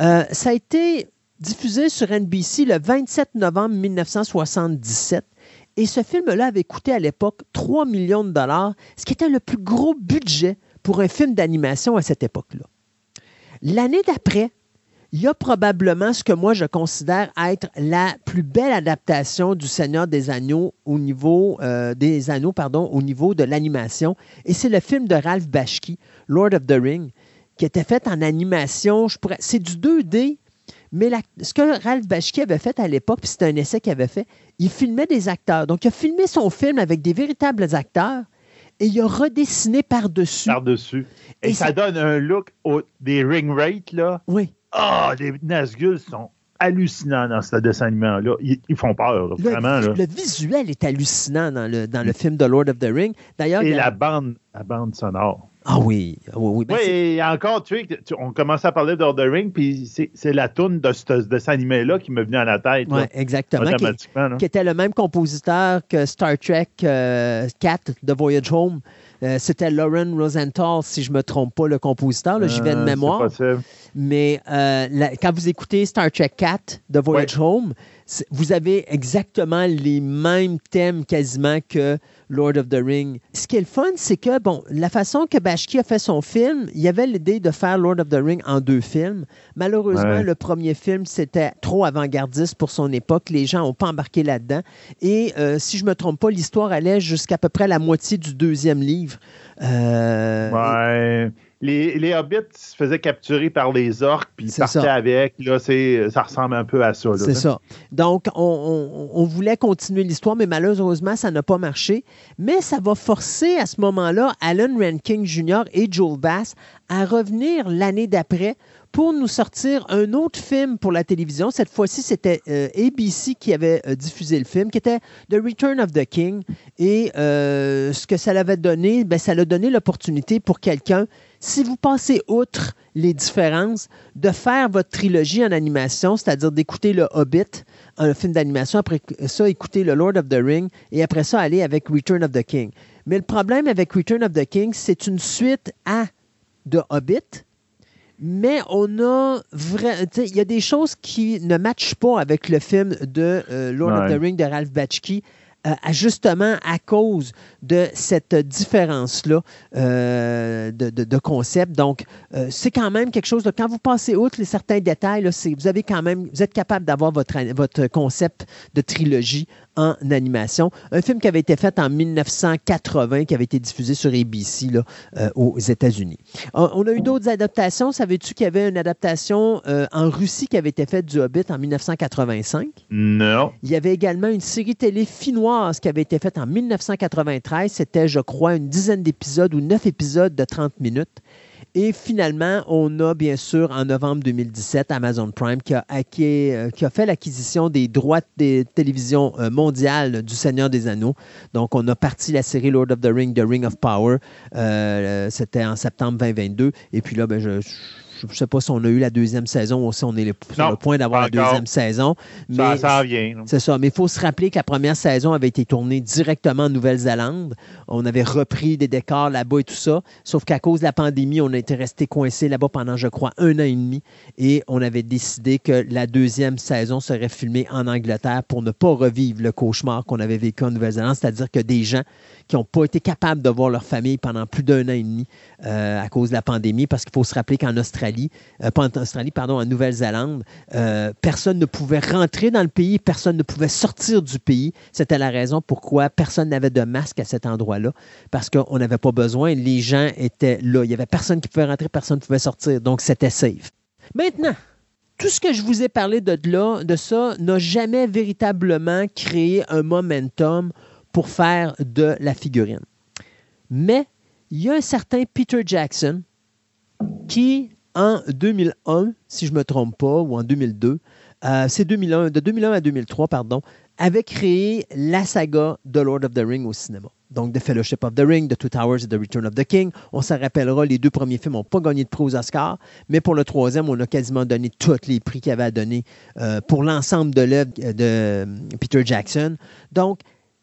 Euh, ça a été diffusé sur NBC le 27 novembre 1977. Et ce film-là avait coûté à l'époque 3 millions de dollars, ce qui était le plus gros budget pour un film d'animation à cette époque-là. L'année d'après, il y a probablement ce que moi je considère être la plus belle adaptation du Seigneur des Anneaux au niveau euh, des Anneaux, pardon, au niveau de l'animation, et c'est le film de Ralph Bashki, Lord of the Ring, qui était fait en animation. C'est du 2D, mais ce que Ralph Bashki avait fait à l'époque, puis c'était un essai qu'il avait fait, il filmait des acteurs. Donc, il a filmé son film avec des véritables acteurs et il a redessiné par-dessus. Par-dessus. Et, ça, donne un look des ring rates, là. Oui. Ah, les Nazgûl sont hallucinants dans ce dessin animé-là. Ils, font peur, vraiment. Le visuel est hallucinant dans le, dans le film de Lord of the Ring. D'ailleurs, Et la, bande, la bande sonore. Ah oui, oui, oui. Ben oui, et encore, tu sais, on commençait à parler de Ring, puis c'est la toune de ce dessin animé-là qui me venait à la tête. Oui, exactement. Qui, était le même compositeur que Star Trek 4, euh, The Voyage Home. Euh, c'était Lauren Rosenthal, si je ne me trompe pas, le compositeur. J'y vais de euh, mémoire. Mais quand vous écoutez Star Trek 4, The Voyage Home, vous avez exactement les mêmes thèmes quasiment que Lord of the Ring. Ce qui est le fun, c'est que, bon, la façon que Bashki a fait son film, il y avait l'idée de faire Lord of the Ring en deux films. Malheureusement, le premier film, c'était trop avant-gardiste pour son époque. Les gens n'ont pas embarqué là-dedans. Et euh, si je ne me trompe pas, l'histoire allait jusqu'à peu près la moitié du deuxième livre. Euh, ouais les, les, hobbits se faisaient capturer par les orques, puis ils partaient avec. Là, ça ressemble un peu à ça. C'est ça. Donc, on, voulait continuer l'histoire, mais malheureusement, ça n'a pas marché. Mais ça va forcer à ce moment-là Alan Rankin Jr. et Joel Bass à revenir l'année d'après pour nous sortir un autre film pour la télévision. Cette fois-ci, c'était euh, ABC qui avait euh, diffusé le film, qui était The Return of the King. Et euh, ce que ça l'avait donné, ben, ça l'a donné l'opportunité pour quelqu'un si vous passez outre les différences, de faire votre trilogie en animation, c'est-à-dire d'écouter le Hobbit, un film d'animation, après ça, écouter le Lord of the Ring, et après ça, aller avec Return of the King. Mais le problème avec Return of the King, c'est une suite à de Hobbit, mais on a vrai, il y a des choses qui ne matchent pas avec le film de euh, Lord of the Ring de Ralph Bakshi euh, justement à cause de cette différence-là euh, de, concept. Donc, euh, c'est quand même quelque chose, de, quand vous passez outre les certains détails, vous avez quand même, vous êtes capable d'avoir votre, votre concept de trilogie en animation. Un film qui avait été fait en 1980, qui avait été diffusé sur ABC là, euh, aux États-Unis. On, on a eu d'autres adaptations. Savais-tu qu'il y avait une adaptation euh, en Russie qui avait été faite du Hobbit en 1985? Non. Il y avait également une série télé finnoise qui avait été faite en 1993. C'était, je crois, une dizaine d'épisodes ou neuf épisodes de 30 minutes. Et finalement, on a bien sûr en novembre 2017 Amazon Prime qui a, euh, qui a fait l'acquisition des droits des télévisions euh, mondiales du Seigneur des Anneaux. Donc, on a parti la série Lord of the Ring, The Ring of Power. Euh, C'était en septembre 2022. Et puis là, ben, je ne sais pas si on a eu la deuxième saison ou si on est le- sur le point d'avoir la deuxième saison. Ça, Mais ça vient. là. c'est ça. Mais il faut se rappeler que la première saison avait été tournée directement en Nouvelle-Zélande. On avait repris des décors là-bas et tout ça. Sauf qu'à cause de la pandémie, on a été resté coincé là-bas pendant, je crois, un an et demi. Et on avait décidé que la deuxième saison serait filmée en Angleterre pour ne pas revivre le cauchemar qu'on avait vécu en Nouvelle-Zélande. C'est-à-dire que des gens qui n'ont pas été capables de voir leur famille pendant plus d'un an et demi euh, à cause de la pandémie, parce qu'il faut se rappeler qu'en Australie, euh, pas en Australie, pardon, en Nouvelle-Zélande, euh, personne ne pouvait rentrer dans le pays, personne ne pouvait sortir du pays. C'était la raison pourquoi personne n'avait de masque à cet endroit-là, parce qu'on n'avait pas besoin. Les gens étaient là. Il n'y avait personne qui pouvait rentrer, personne ne pouvait sortir. Donc, c'était safe. Maintenant, tout ce que je vous ai parlé de, là, de ça n'a jamais véritablement créé un momentum pour faire de la figurine. Mais il y a un certain Peter Jackson qui, en 2001, si je ne me trompe pas, ou en 2002, euh, c'est 2001, de 2001 à 2003, pardon, avait créé la saga de Lord of the Ring au cinéma. Donc, The Fellowship of the Ring, The Two Towers et The Return of the King. On s'en rappellera, les deux premiers films n'ont pas gagné de prix aux Oscars, mais pour le troisième, on a quasiment donné tous les prix qu'il avait à donner euh, pour l'ensemble de l'œuvre de euh, Peter Jackson. Donc,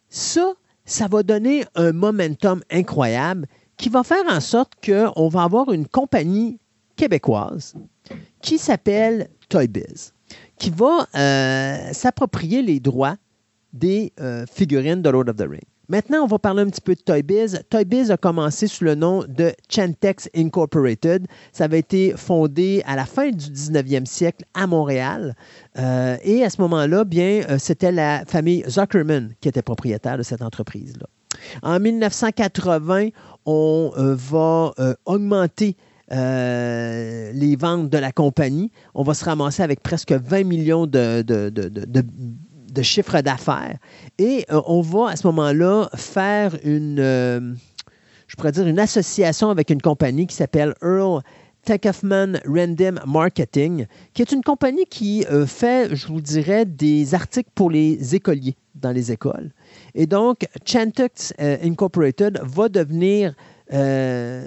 ça, ça va donner un momentum incroyable qui va faire en sorte qu'on va avoir une compagnie québécoise qui s'appelle Toy Biz, qui va euh, s'approprier les droits des euh, figurines de Lord of the Ring. Maintenant, on va parler un petit peu de Toy Biz. Toy Biz a commencé sous le nom de Chantex Incorporated. Ça avait été fondé à la fin du 19e siècle à Montréal. Euh, et à ce moment-là, bien, c'était la famille Zuckerman qui était propriétaire de cette entreprise-là. En 1980, on va augmenter euh, les ventes de la compagnie. On va se ramasser avec presque 20 millions de, de, chiffre d'affaires. Et euh, on va à ce moment-là faire une, euh, je pourrais dire, une association avec une compagnie qui s'appelle Earl Techofman Random Marketing, qui est une compagnie qui fait, je vous dirais, des articles pour les écoliers dans les écoles. Et donc, Chantex euh, Incorporated va devenir euh,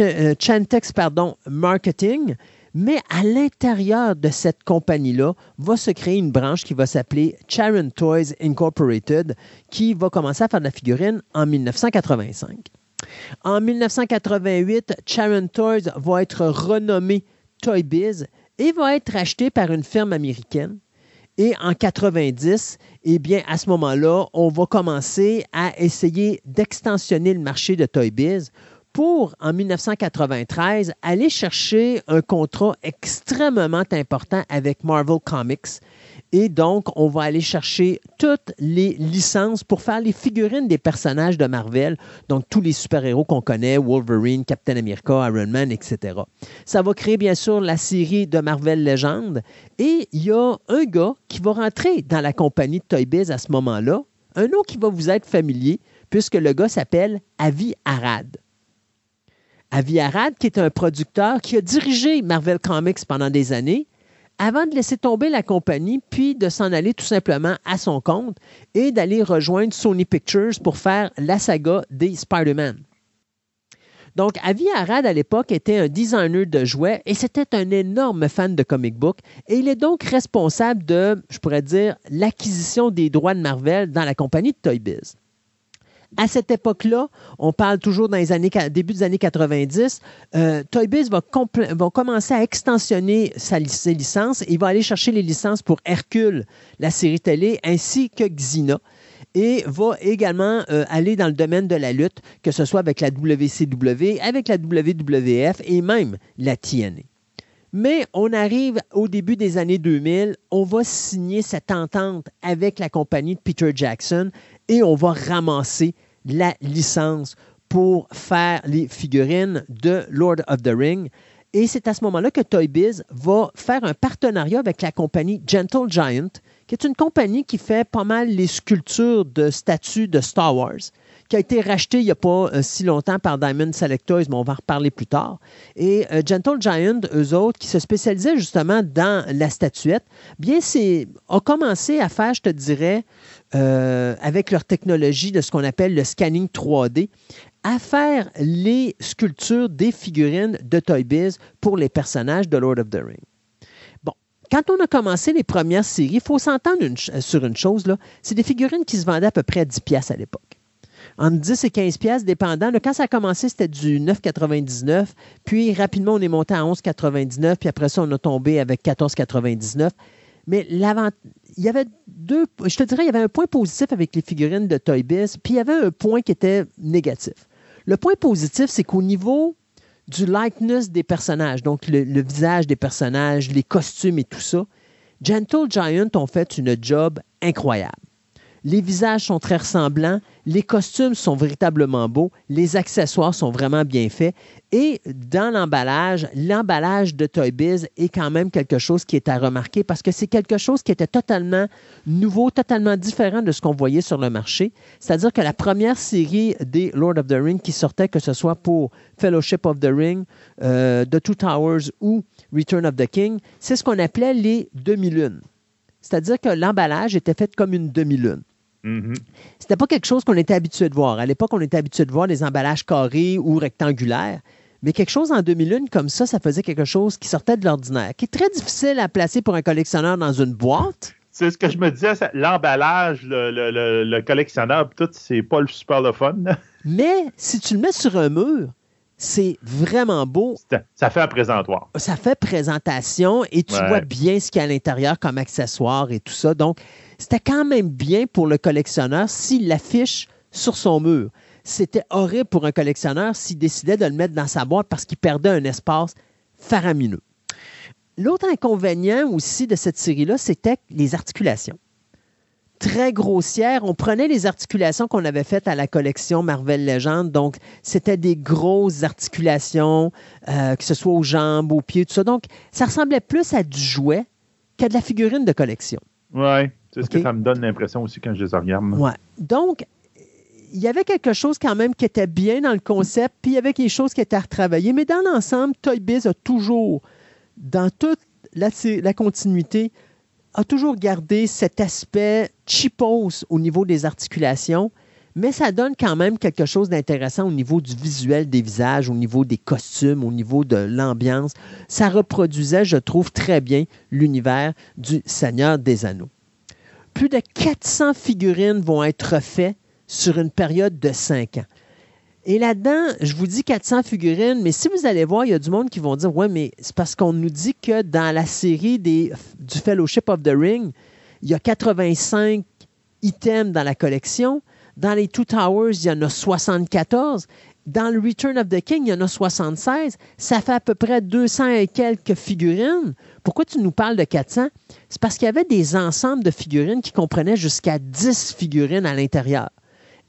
euh, Chantex pardon, Marketing, mais à l'intérieur de cette compagnie-là, va se créer une branche qui va s'appeler Charon Toys Incorporated, qui va commencer à faire de la figurine en 1985. En 1988, Charon Toys va être renommé Toy Biz et va être acheté par une firme américaine. Et en 90, eh bien, à ce moment-là, on va commencer à essayer d'extensionner le marché de Toy Biz pour, en 1993, aller chercher un contrat extrêmement important avec Marvel Comics. Et donc, on va aller chercher toutes les licences pour faire les figurines des personnages de Marvel, donc tous les super-héros qu'on connaît, Wolverine, Captain America, Iron Man, etc. Ça va créer, bien sûr, la série de Marvel Legends. Et il y a un gars qui va rentrer dans la compagnie de Toy Biz à ce moment-là, un nom qui va vous être familier, puisque le gars s'appelle Avi Arad. Avi Arad, qui est un producteur qui a dirigé Marvel Comics pendant des années, avant de laisser tomber la compagnie, puis de s'en aller tout simplement à son compte et d'aller rejoindre Sony Pictures pour faire la saga des Spider-Man. Donc, Avi Arad, à l'époque, était un designer de jouets et c'était un énorme fan de comic book. Et il est donc responsable de, je pourrais dire, l'acquisition des droits de Marvel dans la compagnie de Toy Biz. À cette époque-là, on parle toujours dans les années, début des années 90, euh, Toy Biz va, commencer à extensionner sa, ses licences et il va aller chercher les licences pour Hercule, la série télé, ainsi que Xena et va également euh, aller dans le domaine de la lutte, que ce soit avec la WCW, avec la WWF et même la TNA. Mais on arrive au début des années 2000, on va signer cette entente avec la compagnie de Peter Jackson et on va ramasser la licence pour faire les figurines de Lord of the Ring. Et c'est à ce moment-là que Toy Biz va faire un partenariat avec la compagnie Gentle Giant, qui est une compagnie qui fait pas mal les sculptures de statues de Star Wars qui a été racheté il n'y a pas euh, si longtemps par Diamond Selectors, mais on va en reparler plus tard. Et euh, Gentle Giant, eux autres, qui se spécialisaient justement dans la statuette, bien, c'est ont commencé à faire, je te dirais, euh, avec leur technologie de ce qu'on appelle le scanning 3D, à faire les sculptures des figurines de Toy Biz pour les personnages de Lord of the Rings. Bon, quand on a commencé les premières séries, il faut s'entendre sur une chose, là, c'est des figurines qui se vendaient à peu près à 10 pièces à l'époque entre 10 et 15 pièces dépendant. quand ça a commencé, c'était du 9,99. Puis rapidement, on est monté à 11,99. Puis après ça, on a tombé avec 14,99. Mais il y avait deux, je te dirais, il y avait un point positif avec les figurines de Toy Biz, puis il y avait un point qui était négatif. Le point positif, c'est qu'au niveau du likeness des personnages, donc le, visage des personnages, les costumes et tout ça, Gentle Giant ont fait une job incroyable. Les visages sont très ressemblants, les costumes sont véritablement beaux, les accessoires sont vraiment bien faits. Et dans l'emballage, l'emballage de Toy Biz est quand même quelque chose qui est à remarquer parce que c'est quelque chose qui était totalement nouveau, totalement différent de ce qu'on voyait sur le marché. C'est-à-dire que la première série des Lord of the Ring qui sortait, que ce soit pour Fellowship of the Ring, euh, The Two Towers ou Return of the King, c'est ce qu'on appelait les demi-lunes. C'est-à-dire que l'emballage était fait comme une demi-lune. Mm-hmm. C'était pas quelque chose qu'on était habitué de voir. À l'époque, on était habitué de voir des emballages carrés ou rectangulaires. Mais quelque chose en 2001 comme ça, ça faisait quelque chose qui sortait de l'ordinaire, qui est très difficile à placer pour un collectionneur dans une boîte. C'est ce que je me disais, l'emballage, le, collectionneur, tout, c'est pas le super le fun. Mais si tu le mets sur un mur, c'est vraiment beau. Ça fait un présentoir. Ça fait présentation et tu vois bien ce qu'il y a à l'intérieur comme accessoire et tout ça. Donc, c'était quand même bien pour le collectionneur s'il l'affiche sur son mur. C'était horrible pour un collectionneur s'il décidait de le mettre dans sa boîte parce qu'il perdait un espace faramineux. L'autre inconvénient aussi de cette série-là, c'était les articulations. Très grossières. On prenait les articulations qu'on avait faites à la collection Marvel Legends. Donc, c'était des grosses articulations, euh, que ce soit aux jambes, aux pieds, tout ça. Donc, ça ressemblait plus à du jouet qu'à de la figurine de collection. Oui. C'est ce que ça me donne l'impression aussi quand je les regarde. Ouais. Donc, il y avait quelque chose quand même qui était bien dans le concept, puis il y avait quelque chose qui était à retravailler. Mais dans l'ensemble, Toy Biz a toujours, dans toute la, la continuité, a toujours gardé cet aspect cheapos au niveau des articulations, mais ça donne quand même quelque chose d'intéressant au niveau du visuel des visages, au niveau des costumes, au niveau de l'ambiance. Ça reproduisait, je trouve, très bien l'univers du Seigneur des Anneaux plus de 400 figurines vont être faites sur une période de 5 ans. Et là-dedans, je vous dis 400 figurines, mais si vous allez voir, il y a du monde qui vont dire Ouais, mais c'est parce qu'on nous dit que dans la série du Fellowship of the Ring, il y a 85 items dans la collection. Dans les Two Towers, il y en a 74. Dans le Return of the King, il y en a 76. Ça fait à peu près 200 et quelques figurines. Pourquoi tu nous parles de 400? C'est parce qu'il y avait des ensembles de figurines qui comprenaient jusqu'à 10 figurines à l'intérieur.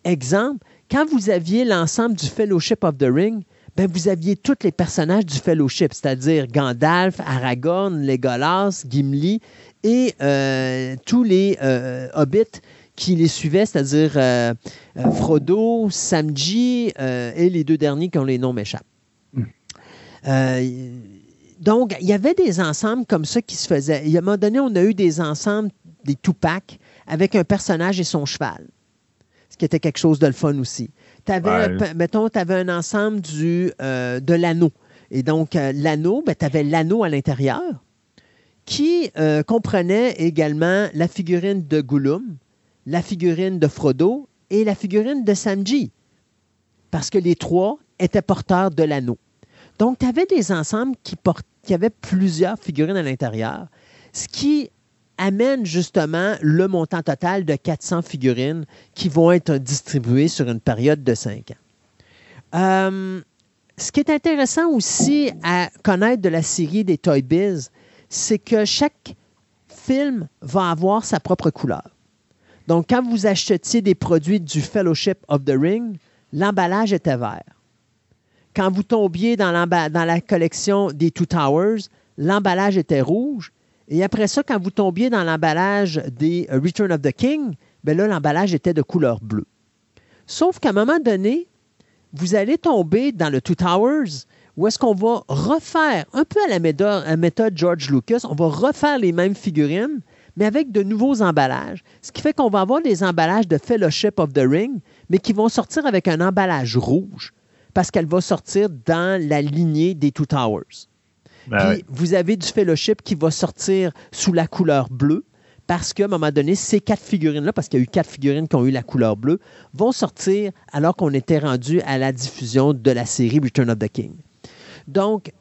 Exemple, quand vous aviez l'ensemble du Fellowship of the Ring, ben vous aviez tous les personnages du Fellowship, c'est-à-dire Gandalf, Aragorn, Legolas, Gimli et euh, tous les euh, hobbits qui les suivaient, c'est-à-dire euh, Frodo, Samji et les deux derniers qui ont les noms m'échappent. Hmm. Donc, il y avait des ensembles comme ça qui se faisaient. A un moment donné, on a eu des ensembles, des Tupac, avec un personnage et son cheval, ce qui était quelque chose de le fun aussi. Avais, Mettons, tu avais un ensemble du, euh, de l'anneau. Et donc, euh, l'anneau, ben, tu avais l'anneau à l'intérieur qui euh, comprenait également la figurine de Gollum, la figurine de Frodo et la figurine de Samji. Parce que les trois étaient porteurs de l'anneau. Donc, tu avais des ensembles qui y avait plusieurs figurines à l'intérieur, ce qui amène justement le montant total de 400 figurines qui vont être distribuées sur une période de 5 ans. Euh, ce qui est intéressant aussi à connaître de la série des Toy Biz, c'est que chaque film va avoir sa propre couleur. Donc, quand vous achetiez des produits du Fellowship of the Ring, l'emballage était vert. Quand vous tombiez dans, dans la collection des Two Towers, l'emballage était rouge. Et après ça, quand vous tombiez dans l'emballage des Return of the King, ben là, l'emballage était de couleur bleue. Sauf qu'à un moment donné, vous allez tomber dans le Two Towers, où est-ce qu'on va refaire, un peu à la méthode, George Lucas, on va refaire les mêmes figurines, mais avec de nouveaux emballages. Ce qui fait qu'on va avoir des emballages de Fellowship of the Ring, mais qui vont sortir avec un emballage rouge, parce qu'elle va sortir dans la lignée des Two Towers. Ben Puis vous avez du Fellowship qui va sortir sous la couleur bleue, parce qu'à un moment donné, ces quatre figurines-là, parce qu'il y a eu quatre figurines qui ont eu la couleur bleue, vont sortir alors qu'on était rendu à la diffusion de la série Return of the King. Donc,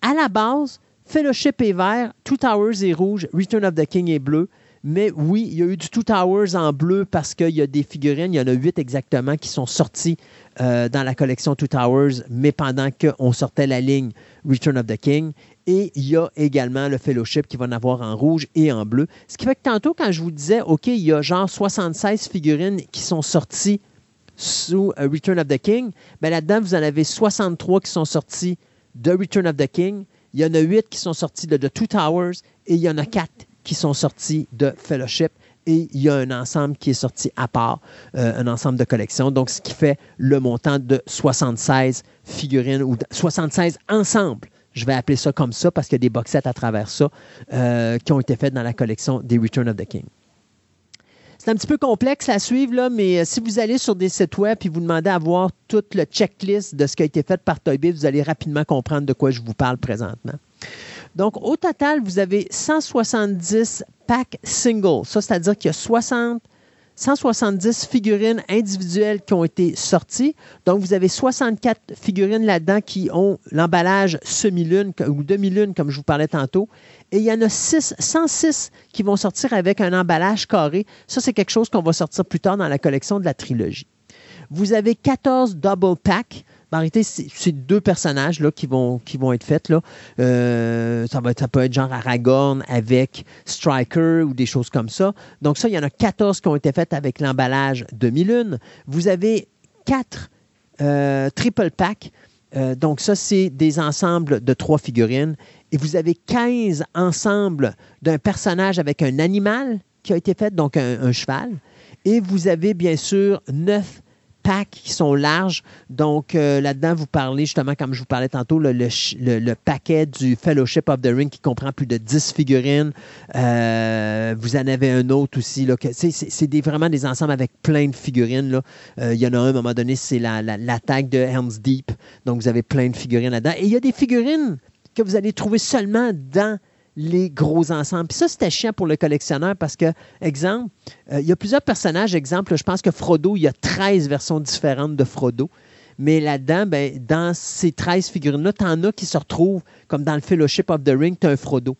à la base, Fellowship est vert, Two Towers est rouge, Return of the King est bleu. Mais oui, il y a eu du Two Towers en bleu parce qu'il y a des figurines, il y en a huit exactement, qui sont sorties euh, dans la collection Two Towers, mais pendant qu'on sortait la ligne Return of the King. Et il y a également le Fellowship qui va en avoir en rouge et en bleu. Ce qui fait que tantôt, quand je vous disais, OK, il y a genre 76 figurines qui sont sorties sous euh, Return of the King, bien là-dedans, vous en avez 63 qui sont sorties de Return of the King. Il y en a 8 qui sont sortis de The Two Towers et il y en a 4 qui sont sortis de Fellowship. Et il y a un ensemble qui est sorti à part, euh, un ensemble de collections. Donc, ce qui fait le montant de 76 figurines ou 76 ensembles je vais appeler ça comme ça parce qu'il y a des box à travers ça euh, qui ont été faits dans la collection des Return of the King. C'est un petit peu complexe à suivre, là, mais euh, si vous allez sur des sites web et vous demandez à voir toute le checklist de ce qui a été fait par Toy Biz, vous allez rapidement comprendre de quoi je vous parle présentement. Donc, au total, vous avez 170 packs singles. Ça, c'est-à-dire qu'il y a 60 170 figurines individuelles qui ont été sorties. Donc, vous avez 64 figurines là-dedans qui ont l'emballage semi-lune ou demi-lune, comme je vous parlais tantôt. Et il y en a 6, 106 qui vont sortir avec un emballage carré. Ça, c'est quelque chose qu'on va sortir plus tard dans la collection de la trilogie. Vous avez 14 double packs. En c'est deux personnages là, qui, vont, être faits. Euh, ça, peut être genre Aragorn avec Striker ou des choses comme ça. Donc ça, il y en a 14 qui ont été faites avec l'emballage demi-lune. Vous avez quatre euh, triple packs. Euh, donc ça, c'est des ensembles de trois figurines. Et vous avez 15 ensembles d'un personnage avec un animal qui a été fait, donc un, un cheval. Et vous avez bien sûr neuf packs qui sont larges. Donc, euh, là-dedans, vous parlez justement, comme je vous parlais tantôt, le, le, paquet du Fellowship of the Ring qui comprend plus de 10 figurines. Euh, vous en avez un autre aussi. C'est vraiment des ensembles avec plein de figurines. Là. Euh, il y en a un, à un moment donné, c'est l'attaque de Helm's Deep. Donc, vous avez plein de figurines là-dedans. Et il y a des figurines que vous allez trouver seulement dans les gros ensembles. Puis ça, c'était chiant pour le collectionneur parce que, exemple, euh, il y a plusieurs personnages. Exemple, je pense que Frodo, il y a 13 versions différentes de Frodo. Mais là-dedans, ben, dans ces 13 figurines-là, tu en as qui se retrouvent, comme dans le Fellowship of the Ring, tu as un Frodo.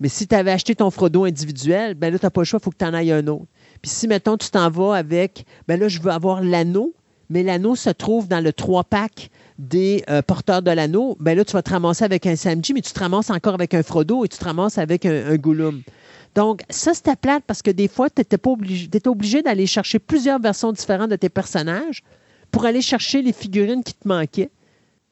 Mais si tu avais acheté ton Frodo individuel, ben là, tu n'as pas le choix, il faut que tu en ailles un autre. Puis si, mettons, tu t'en vas avec, ben là, je veux avoir l'anneau, mais l'anneau se trouve dans le 3-pack des euh, porteurs de l'anneau, ben là, tu vas te ramasser avec un Samji, mais tu te ramasses encore avec un Frodo et tu te ramasses avec un, Gollum. Donc, ça, c'était plate parce que des fois, tu étais, obligé, obligé d'aller chercher plusieurs versions différentes de tes personnages pour aller chercher les figurines qui te manquaient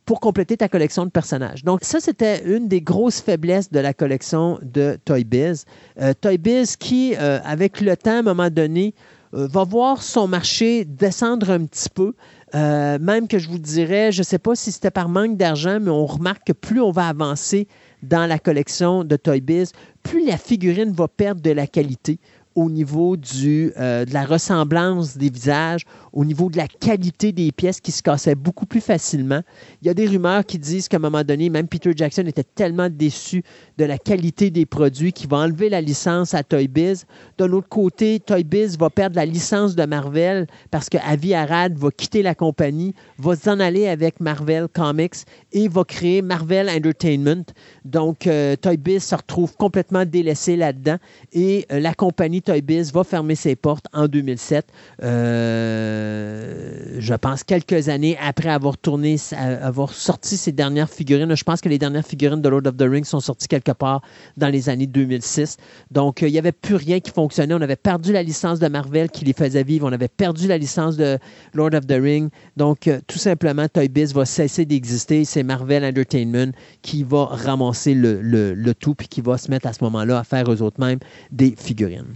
pour compléter ta collection de personnages. Donc, ça, c'était une des grosses faiblesses de la collection de Toy Biz. Euh, Toy Biz qui, euh, avec le temps, à un moment donné, va voir son marché descendre un petit peu. Euh, même que je vous dirais, je ne sais pas si c'était par manque d'argent, mais on remarque que plus on va avancer dans la collection de Toy Biz, plus la figurine va perdre de la qualité au niveau du, euh, de la ressemblance des visages, au niveau de la qualité des pièces qui se cassaient beaucoup plus facilement. Il y a des rumeurs qui disent qu'à un moment donné, même Peter Jackson était tellement déçu de la qualité des produits qu'il va enlever la licence à Toy Biz. De l'autre côté, Toy Biz va perdre la licence de Marvel parce que Avi Arad va quitter la compagnie, va s'en aller avec Marvel Comics et va créer Marvel Entertainment. Donc, euh, Toy Biz se retrouve complètement délaissé là-dedans et euh, la compagnie Toy Biz va fermer ses portes en 2007. Euh, je pense quelques années après avoir tourné, avoir sorti ses dernières figurines. Je pense que les dernières figurines de Lord of the Rings sont sorties quelque part dans les années 2006. Donc, euh, il n'y avait plus rien qui fonctionnait. On avait perdu la licence de Marvel qui les faisait vivre. On avait perdu la licence de Lord of the Rings. Donc, euh, tout simplement, Toy Biz va cesser d'exister. C'est Marvel Entertainment qui va ramasser le, tout puis qui va se mettre à ce moment-là à faire eux autres mêmes des figurines.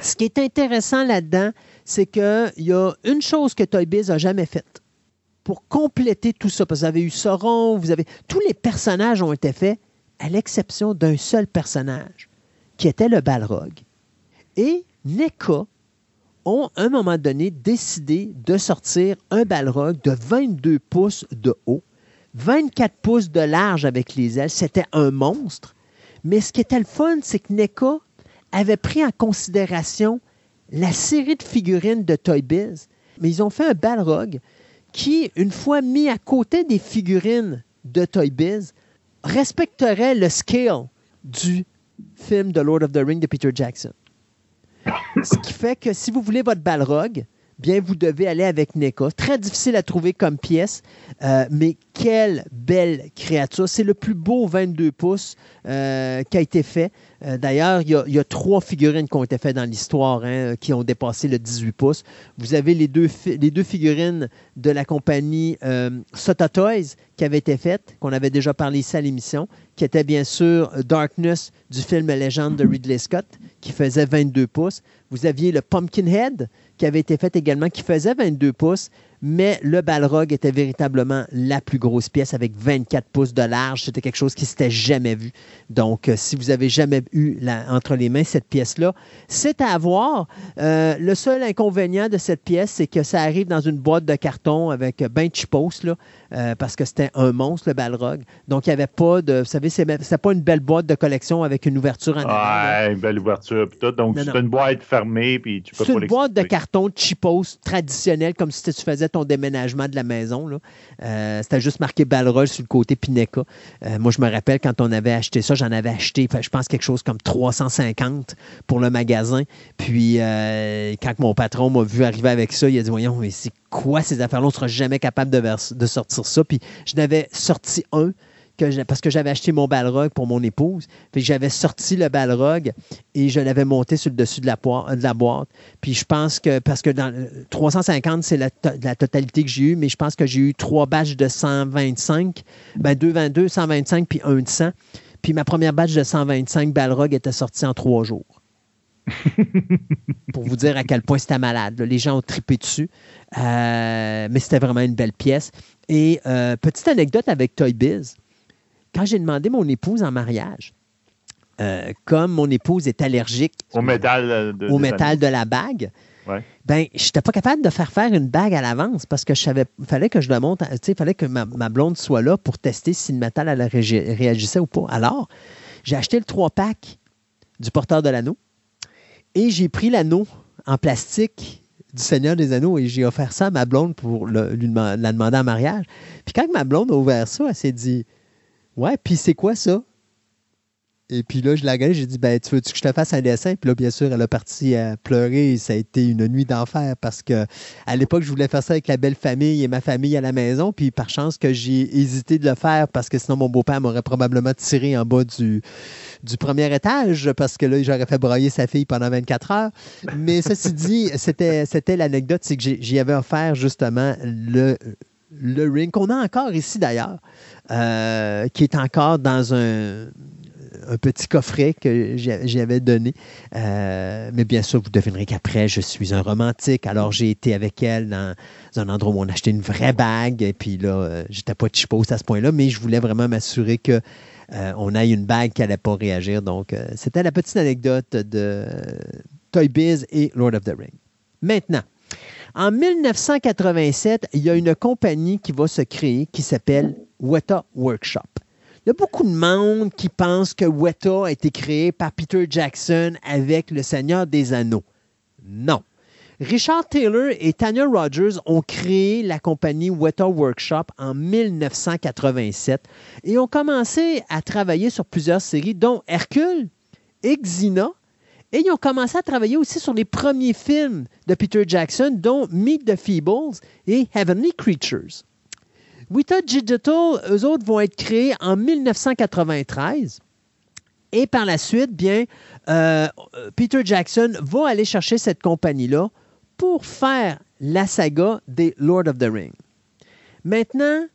Ce qui est intéressant là-dedans, c'est qu'il y a une chose que Toy Biz n'a jamais faite pour compléter tout ça. Parce que vous avez eu Sauron, vous avez. Tous les personnages ont été faits, à l'exception d'un seul personnage, qui était le Balrog. Et NECA ont, à un moment donné, décidé de sortir un Balrog de 22 pouces de haut, 24 pouces de large avec les ailes. C'était un monstre. Mais ce qui était le fun, c'est que NECA avait pris en considération la série de figurines de Toy Biz, mais ils ont fait un Balrog qui, une fois mis à côté des figurines de Toy Biz, respecterait le scale du film de Lord of the Ring de Peter Jackson. Ce qui fait que si vous voulez votre Balrog, bien, vous devez aller avec NECA. Très difficile à trouver comme pièce, euh, mais quelle belle créature. C'est le plus beau 22 pouces euh, qui a été fait. Euh, d'ailleurs, il, y, a trois figurines qui ont été faites dans l'histoire, hein, qui ont dépassé le 18 pouces. Vous avez les deux, figurines de la compagnie euh, Sota Toys qui avaient été faites, qu'on avait déjà parlé ici à l'émission, qui était bien sûr Darkness du film Légende de Ridley Scott, qui faisait 22 pouces. Vous aviez le Pumpkinhead, qui avait été fait également, qui faisait 22 pouces mais le Balrog était véritablement la plus grosse pièce avec 24 pouces de large. C'était quelque chose qui s'était jamais vu. Donc, euh, si vous avez jamais eu entre les mains cette pièce-là, c'est à voir. Euh, le seul inconvénient de cette pièce, c'est que ça arrive dans une boîte de carton avec ben chipos, là, euh, parce que c'était un monstre, le Balrog. Donc, il n'y avait pas de. Vous savez, c'est pas une belle boîte de collection avec une ouverture en arrière. Ouais, une belle ouverture. Tout. Donc, c'est une boîte fermée. Puis tu peux c'est une boîte de carton chipos traditionnelle, comme si tu faisais ton déménagement de la maison. Euh, c'était juste marqué Balrog sur le côté Pineka. Euh, moi, je me rappelle quand on avait acheté ça, j'en avais acheté, je pense, quelque chose comme 350 pour le magasin. Puis, euh, quand mon patron m'a vu arriver avec ça, il a dit Voyons, mais c'est quoi ces affaires-là On ne sera jamais capable de, de sortir ça. Puis, je n'avais sorti un parce que j'avais acheté mon balrog pour mon épouse. Puis j'avais sorti le balrog et je l'avais monté sur le dessus de la, de la boîte. Puis je pense que, parce que dans 350, c'est la, totalité que j'ai eue, mais je pense que j'ai eu trois badges de 125, ben 222, 125 puis un de 100. Puis ma première badge de 125 balrog était sortie en trois jours. pour vous dire à quel point c'était malade. Les gens ont tripé dessus. Euh, mais c'était vraiment une belle pièce. Et euh, petite anecdote avec Toy Biz quand j'ai demandé mon épouse en mariage, euh, comme mon épouse est allergique au métal de, au métal de la bague, ben, je n'étais pas capable de faire faire une bague à l'avance parce que je savais, fallait que je le monte, il fallait que ma, blonde soit là pour tester si le métal elle réagissait ou pas. Alors, j'ai acheté le 3-pack du porteur de l'anneau et j'ai pris l'anneau en plastique du Seigneur des Anneaux et j'ai offert ça à ma blonde pour lui la demander en mariage. Puis quand ma blonde a ouvert ça, elle s'est dit Ouais, puis c'est quoi ça? Et puis là, je l'ai regardé, j'ai dit, ben, tu veux-tu que je te fasse un dessin? Puis là, bien sûr, elle a parti à pleurer. Ça a été une nuit d'enfer parce que à l'époque, je voulais faire ça avec la belle famille et ma famille à la maison. Puis par chance que j'ai hésité de le faire parce que sinon, mon beau-père m'aurait probablement tiré en bas du, du premier étage parce que là, j'aurais fait broyer sa fille pendant 24 heures. Mais ceci dit, c'était, c'était l'anecdote, c'est que j'y avais offert justement le, le ring qu'on a encore ici d'ailleurs, euh, qui est encore dans un, petit coffret que j'avais donné. Euh, mais bien sûr, vous devinerez qu'après, je suis un romantique. Alors, j'ai été avec elle dans, un endroit où on achetait une vraie bague. Et puis là, euh, j'étais pas chipose à ce point-là, mais je voulais vraiment m'assurer que on ait une bague qui n'allait pas réagir. Donc, c'était la petite anecdote de Toy Biz et Lord of the Ring. Maintenant, en 1987, il y a une compagnie qui va se créer qui s'appelle Weta Workshop. Il y a beaucoup de monde qui pense que Weta a été créé par Peter Jackson avec Le Seigneur des Anneaux. Non. Richard Taylor et Tanya Rogers ont créé la compagnie Weta Workshop en 1987 et ont commencé à travailler sur plusieurs séries, dont Hercule, Xena Et ils ont commencé à travailler aussi sur les premiers films de Peter Jackson, dont Meet the Feebles et Heavenly Creatures. Weta Digital, eux autres, vont être créés en 1993. Et par la suite, bien, euh, Peter Jackson va aller chercher cette compagnie-là pour faire la saga des Lord of the Rings. Maintenant,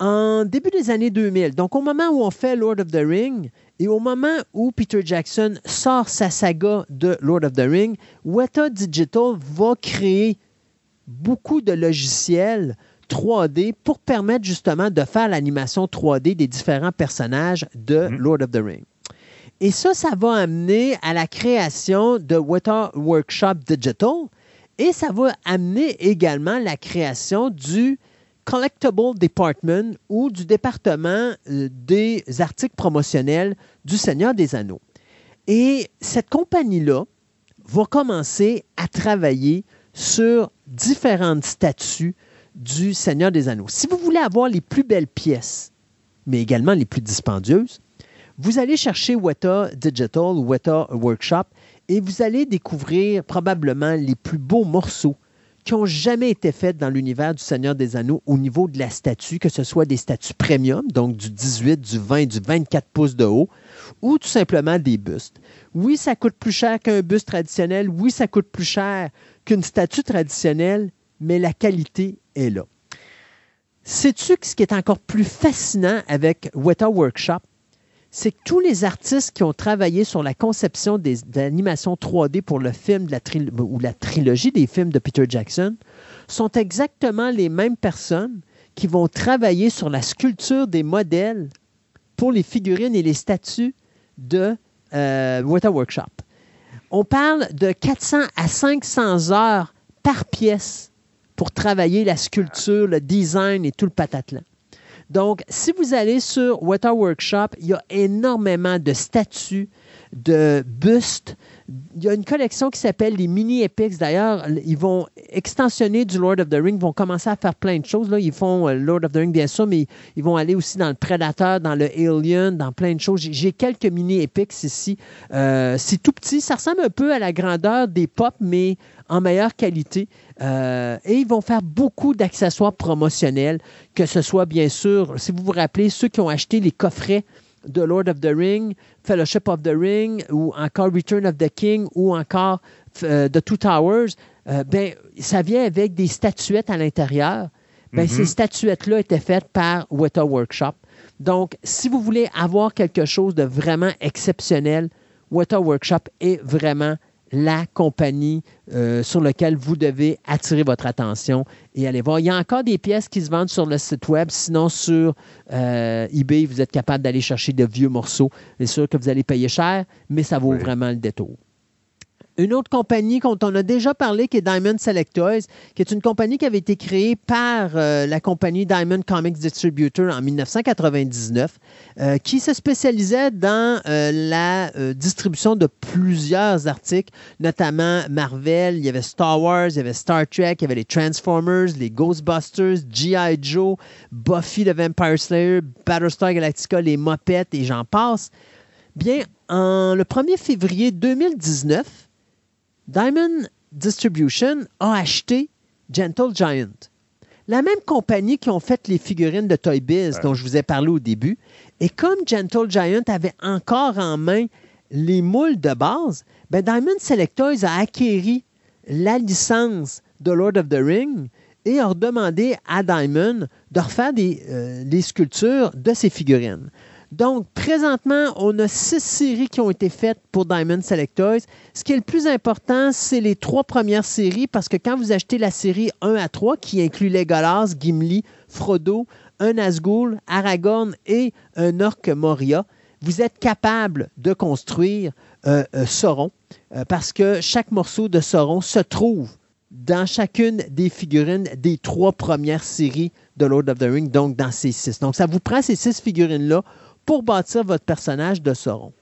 en début des années 2000, donc au moment où on fait Lord of the Ring et au moment où Peter Jackson sort sa saga de Lord of the Ring, Weta Digital va créer beaucoup de logiciels 3D pour permettre justement de faire l'animation 3D des différents personnages de Mhm. Lord of the Ring. Et ça, ça va amener à la création de Weta Workshop Digital et ça va amener également la création du Collectible Department ou du département euh, des articles promotionnels du Seigneur des Anneaux. Et cette compagnie-là va commencer à travailler sur différentes statues du Seigneur des Anneaux. Si vous voulez avoir les plus belles pièces, mais également les plus dispendieuses, vous allez chercher Weta Digital ou Weta Workshop et vous allez découvrir probablement les plus beaux morceaux qui ont jamais été faits dans l'univers du Seigneur des Anneaux au niveau de la statue, que ce soit des statues premium, donc du 18, du 20, du 24 pouces de haut, ou tout simplement des bustes. Oui, ça coûte plus cher qu'un buste traditionnel, oui, ça coûte plus cher qu'une statue traditionnelle, mais la qualité est là. Sais-tu ce qui est encore plus fascinant avec Weta Workshop? C'est que tous les artistes qui ont travaillé sur la conception des, de l'animation 3D pour le film la ou la trilogie des films de Peter Jackson sont exactement les mêmes personnes qui vont travailler sur la sculpture des modèles pour les figurines et les statues de euh, Weta Workshop. On parle de 400 à 500 heures par pièce pour travailler la sculpture, le design et tout le patatlan. Donc, si vous allez sur Weta Workshop, il y a énormément de statues, de bustes. Il y a une collection qui s'appelle les Mini Epics. D'ailleurs, ils vont extensionner du Lord of the Ring, vont commencer à faire plein de choses. Là. Ils font euh, Lord of the Ring, bien sûr, mais ils vont aller aussi dans le Predator, dans le Alien, dans plein de choses. J'ai- quelques Mini Epics ici. Euh, C'est tout petit. Ça ressemble un peu à la grandeur des pop, mais en meilleure qualité. Euh, et ils vont faire beaucoup d'accessoires promotionnels, que ce soit bien sûr, si vous vous rappelez, ceux qui ont acheté les coffrets de Lord of the Ring, Fellowship of the Ring, ou encore Return of the King, ou encore euh, The Two Towers, euh, ben, ça vient avec des statuettes à l'intérieur. Ben, Mhm. Ces statuettes-là étaient faites par Weta Workshop. Donc, si vous voulez avoir quelque chose de vraiment exceptionnel, Weta Workshop est vraiment la compagnie euh, sur laquelle vous devez attirer votre attention et aller voir. Il y a encore des pièces qui se vendent sur le site web. Sinon, sur euh, eBay, vous êtes capable d'aller chercher de vieux morceaux. C'est sûr que vous allez payer cher, mais ça vaut Oui. vraiment le détour. Une autre compagnie dont on a déjà parlé, qui est Diamond Select Toys, qui est une compagnie qui avait été créée par euh, la compagnie Diamond Comics Distributor en 1999, euh, qui se spécialisait dans euh, la distribution de plusieurs articles, notamment Marvel, il y avait Star Wars, il y avait Star Trek, il y avait les Transformers, les Ghostbusters, G.I. Joe, Buffy the Vampire Slayer, Battlestar Galactica, les Mopettes et j'en passe. Bien, en le 1er février 2019, Diamond Distribution a acheté Gentle Giant. La même compagnie qui ont fait les figurines de Toy Biz dont je vous ai parlé au début. Et comme Gentle Giant avait encore en main les moules de base, ben Diamond Select Toys a acquéri la licence de Lord of the Ring et a demandé à Diamond de refaire des, euh, les sculptures de ses figurines. Donc, présentement, on a six séries qui ont été faites pour Diamond Select Toys. Ce qui est le plus important, c'est les trois premières séries, parce que quand vous achetez la série 1 à 3, qui inclut Legolas, Gimli, Frodo, un Nazgûl, Aragorn et un Orc Moria, vous êtes capable de construire euh, euh, Sauron, euh, parce que chaque morceau de Sauron se trouve dans chacune des figurines des trois premières séries de Lord of the Ring, donc dans ces six. Donc, ça vous prend ces six figurines-là pour bâtir votre personnage de Sauron.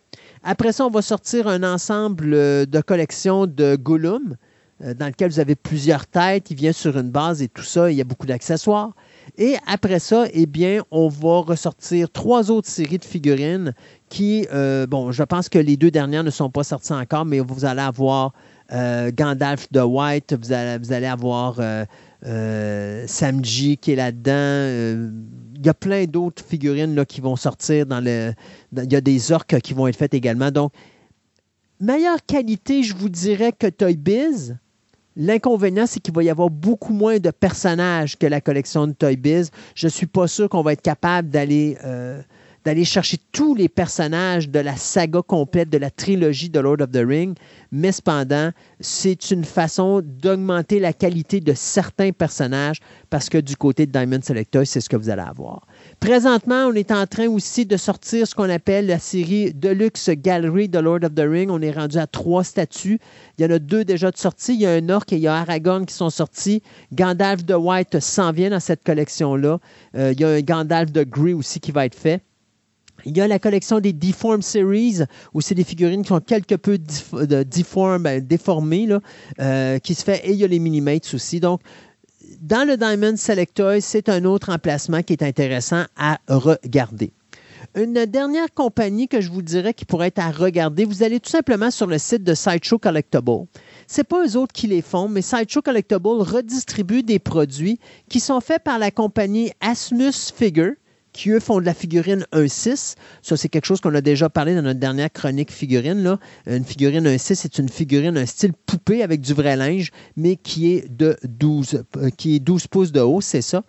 Après ça, on va sortir un ensemble euh, de collections de Gollum, euh, dans lequel vous avez plusieurs têtes, il vient sur une base et tout ça, il y a beaucoup d'accessoires. Et après ça, eh bien, on va ressortir trois autres séries de figurines qui, euh, bon, je pense que les deux dernières ne sont pas sorties encore, mais vous allez avoir Gandalf de White, vous allez, avoir Samji qui est là-dedans. Il y a plein d'autres figurines qui vont sortir dans le. il y a des orques qui vont être faites également. Donc, meilleure qualité, je vous dirais, que Toy Biz. L'inconvénient, c'est qu'il va y avoir beaucoup moins de personnages que la collection de Toy Biz. Je ne suis pas sûr qu'on va être capable d'aller euh, d'aller chercher tous les personnages de la saga complète de la trilogie de Lord of the Ring, mais cependant, c'est une façon d'augmenter la qualité de certains personnages parce que du côté de Diamond Selector, c'est ce que vous allez avoir. Présentement, on est en train aussi de sortir ce qu'on appelle la série Deluxe Gallery de Lord of the Ring. On est rendu à trois statues. Il y en a deux déjà de sortie. Il y a un Orc et il y a Aragorn qui sont sortis. Gandalf de White s'en vient dans cette collection-là. Euh, il y a un Gandalf de Grey aussi qui va être fait. Il y a la collection des Deform Series, où c'est des figurines qui sont quelque peu ben, déformées, euh, qui se fait, et il y a les Minimates aussi. Donc, dans le Diamond Selector, c'est un autre emplacement qui est intéressant à regarder. Une dernière compagnie que je vous dirais qui pourrait être à regarder, vous allez tout simplement sur le site de Sideshow Collectible. Ce n'est pas eux autres qui les font, mais Sideshow Collectible redistribue des produits qui sont faits par la compagnie Asmus Figure qui, eux, font de la figurine 1-6. Ça, c'est quelque chose qu'on a déjà parlé dans notre dernière chronique figurine. Une figurine 1-6, c'est une figurine, un style poupée avec du vrai linge, mais qui est de 12, euh, qui est 12 pouces de haut, c'est ça.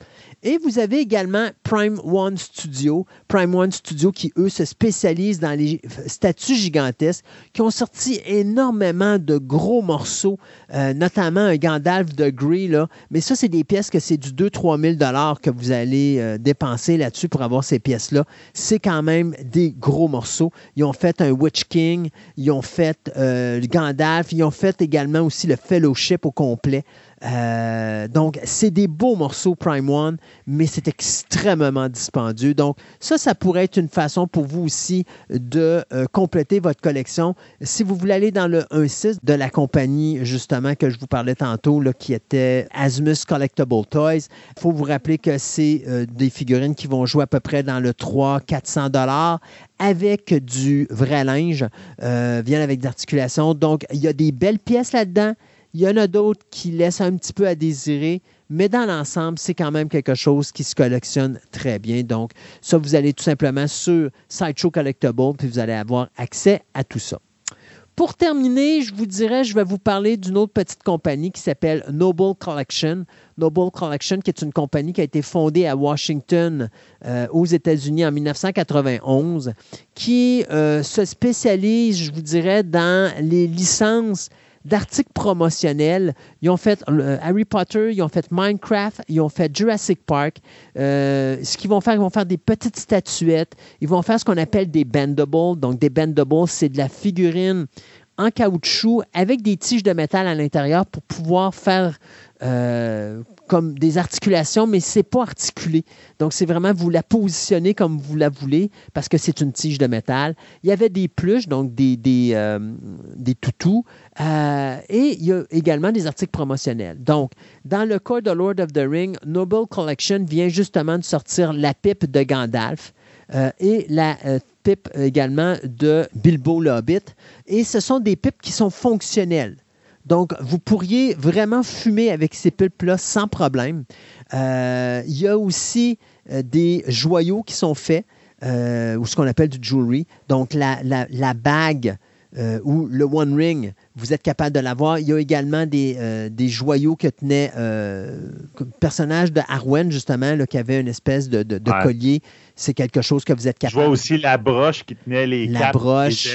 Et vous avez également Prime One Studio. Prime One Studio qui, eux, se spécialisent dans les statues gigantesques, qui ont sorti énormément de gros morceaux, euh, notamment un Gandalf de Grey. Là. Mais ça, c'est des pièces que c'est du 2-3 000 que vous allez euh, dépenser là-dessus pour avoir ces pièces-là. C'est quand même des gros morceaux. Ils ont fait un Witch King, ils ont fait euh, le Gandalf, ils ont fait également aussi le Fellowship au complet. Euh, donc, c'est des beaux morceaux Prime One, mais c'est extrêmement dispendieux. Donc, ça, ça pourrait être une façon pour vous aussi de euh, compléter votre collection. Si vous voulez aller dans le 1.6 de la compagnie, justement, que je vous parlais tantôt, là, qui était Asmus Collectible Toys, il faut vous rappeler que c'est euh, des figurines qui vont jouer à peu près dans le 300-400 dollars avec du vrai linge, viennent avec d'articulation. Donc, il y a des belles pièces là-dedans. Il y en a d'autres qui laissent un petit peu à désirer, mais dans l'ensemble, c'est quand même quelque chose qui se collectionne très bien. Donc, ça, vous allez tout simplement sur Sideshow Collectible, puis vous allez avoir accès à tout ça. Pour terminer, je vous dirais, je vais vous parler d'une autre petite compagnie qui s'appelle Noble Collection. Noble Collection, qui est une compagnie qui a été fondée à Washington, euh, aux États-Unis, en 1991, qui euh, se spécialise, je vous dirais, dans les licences d'articles promotionnels. Ils ont fait euh, Harry Potter, ils ont fait Minecraft, ils ont fait Jurassic Park. Euh, ce qu'ils vont faire, ils vont faire des petites statuettes. Ils vont faire ce qu'on appelle des bendables. Donc, des bendables, c'est de la figurine en caoutchouc avec des tiges de métal à l'intérieur pour pouvoir faire euh, comme des articulations, mais c'est pas articulé. Donc, c'est vraiment vous la positionnez comme vous la voulez parce que c'est une tige de métal. Il y avait des pluches, donc des, des, euh, toutous, euh, et il y a également des articles promotionnels. Donc, dans le cas de Lord of the Ring, Noble Collection vient justement de sortir la pipe de Gandalf. et la pipe également de Bilbo le Hobbit. Et ce sont des pipes qui sont fonctionnelles. Donc, vous pourriez vraiment fumer avec ces pulpes-là sans problème. Euh, il y a aussi euh, des joyaux qui sont faits, euh, ou ce qu'on appelle du jewelry. Donc, la, la bague ou le One Ring vous êtes capable de l'avoir. Il y a également des, euh, des joyaux que tenait euh, le personnage de Arwen, justement, là, qui avait une espèce de, de, collier. C'est quelque chose que vous êtes capable. Je vois aussi la broche qui tenait les la broche.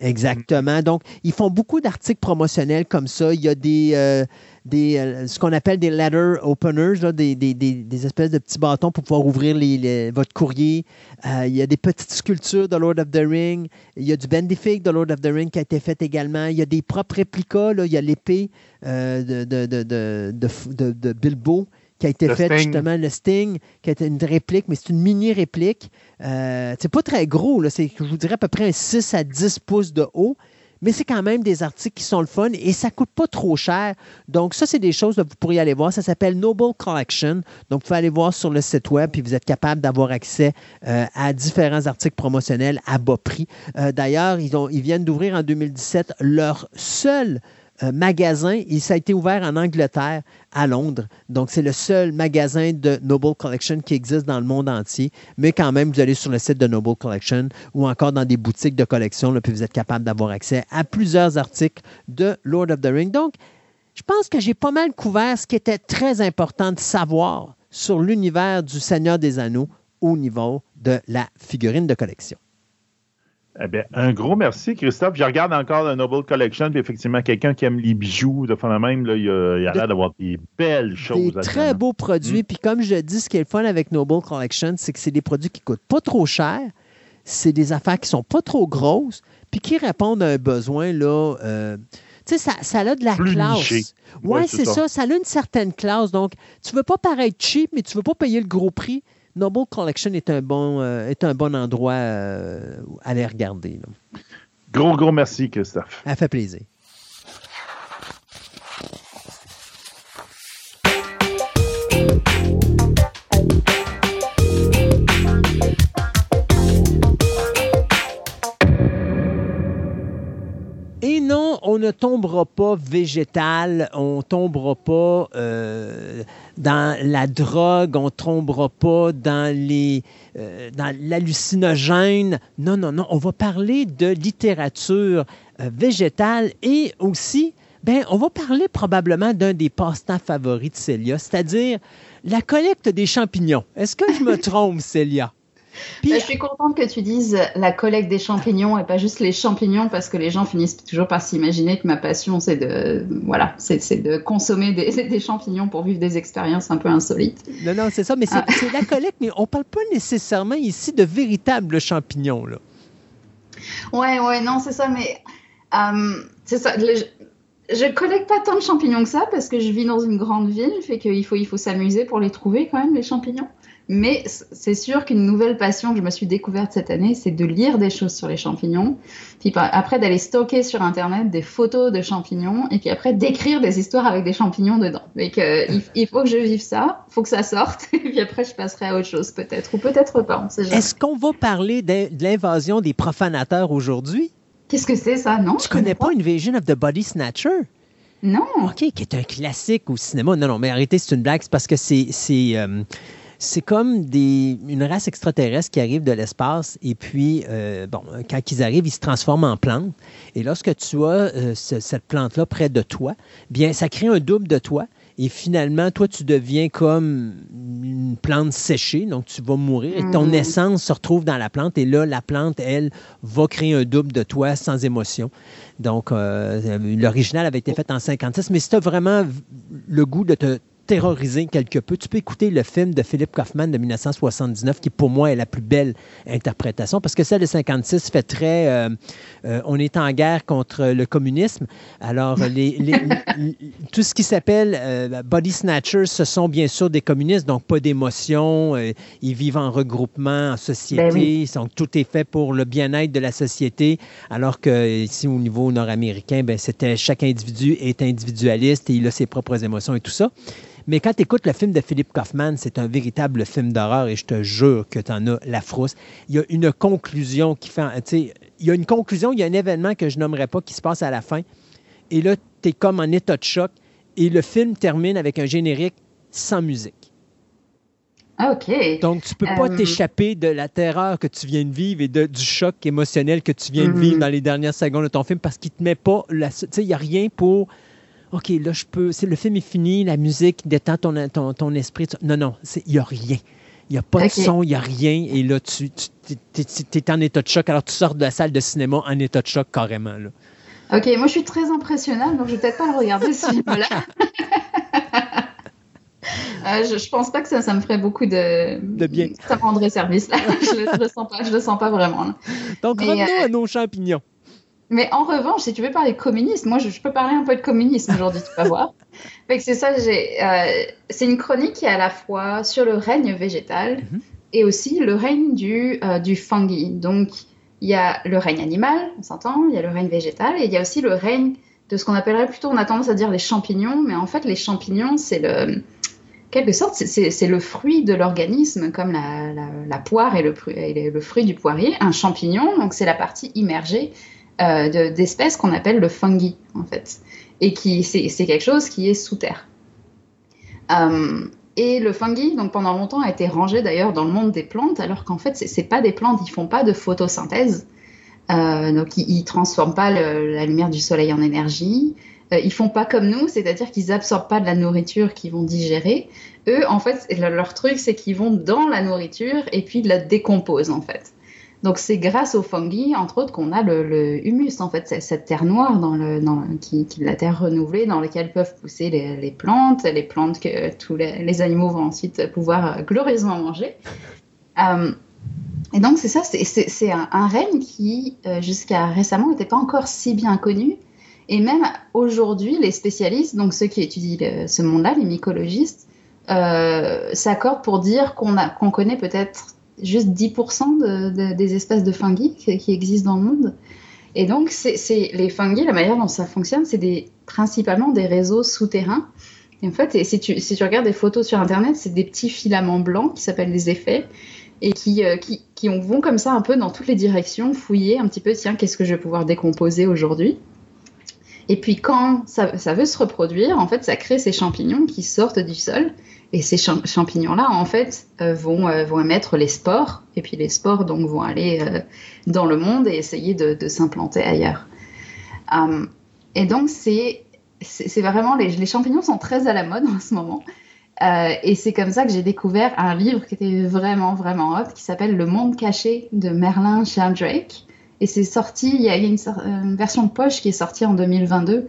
Exactement. Donc, ils font beaucoup d'articles promotionnels comme ça. Il y a des, euh, des, euh, ce qu'on appelle des letter openers, des, des, des, espèces de petits bâtons pour pouvoir ouvrir les, votre courrier. Euh, il y a des petites sculptures de Lord of the Ring. Il y a du Bendific de Lord of the Ring qui a été fait également. Il y a des propres réplicas. Là. Il y a l'épée euh, de, de, de, de, Bilbo qui a été faite justement, le Sting, qui a été une réplique, mais c'est une mini-réplique. c'est pas très gros, là. c'est, je vous dirais, à peu près un 6 à 10 pouces de haut, mais c'est quand même des articles qui sont le fun et ça coûte pas trop cher. Donc, ça, c'est des choses que vous pourriez aller voir. Ça s'appelle Noble Collection. Donc, vous pouvez aller voir sur le site web, puis vous êtes capable d'avoir accès euh, à différents articles promotionnels à bas prix. Euh, d'ailleurs, ils, ils viennent d'ouvrir en 2017 leur seul euh, magasin. Il, ça a été ouvert en Angleterre, à Londres. Donc, c'est le seul magasin de Noble Collection qui existe dans le monde entier. Mais quand même, vous allez sur le site de Noble Collection ou encore dans des boutiques de collection, là, puis vous êtes capable d'avoir accès à plusieurs articles de Lord of the Ring. Donc, je pense que j'ai pas mal couvert ce qui était très important de savoir sur l'univers du Seigneur des Anneaux au niveau de la figurine de collection. Eh bien, un gros merci, Christophe. Je regarde encore la Noble Collection, puis effectivement, quelqu'un qui aime les bijoux, de fond même, là, il a, l'air d'avoir des belles choses. Des très beaux produits. Mm. Puis comme je dis, ce qui est le fun avec Noble Collection, c'est que c'est des produits qui coûtent pas trop cher. C'est des affaires qui sont pas trop grosses, puis qui répondent à un besoin, là. Euh, tu sais, ça, ça, a de la classe. Oui, c'est ça. ça. ça. a une certaine classe. Donc, tu veux pas paraître cheap, mais tu veux pas payer le gros prix. Noble Collection est un bon, euh, est un bon endroit euh, à aller regarder. Gros, gros merci, Christophe. Ça fait plaisir. Et non, on ne tombera pas végétal, on tombera pas euh, dans la drogue, on tombera pas dans les euh, dans l'hallucinogène. Non, non, non, on va parler de littérature euh, végétale et aussi, ben, on va parler probablement d'un des passe-temps favoris de Célia, c'est-à-dire la collecte des champignons. Est-ce que je me trompe, Célia? Bah, je suis contente que tu dises la collecte des champignons et pas juste les champignons parce que les gens finissent toujours par s'imaginer que ma passion c'est de voilà c'est de consommer des, champignons pour vivre des expériences un peu insolites. Non non c'est ça mais c'est ah. la collecte mais on parle pas nécessairement ici de véritables champignons là. Ouais ouais non c'est ça mais euh, c'est ça. je collecte pas tant de champignons que ça parce que je vis dans une grande ville, fait qu'il faut, il faut s'amuser pour les trouver quand même, les champignons. Mais c'est sûr qu'une nouvelle passion que je me suis découverte cette année, c'est de lire des choses sur les champignons, puis après d'aller stocker sur Internet des photos de champignons, et puis après d'écrire des histoires avec des champignons dedans. Mais il, faut que je vive ça, il faut que ça sorte, et puis après je passerai à autre chose peut-être, ou peut-être pas. Est-ce qu'on va parler de, l'invasion des profanateurs aujourd'hui? Qu'est-ce que c'est ça, non? Tu connais pas, Invasion of the Body Snatcher? Non. OK, qui est un classique au cinéma. Non, non, mais arrêtez, c'est une blague. C'est parce que c'est, euh, c'est comme des, une race extraterrestre qui arrive de l'espace et puis, euh, bon, quand ils arrivent, ils se transforment en plantes. Et lorsque tu as euh, cette plante-là près de toi, bien, ça crée un double de toi. Et finalement, toi, tu deviens comme une plante séchée, donc tu vas mourir et ton mm. essence se retrouve dans la plante. Et là, la plante, elle, va créer un double de toi sans émotion. Donc, euh, l'original avait été fait en 56, mais si tu as vraiment le goût de te terroriser quelque peu. Tu peux écouter le film de Philippe Kaufman de 1979, qui pour moi est la plus belle interprétation, parce que celle de 56 fait très... Euh, euh, on est en guerre contre le communisme. Alors, les, tout ce qui s'appelle euh, body snatchers, ce sont bien sûr des communistes, donc pas d'émotion. ils vivent en regroupement, en société. Ben tout est fait pour le bien-être de la société, alors que ici, au niveau nord-américain, ben, c'était chaque individu est individualiste et il a ses propres émotions et tout ça. Mais quand tu écoutes le film de Philippe Kaufman, c'est un véritable film d'horreur et je te jure que tu en as la frousse. Il y a une conclusion qui fait. Tu sais, il y a une conclusion, il y a un événement que je nommerai pas qui se passe à la fin. Et là, tu es comme en état de choc. Et le film termine avec un générique sans musique. Ah, OK. Donc, tu peux pas euh, t'échapper de la terreur que tu viens de vivre et du choc émotionnel que tu viens de vivre mm. dans les dernières secondes de ton film parce qu'il te met pas... Tu sais, il n'y a rien pour OK, là, je peux. Le film est fini, la musique détend ton, ton, ton esprit. Non, non, il n'y a rien. Il n'y a pas de son, il n'y a rien. Et là, tu, tu es, en état de choc. Alors, tu sors de la salle de cinéma en état de choc carrément. Là. OK, moi, je suis très impressionnable, donc je vais peut-être pas le regarder ce film-là. Euh, je, ne pense pas que ça, ça me ferait beaucoup de, de bien. Ça rendrait service là. je, le, le sens pas, je le sens pas vraiment. Donc revenons à euh, nos champignons. Mais en revanche, si tu veux parler de communisme, moi je, peux parler un peu de communisme aujourd'hui, tu vas voir. c'est ça, euh, c'est une chronique qui est à la fois sur le règne végétal mhm. et aussi le règne du, euh, du fungi. Donc il y a le règne animal, on s'entend, il y a le règne végétal, et il y a aussi le règne de ce qu'on appellerait plutôt, on a tendance à dire les champignons, mais en fait les champignons, c'est le, quelque sorte, c'est le fruit de l'organisme, comme la, poire et le, le, fruit du poirier. Un champignon, donc c'est la partie immergée euh, d'espèces qu'on appelle le fungi, en fait, et qui c'est quelque chose qui est sous terre. Euh, et le fungi, donc pendant longtemps, a été rangé d'ailleurs dans le monde des plantes, alors qu'en fait, c'est pas des plantes, ils font pas de photosynthèse. Euh, donc, ils, ne transforment pas la lumière du soleil en énergie. Euh, ils font pas comme nous, c'est-à-dire qu'ils absorbent pas de la nourriture qu'ils vont digérer. Eux, en fait, leur truc, c'est qu'ils vont dans la nourriture et puis la décomposent, en fait. Donc c'est grâce aux fungi, entre autres, qu'on a le, humus, en fait, cette terre noire dans le, qui, qui, la terre renouvelée dans laquelle peuvent pousser les, plantes, les plantes que tous les, animaux vont ensuite pouvoir glorieusement manger. Euh, et donc c'est ça, c'est un, un, règne qui, euh, jusqu'à récemment, n'était pas encore si bien connu. Et même aujourd'hui, les spécialistes, donc ceux qui étudient ce monde-là, les mycologistes, euh, s'accordent pour dire qu'on connaît peut-être juste 10% des espèces de fungi qui, existent dans le monde. Et donc, c'est les fungi, la manière dont ça fonctionne, c'est principalement des réseaux souterrains. Et en fait, si, tu, regardes des photos sur Internet, c'est des petits filaments blancs qui s'appellent des effets et qui, euh, vont comme ça un peu dans toutes les directions, fouiller un petit peu, tiens, qu'est-ce que je vais pouvoir décomposer aujourd'hui Et puis quand ça, ça, veut se reproduire, en fait, ça crée ces champignons qui sortent du sol et ces champignons-là, en fait, euh, vont, euh, vont émettre les spores, et puis les spores donc vont aller euh, dans le monde et essayer de, s'implanter ailleurs. Um, et donc, c'est vraiment, les, les, champignons sont très à la mode en ce moment. Et c'est comme ça que j'ai découvert un livre qui était vraiment, vraiment hot, qui s'appelle Le monde caché de Merlin Sheldrake. Et c'est sorti, il y a une, une, version de poche qui est sortie en 2022.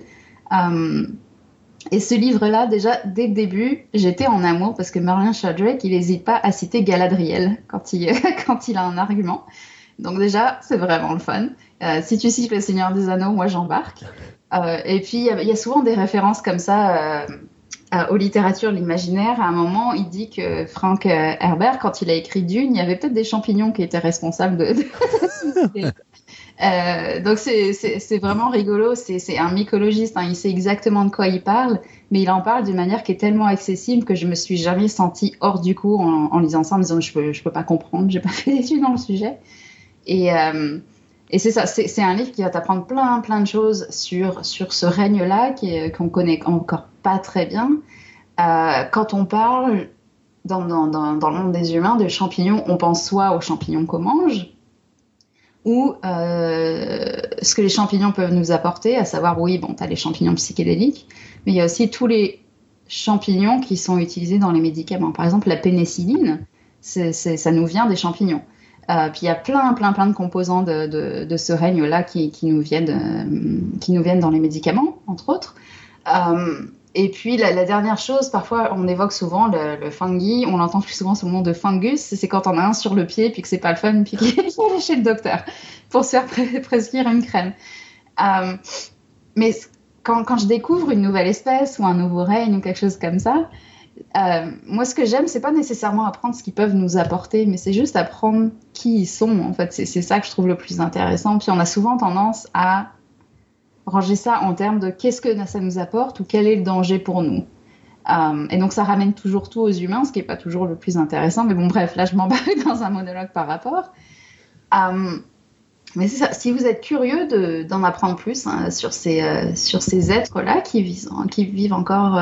Et ce livre-là, déjà, dès le début, j'étais en amour parce que Merlin Sheldrake, il n'hésite pas à citer Galadriel quand il, a un argument. Donc déjà, c'est vraiment le fun. Euh, si tu cites Le Seigneur des Anneaux, moi j'embarque. Euh, et puis, il y, a souvent des références comme ça euh, aux littératures, l'imaginaire. À un moment, il dit que Frank Herbert, quand il a écrit Dune, il y avait peut-être des champignons qui étaient responsables de, euh, donc c'est vraiment rigolo, c'est un mycologiste, hein. il sait exactement de quoi il parle, mais il en parle d'une manière qui est tellement accessible que je me suis jamais sentie hors du cours en, lisant ça, en disant je peux, je peux pas comprendre, j'ai pas fait d'études dans le sujet. Et, euh, et c'est ça, c'est un livre qui va t'apprendre plein plein de choses sur, sur ce règne-là qu'on connaît encore pas très bien. Euh, quand on parle dans, dans, dans, le monde des humains de champignons, on pense soit aux champignons qu'on mange, ou euh, ce que les champignons peuvent nous apporter, à savoir, oui, bon, tu as les champignons psychédéliques, mais il y a aussi tous les champignons qui sont utilisés dans les médicaments. Par exemple, la pénicilline, ça nous vient des champignons. Euh, puis il y a plein, plein, plein de composants de, ce règne-là euh, qui nous viennent dans les médicaments, entre autres. Et puis la, dernière chose, parfois on évoque souvent le, fungi, on l'entend plus souvent sous le nom de fungus, c'est quand on a un sur le pied puis que c'est pas le fun puis qu'il est chez le docteur pour se faire prescrire une crème. Euh, mais quand, quand, je découvre une nouvelle espèce ou un nouveau règne ou quelque chose comme ça, euh, moi ce que j'aime c'est pas nécessairement apprendre ce qu'ils peuvent nous apporter, mais c'est juste apprendre qui ils sont. En fait, c'est ça que je trouve le plus intéressant. Puis on a souvent tendance à ranger ça en termes de qu'est-ce que ça nous apporte ou quel est le danger pour nous. Euh, et donc ça ramène toujours tout aux humains, ce qui n'est pas toujours le plus intéressant. Mais bon, bref, là je m'embarque dans un monologue par rapport. Euh, mais si vous êtes curieux d'en apprendre plus hein, sur ces, euh, sur ces êtres-là qui vivent, vivent encore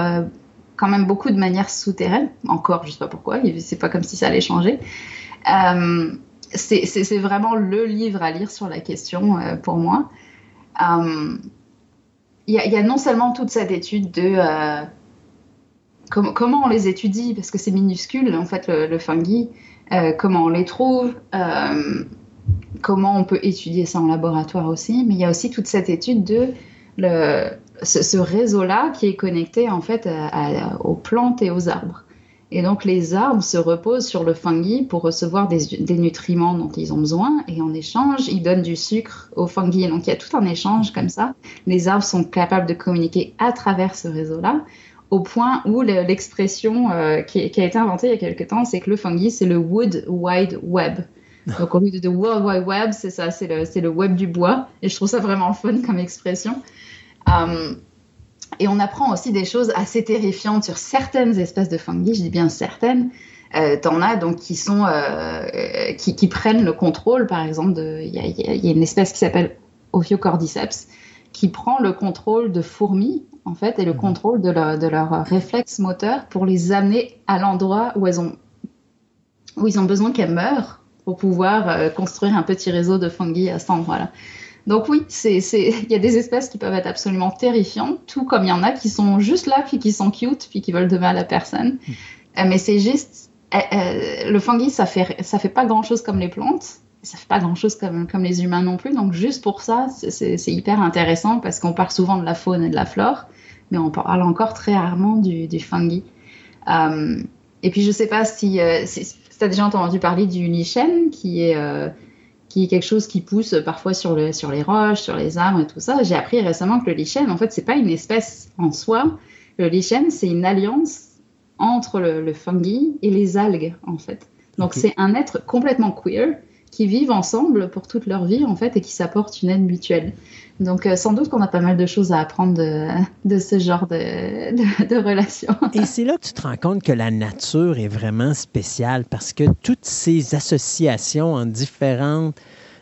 quand même beaucoup de manière souterraine, encore, je ne sais pas pourquoi, c'est pas comme si ça allait changer. c'est vraiment le livre à lire sur la question pour moi il y, a non seulement toute cette étude de euh, comment on les étudie, parce que c'est minuscule en fait le, fungi, euh, comment on les trouve, euh, comment on peut étudier ça en laboratoire aussi, mais il y a aussi toute cette étude de ce, réseau-là qui est connecté en fait aux plantes et aux arbres. Et donc les arbres se reposent sur le fungi pour recevoir des, nutriments dont ils ont besoin et en échange, ils donnent du sucre au fungi. Donc il y a tout un échange comme ça. Les arbres sont capables de communiquer à travers ce réseau-là au point où l'expression euh, qui, a été inventée il y a quelque temps, c'est que le fungi, c'est le Wood Wide Web. Donc au lieu de World Wide Web, c'est ça, c'est le, le, web du bois. Et je trouve ça vraiment fun comme expression. Euh, et on apprend aussi des choses assez terrifiantes sur certaines espèces de fungi, je dis bien certaines. Euh, T'en as donc qui sont euh, qui, qui, prennent le contrôle, par exemple, il y, y, a une espèce qui s'appelle Ophiocordyceps qui prend le contrôle de fourmis en fait et le mhm. contrôle de, leur, de leurs réflexes moteurs pour les amener à l'endroit où elles ont où ils ont besoin qu'elles meurent pour pouvoir euh, construire un petit réseau de fungi à cet endroit-là. Donc oui, il y a des espèces qui peuvent être absolument terrifiantes, tout comme il y en a qui sont juste là, puis qui sont cute, puis qui veulent de mal à personne. Hmm. Euh, mais c'est juste, euh, le fungi, ça fait, ça fait pas grand-chose comme les plantes, ça fait pas grand-chose comme, comme les humains non plus. Donc juste pour ça, c'est hyper intéressant parce qu'on parle souvent de la faune et de la flore, mais on parle encore très rarement du, du fungi. et puis je sais pas si, si tu as déjà entendu parler du lichen, qui est, euh, qui est quelque chose qui pousse parfois sur, le, sur les roches, sur les arbres et tout ça. J'ai appris récemment que le lichen, en fait, c'est pas une espèce en soi. Le lichen, c'est une alliance entre le, fungi et les algues, en fait. Donc, c'est un être complètement queer qui vivent ensemble pour toute leur vie, en fait, et qui s'apportent une aide mutuelle. Donc, euh, sans doute qu'on a pas mal de choses à apprendre de, de ce genre de, de, relation. Et c'est là que tu te rends compte que la nature est vraiment spéciale parce que toutes ces associations en différentes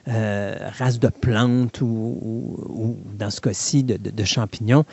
euh, races de plantes ou, ou, dans ce cas-ci de, de champignons,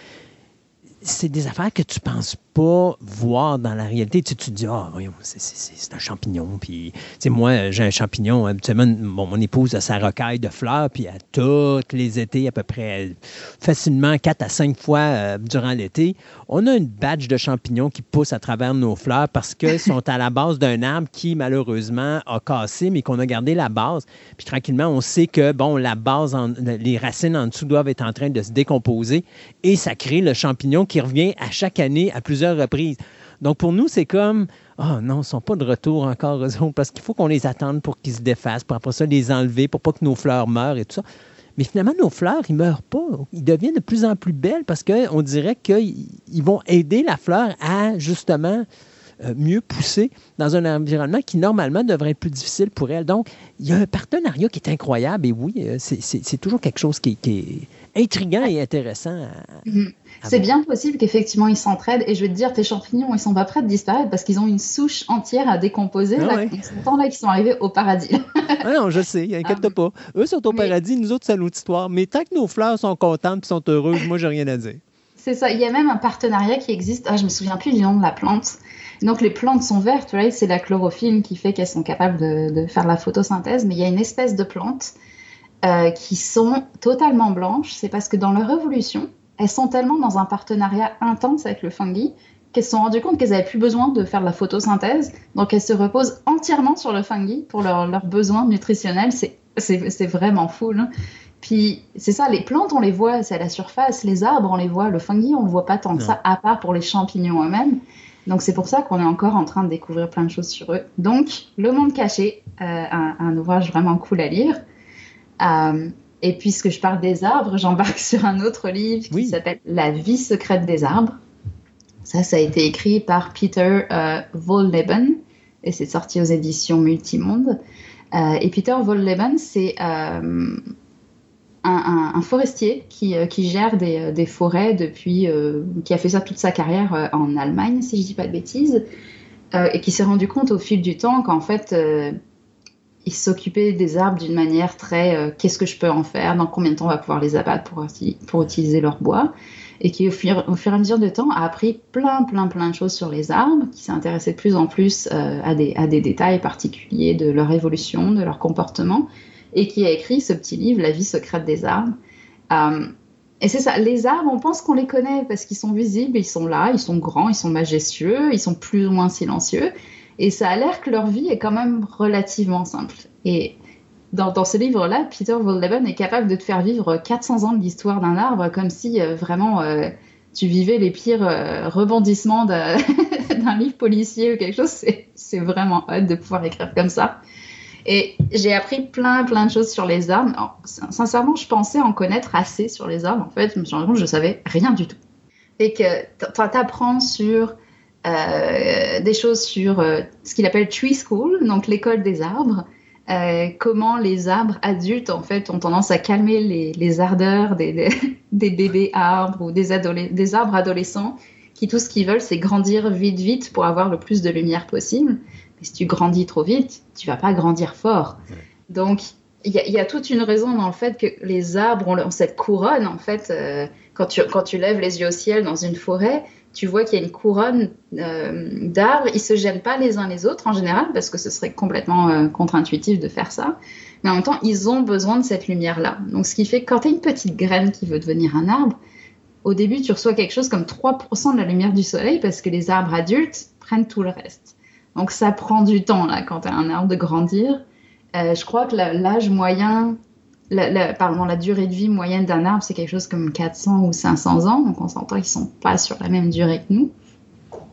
c'est des affaires que tu penses pas voir dans la réalité. Tu, te dis, ah, voyons, c'est un champignon. Puis, tu moi, j'ai un champignon. Habituellement, mon épouse a sa rocaille de fleurs, puis à tous les étés, à peu près facilement quatre à cinq fois euh, durant l'été, on a une badge de champignons qui pousse à travers nos fleurs parce qu'ils sont à la base d'un arbre qui, malheureusement, a cassé, mais qu'on a gardé la base. Puis, tranquillement, on sait que, bon, la base, les racines en dessous doivent être en train de se décomposer et ça crée le champignon qui revient à chaque année à plusieurs reprises. Donc, pour nous, c'est comme, oh non, ils ne sont pas de retour encore, parce qu'il faut qu'on les attende pour qu'ils se défassent, pour après ça les enlever, pour pas que nos fleurs meurent et tout ça. Mais finalement, nos fleurs, ils ne meurent pas. Ils deviennent de plus en plus belles parce qu'on dirait qu'ils vont aider la fleur à, justement, euh, mieux pousser dans un environnement qui, normalement, devrait être plus difficile pour elle. Donc, il y a un partenariat qui est incroyable et oui, euh, c'est toujours quelque chose qui, est intriguant et intéressant. Mhm. C'est bien possible qu'effectivement ils s'entraident. Et je vais te dire, tes champignons, ils sont pas prêts de disparaître parce qu'ils ont une souche entière à décomposer. Ah là, Ils sont là qu'ils sont arrivés au paradis. ah non, je sais, inquiète ah. pas. Eux sont au paradis, nous autres, c'est notre histoire. Mais tant que nos fleurs sont contentes et sont heureuses, moi, j'ai rien à dire. C'est ça. Il y a même un partenariat qui existe. Ah, je me souviens plus du nom de la plante. Donc les plantes sont vertes, c'est la chlorophylle qui fait qu'elles sont capables de, faire la photosynthèse. Mais il y a une espèce de plantes euh, qui sont totalement blanches. C'est parce que dans leur évolution, elles sont tellement dans un partenariat intense avec le fungi qu'elles se sont rendues compte qu'elles n'avaient plus besoin de faire de la photosynthèse. Donc elles se reposent entièrement sur le fungi pour leurs besoins nutritionnels. C'est vraiment fou. Puis c'est ça, les plantes, on les voit, c'est à la surface. Les arbres, on les voit. Le fungi, on ne le voit pas tant que ça, à part pour les champignons eux-mêmes. Donc c'est pour ça qu'on est encore en train de découvrir plein de choses sur eux. Donc Le Monde Caché, euh, un, ouvrage vraiment cool à lire. Euh, et puisque je parle des arbres, j'embarque sur un autre livre qui s'appelle La vie secrète des arbres. Ça, ça a été écrit par Peter euh, Volleben et c'est sorti aux éditions Multimonde. Euh, et Peter Volleben, c'est euh, un, forestier qui, qui gère des, des, forêts depuis, qui a fait ça toute sa carrière en Allemagne, si je ne dis pas de bêtises, et qui s'est rendu compte au fil du temps qu'en fait, il s'occupait des arbres d'une manière très euh, qu'est-ce que je peux en faire, dans combien de temps on va pouvoir les abattre pour, pour utiliser leur bois, et qui au fur, et à mesure du temps a appris plein plein plein de choses sur les arbres, qui s'est intéressé de plus en plus euh, à, des, à des détails particuliers de leur évolution, de leur comportement, et qui a écrit ce petit livre, La vie secrète des arbres. Euh, et c'est ça, les arbres, on pense qu'on les connaît parce qu'ils sont visibles, ils sont là, ils sont grands, ils sont majestueux, ils sont plus ou moins silencieux. Et ça a l'air que leur vie est quand même relativement simple. Et dans, ce livre-là, Peter Volleben est capable de te faire vivre 400 ans de l'histoire d'un arbre comme si euh, vraiment euh, tu vivais les pires euh, rebondissements d'un livre policier ou quelque chose. C'est vraiment hâte de pouvoir écrire comme ça. Et j'ai appris plein, plein de choses sur les arbres. sincèrement, je pensais en connaître assez sur les arbres. En fait, je me suis rendu compte que je savais rien du tout. Et que tu apprends sur des choses sur euh, ce qu'il appelle Tree School, donc l'école des arbres, euh, comment les arbres adultes en fait ont tendance à calmer les, les ardeurs des, des, des, bébés arbres ou des, des arbres adolescents qui tout ce qu'ils veulent c'est grandir vite vite pour avoir le plus de lumière possible. Mais si tu grandis trop vite, tu vas pas grandir fort. Donc il y, y, a toute une raison dans le fait que les arbres ont, ont cette couronne en fait. Euh, quand, tu, quand tu lèves les yeux au ciel dans une forêt, tu vois qu'il y a une couronne euh, d'arbres. Ils se gênent pas les uns les autres en général parce que ce serait complètement euh, contre-intuitif de faire ça. Mais en même temps, ils ont besoin de cette lumière-là. Donc, ce qui fait que quand tu as une petite graine qui veut devenir un arbre, au début, tu reçois quelque chose comme 3% de la lumière du soleil parce que les arbres adultes prennent tout le reste. Donc, ça prend du temps là quand tu as un arbre de grandir. Euh, je crois que l'âge moyen la, la, pardon, la durée de vie moyenne d'un arbre, c'est quelque chose comme 400 ou 500 ans. Donc, on s'entend qu'ils sont pas sur la même durée que nous.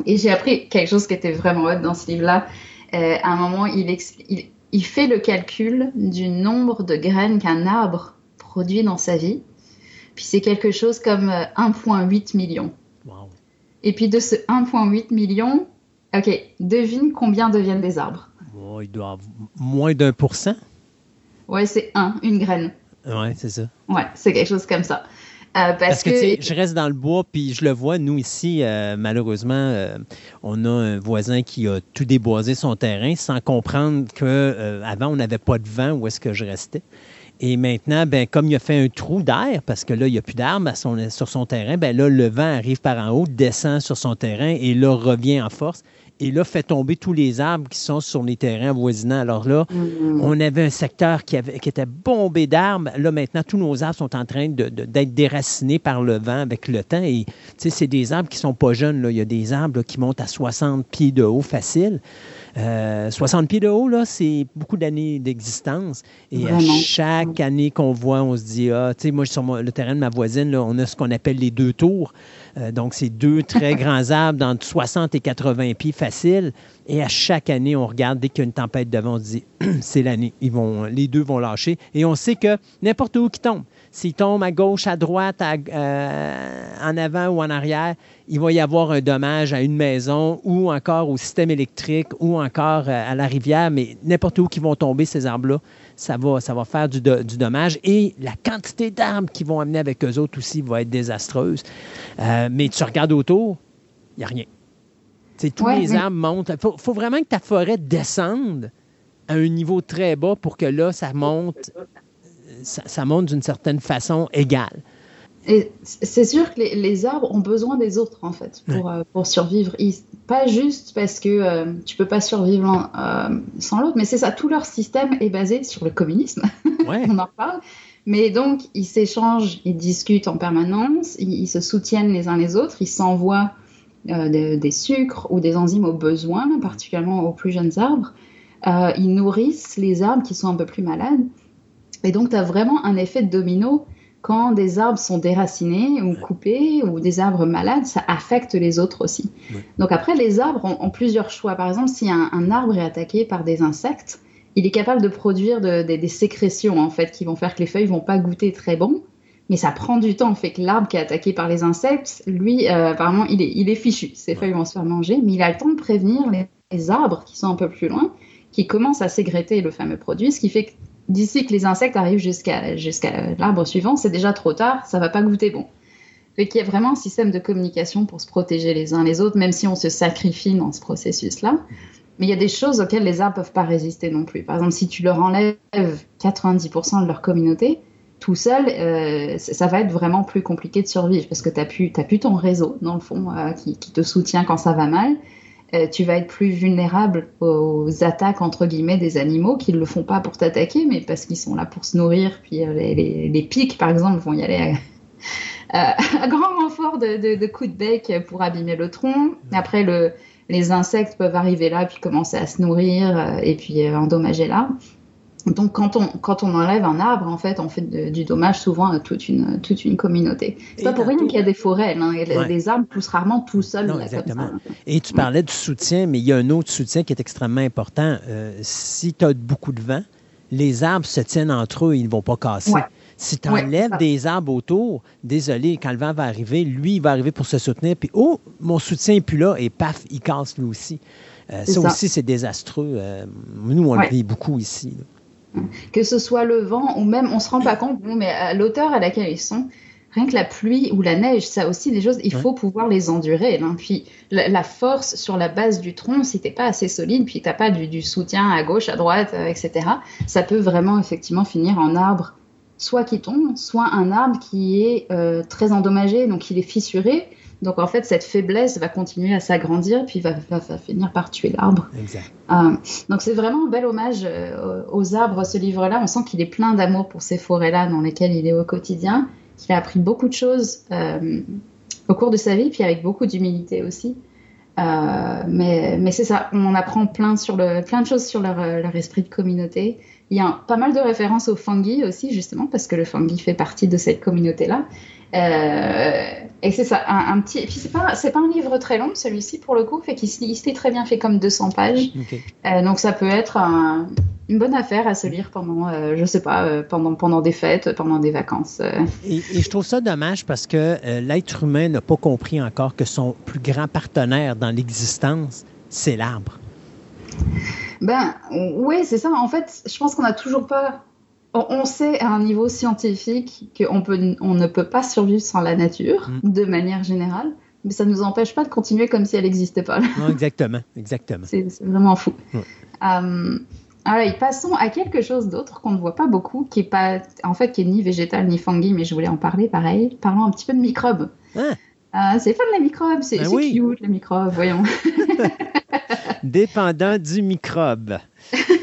Et j'ai appris quelque chose qui était vraiment hot dans ce livre-là. Euh, à un moment, il, il, il, fait le calcul du nombre de graines qu'un arbre produit dans sa vie. Puis c'est quelque chose comme 1,8 million. Wow. Et puis de ce 1,8 million, ok, devine combien deviennent des arbres? Oh, il doit avoir moins d'un pour cent. Ouais, c'est un, une graine. Ouais, c'est ça. Ouais, c'est quelque chose comme ça. Euh, parce, parce, que, que tu sais, je reste dans le bois, puis je le vois, nous ici, euh, malheureusement, euh, on a un voisin qui a tout déboisé son terrain sans comprendre qu'avant, on n'avait pas de vent où est-ce que je restais. Et maintenant, ben, comme il a fait un trou d'air, parce que là, il n'y a plus d'armes sur son terrain, ben là, le vent arrive par en haut, descend sur son terrain et là, revient en force et là, fait tomber tous les arbres qui sont sur les terrains voisinants. Alors là, Mm. on avait un secteur qui, avait, qui était bombé d'arbres. Là, maintenant, tous nos arbres sont en train de- de- d'être déracinés par le vent avec le temps. Et tu sais, c'est des arbres qui sont pas jeunes. Là. Il y a des arbres là, qui montent à 60 pieds de haut facile. Euh, 60 pieds de haut, là, c'est beaucoup d'années d'existence. Et à chaque année qu'on voit, on se dit, ah, tu sais, moi, sur le terrain de ma voisine, là, on a ce qu'on appelle les deux tours. Euh, donc, c'est deux très grands arbres d'entre 60 et 80 pieds faciles. Et à chaque année, on regarde, dès qu'il y a une tempête devant, on se dit, c'est l'année. Ils vont, les deux vont lâcher. Et on sait que n'importe où qu'ils tombent, s'ils tombent à gauche, à droite, à- euh, en avant ou en arrière, il va y avoir un dommage à une maison ou encore au système électrique ou encore euh, à la rivière. Mais n'importe où qu'ils vont tomber, ces arbres-là, ça va, ça va faire du, do- du dommage. Et la quantité d'arbres qu'ils vont amener avec eux autres aussi va être désastreuse. Euh, mais tu regardes autour, il n'y a rien. Tous Ouais, les arbres montent. Il faut, faut vraiment que ta forêt descende à un niveau très bas pour que là, ça monte, ça, ça monte d'une certaine façon égale. Et c'est sûr que les, les arbres ont besoin des autres, en fait, pour, euh, pour survivre. Ils- pas juste parce que euh, tu peux pas survivre en- euh, sans l'autre, mais c'est ça, tout leur système est basé sur le communisme, Ouais. on en reparle. Mais donc, ils s'échangent, ils discutent en permanence, ils, ils se soutiennent les uns les autres, ils s'envoient euh, de- des sucres ou des enzymes aux besoins, particulièrement aux plus jeunes arbres. Ils nourrissent les arbres qui sont un peu plus malades. Et donc, tu as vraiment un effet de domino quand des arbres sont déracinés ou coupés ou des arbres malades, ça affecte les autres aussi. Ouais. Donc après, les arbres ont, ont plusieurs choix. Par exemple, si un, un arbre est attaqué par des insectes, il est capable de produire de- des- des sécrétions en fait qui vont faire que les feuilles vont pas goûter très bon. Mais ça prend du temps, fait que l'arbre qui est attaqué par les insectes, lui, euh, apparemment, il est, il est fichu. Ses feuilles vont se faire manger, mais il a le temps de prévenir les, les arbres qui sont un peu plus loin, qui commencent à sécréter le fameux produit, ce qui fait que d'ici que les insectes arrivent jusqu'à l'arbre suivant, c'est déjà trop tard, ça va pas goûter bon. Fait qu'il y a vraiment un système de communication pour se protéger les uns les autres, même si on se sacrifie dans ce processus-là. Mais il y a des choses auxquelles les arbres peuvent pas résister non plus. Par exemple, si tu leur enlèves 90% de leur communauté, tout seul, euh, ça va être vraiment plus compliqué de survivre parce que tu n'as plus ton réseau, dans le fond, euh, qui, qui te soutient quand ça va mal. Euh, tu vas être plus vulnérable aux attaques, entre guillemets, des animaux qui ne le font pas pour t'attaquer, mais parce qu'ils sont là pour se nourrir. Puis euh, les, les, pics, par exemple, vont y aller à, grand renfort de, coups de bec pour abîmer le tronc. Après, le, les insectes peuvent arriver là, puis commencer à se nourrir euh, et puis endommager l'arbre. Donc, quand on, quand on enlève un arbre, en fait, on fait de- du dommage souvent à toute une, toute une communauté. C'est pas pour rien qu'il y a des forêts. hein. Les, Ouais. les arbres poussent rarement tout seuls. Non, là, comme exactement. ça. Et tu parlais du soutien, mais il y a un autre soutien qui est extrêmement important. Euh, si tu as beaucoup de vent, les arbres se tiennent entre eux, ils ne vont pas casser. Ouais. Si tu enlèves des arbres autour, désolé, quand le vent va arriver, lui, il va arriver pour se soutenir, puis oh, mon soutien n'est plus là, et paf, il casse lui aussi. Euh, ça, ça. aussi, c'est désastreux. Euh, nous, on Ouais. le vit beaucoup ici. là. Que ce soit le vent ou même, on se rend pas compte, bon, mais à l'auteur à laquelle ils sont, rien que la pluie ou la neige, ça aussi des choses, il faut pouvoir les endurer. Hein. Puis la, force sur la base du tronc, si t'es pas assez solide, puis t'as pas du, soutien à gauche, à droite, euh, etc., ça peut vraiment effectivement finir en arbre, soit qui tombe, soit un arbre qui est euh, très endommagé, donc il est fissuré. Donc en fait, cette faiblesse va continuer à s'agrandir, puis va, finir par tuer l'arbre. Euh, donc c'est vraiment un bel hommage aux arbres, ce livre-là. On sent qu'il est plein d'amour pour ces forêts-là dans lesquelles il est au quotidien qu'il a appris beaucoup de choses euh, au cours de sa vie, puis avec beaucoup d'humilité aussi. Euh, mais, mais c'est ça, on apprend plein, sur le, plein de choses sur leur, leur esprit de communauté. Il y a pas mal de références au fungi aussi, justement, parce que le fungi fait partie de cette communauté-là. Euh, et c'est ça, un, petit. Puis c'est pas, c'est pas un livre très long, celui-ci, pour le coup, fait qu'il se très bien fait comme 200 pages. donc ça peut être un, une bonne affaire à se lire pendant, euh, je sais pas, euh, pendant, pendant des fêtes, pendant des vacances. Euh. Et, je trouve ça dommage parce que l'être humain n'a pas compris encore que son plus grand partenaire dans l'existence, c'est l'arbre. Ben, oui, c'est ça. En fait, je pense qu'on n'a toujours pas. On, sait à un niveau scientifique qu'on peut, on ne peut pas survivre sans la nature, mm. de manière générale mais ça ne nous empêche pas de continuer comme si elle n'existait pas. Non, exactement, exactement. C'est vraiment fou. Alors, passons à quelque chose d'autre qu'on ne voit pas beaucoup, qui est pas, en fait, qui est ni végétal ni fungi, mais je voulais en parler pareil. Parlons un petit peu de microbes. Ah. Euh, c'est fun les microbes, c'est ben cute les microbes, voyons. Dépendant du microbe.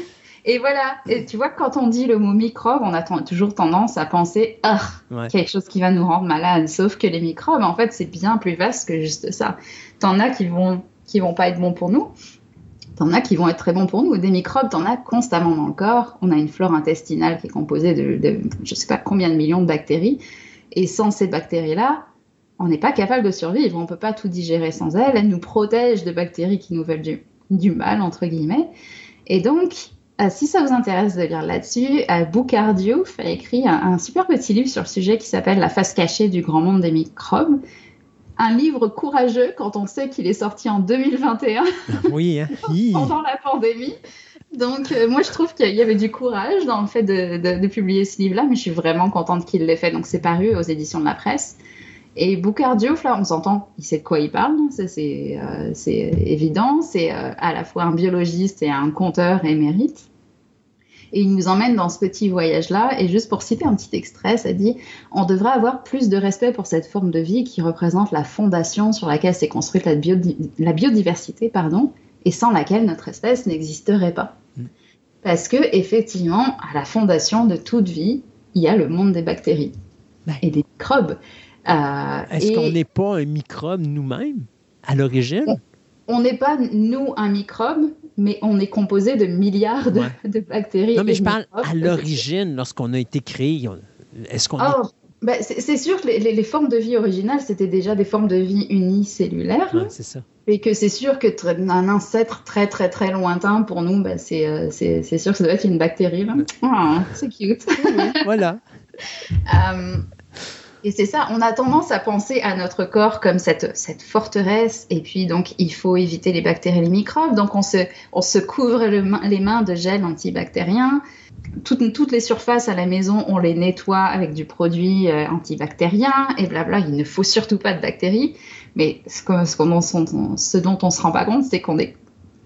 Et voilà, et tu vois, quand on dit le mot microbe, on a toujours tendance à penser ah, quelque chose qui va nous rendre malade. Sauf que les microbes, en fait, c'est bien plus vaste que juste ça. T'en as qui vont qui vont pas être bons pour nous, T'en as qui vont être très bons pour nous. Des microbes, t'en as constamment dans le corps. On a une flore intestinale qui est composée de, de je sais pas combien de millions de bactéries. Et sans ces bactéries-là, on n'est pas capable de survivre. On peut pas tout digérer sans elles. Elles nous protègent de bactéries qui nous veulent du, du mal, entre guillemets. Et donc, euh, si ça vous intéresse de lire là-dessus, euh, Boucardio a écrit un, un, super petit livre sur le sujet qui s'appelle La face cachée du grand monde des microbes un livre courageux quand on sait qu'il est sorti en 2021. Oui, hein. pendant la pandémie. Donc, euh, moi, je trouve qu'il y avait du courage dans le fait de, publier ce livre-là, mais je suis vraiment contente qu'il l'ait fait. Donc, c'est paru aux éditions de la presse. Et Boucardio, là, on s'entend, il sait de quoi il parle, c'est euh, évident. C'est euh, à la fois un biologiste et un conteur émérite. Et il nous emmène dans ce petit voyage-là. Et juste pour citer un petit extrait, ça dit On devrait avoir plus de respect pour cette forme de vie qui représente la fondation sur laquelle s'est construite la, la, biodiversité, pardon, et sans laquelle notre espèce n'existerait pas. Mm. Parce que, effectivement, à la fondation de toute vie, il y a le monde des bactéries et des microbes. Euh, Est-ce qu'on n'est pas un microbe nous-mêmes à l'origine? On n'est pas, nous, un microbe, mais on est composé de milliards de, bactéries. Non, mais je parle à l'origine, lorsqu'on a été créé. Est-ce qu'on oh, ben, c'est sûr que les, formes de vie originales, c'était déjà des formes de vie unicellulaires. c'est ça. Et que c'est sûr que un ancêtre très très très lointain pour nous, ben, euh, c'est sûr que ça doit être une bactérie. Oh, c'est cute. voilà. Euh, et c'est ça, on a tendance à penser à notre corps comme cette, cette forteresse, et puis donc il faut éviter les bactéries et les microbes, donc on se, on se couvre les mains de gel antibactérien. Toutes, toutes, les surfaces à la maison, on les nettoie avec du produit euh, antibactérien, et blabla, il ne faut surtout pas de bactéries. Mais ce, que, ce, ce dont on se rend pas compte, c'est qu'on est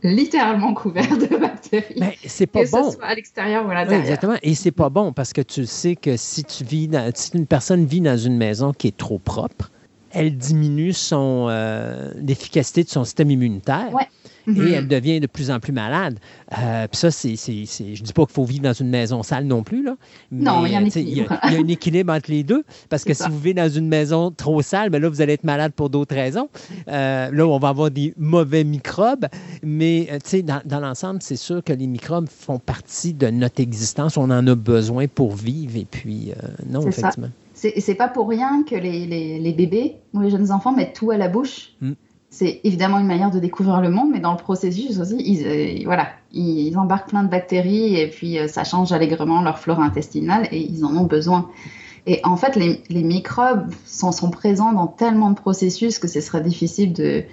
littéralement couvert de bactéries. Mais c'est pas bon. Que ce soit à l'extérieur ou à l'intérieur. exactement. Et c'est pas bon parce que tu sais que si tu vis, si une personne vit dans une maison qui est trop propre, elle diminue son euh, l'efficacité de son système immunitaire. Ouais et mhm. elle devient de plus en plus malade. Euh, puis ça, c'est, je dis pas qu'il faut vivre dans une maison sale non plus, là. non, il y a un équilibre. Il y, a, un équilibre entre les deux, parce que si vous vivez dans une maison trop sale, ben là, vous allez être malade pour d'autres raisons. Euh, là, on va avoir des mauvais microbes, mais euh, tu sais, dans, dans l'ensemble, c'est sûr que les microbes font partie de notre existence. On en a besoin pour vivre, et puis non, effectivement. C'est pas pour rien que les, les, les, bébés ou les jeunes enfants mettent tout à la bouche. Mm c'est évidemment une manière de découvrir le monde, mais dans le processus aussi, ils, euh, voilà, ils, embarquent plein de bactéries et puis euh, ça change allègrement leur flore intestinale et ils en ont besoin. Et en fait, les, microbes sont, sont, présents dans tellement de processus que ce serait difficile de,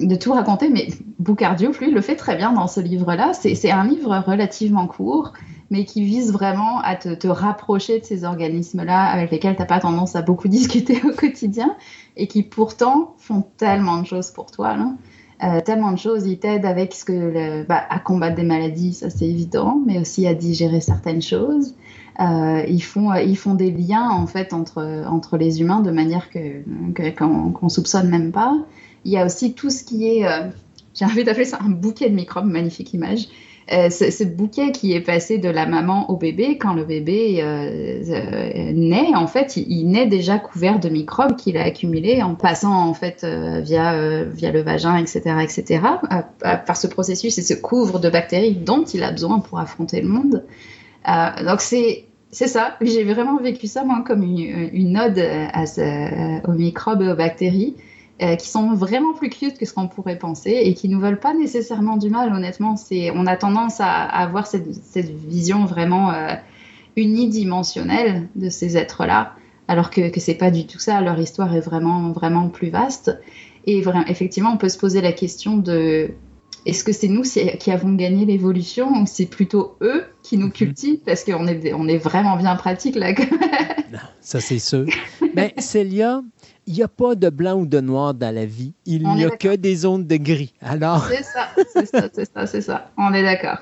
de tout raconter, mais Boucardio, lui, le fait très bien dans ce livre-là. C'est un livre relativement court, mais qui vise vraiment à te, te rapprocher de ces organismes-là avec lesquels tu n'as pas tendance à beaucoup discuter au quotidien et qui pourtant font tellement de choses pour toi. Euh, tellement de choses. Ils t'aident avec ce que bah, à combattre des maladies, ça c'est évident, mais aussi à digérer certaines choses. Euh, ils font ils font des liens en fait entre entre les humains de manière que qu'on soupçonne même pas. Il y a aussi tout ce qui est euh, j'ai envie d'appeler ça un bouquet de microbes, magnifique image. Euh, ce, bouquet qui est passé de la maman au bébé, quand le bébé euh, euh, naît, en fait, il, naît déjà couvert de microbes qu'il a accumulés en passant en fait via via le vagin, etc., etc. par ce processus, il se couvre de bactéries dont il a besoin pour affronter le monde. donc c'est c'est ça, j'ai vraiment vécu ça moi comme une, une ode aux microbes et aux bactéries. Euh, qui sont vraiment plus cute que ce qu'on pourrait penser et qui nous veulent pas nécessairement du mal, honnêtement. C'est, on a tendance à, avoir cette, cette, vision vraiment euh, unidimensionnelle de ces êtres-là, alors que, que c'est pas du tout ça. Leur histoire est vraiment, vraiment plus vaste. Et vraiment, effectivement, on peut se poser la question de est-ce que c'est nous qui avons gagné l'évolution ou c'est plutôt eux qui nous mhm. cultivent? Parce qu'on est, on est vraiment bien pratique là. ça c'est sûr. Mais Célia, il n'y a pas de blanc ou de noir dans la vie. Il n'y a que des zones de gris. Alors. C'est ça, c'est ça, c'est ça, c'est ça. On est d'accord.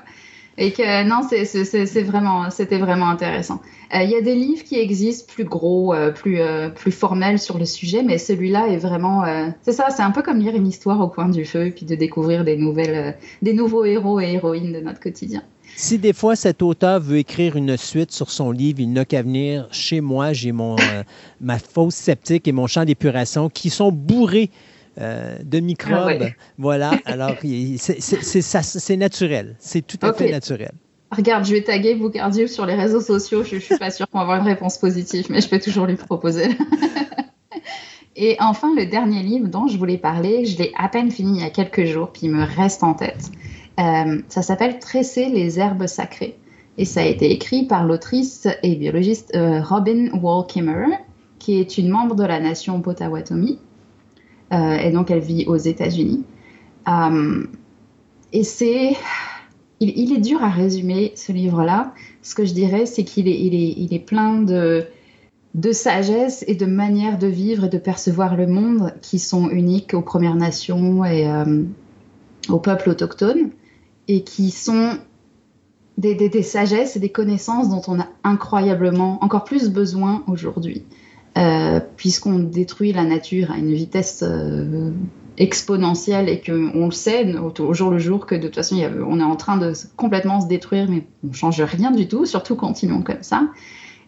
Et que non, c'est vraiment, c'était vraiment intéressant. Euh, il y a des livres qui existent plus gros, euh, plus euh, plus formels sur le sujet, mais celui-là est vraiment, c'est ça, c'est un peu comme lire une histoire au coin du feu, puis de découvrir des nouvelles, des nouveaux héros et héroïnes de notre quotidien. Si des fois cet auteur veut écrire une suite sur son livre, il n'a qu'à venir chez moi. J'ai mon euh, ma fausse sceptique et mon champ d'épuration qui sont bourrés euh, de microbes. Ah voilà. Alors, c'est naturel. C'est tout à fait naturel. Regarde, je vais taguer Boucardieu sur les réseaux sociaux. Je ne suis pas sûre qu'on va avoir une réponse positive, mais je peux toujours lui proposer. Et enfin, le dernier livre dont je voulais parler, je l'ai à peine fini il y a quelques jours, puis il me reste en tête. Euh, ça s'appelle Tresser les herbes sacrées. Et ça a été écrit par l'autrice et biologiste euh, Robin Wall Kimmerer, qui est une membre de la nation Potawatomi. Euh, et donc, elle vit aux États-Unis. et c'est. Il, est dur à résumer ce livre-là. Ce que je dirais, c'est qu'il est, plein de sagesse et de manières de vivre et de percevoir le monde qui sont uniques aux Premières Nations et aux peuples autochtones et qui sont des, des, sagesses et des connaissances dont on a incroyablement encore plus besoin aujourd'hui, euh, puisqu'on détruit la nature à une vitesse euh, exponentielle et qu'on le sait au, jour le jour que de toute façon on est en train de complètement se détruire, mais on ne change rien du tout, surtout continuons comme ça.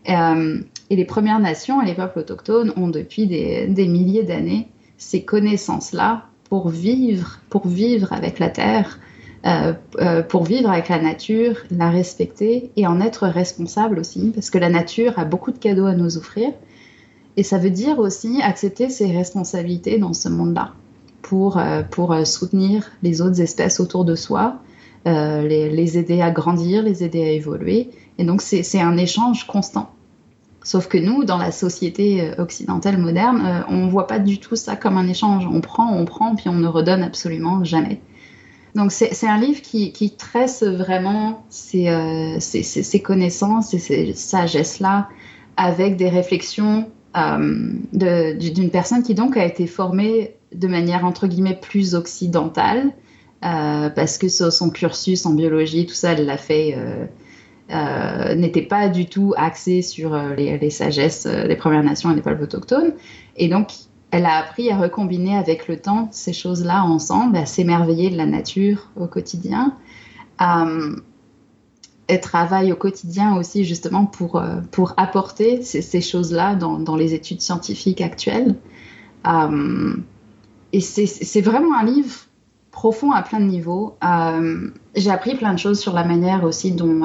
Euh, et les Premières Nations et les peuples autochtones ont depuis des, des milliers d'années ces connaissances-là pour vivre, pour vivre avec la terre, pour vivre avec la nature, la respecter et en être responsable aussi, parce que la nature a beaucoup de cadeaux à nous offrir. Et ça veut dire aussi accepter ses responsabilités dans ce monde-là pour, euh, pour soutenir les autres espèces autour de soi, les, les, aider à grandir, les aider à évoluer. Et donc c'est un échange constant. Sauf que nous, dans la société occidentale moderne, on ne voit pas du tout ça comme un échange. On prend, on prend, puis on ne redonne absolument jamais. Donc c'est un livre qui, qui, tresse vraiment ces, euh, connaissances et ces sagesses-là avec des réflexions euh, d'une personne qui donc a été formée de manière entre guillemets plus occidentale euh, parce que son cursus en biologie, tout ça, elle l'a fait, n'était pas du tout axé sur les, les sagesses des Premières Nations et des peuples autochtones. Et donc elle a appris à recombiner avec le temps ces choses-là ensemble, à s'émerveiller de la nature au quotidien. Euh, elle travaille au quotidien aussi justement pour, euh, pour apporter ces, choses-là dans, les études scientifiques actuelles. Euh, et c'est vraiment un livre profond à plein de niveaux. J'ai appris plein de choses sur la manière aussi dont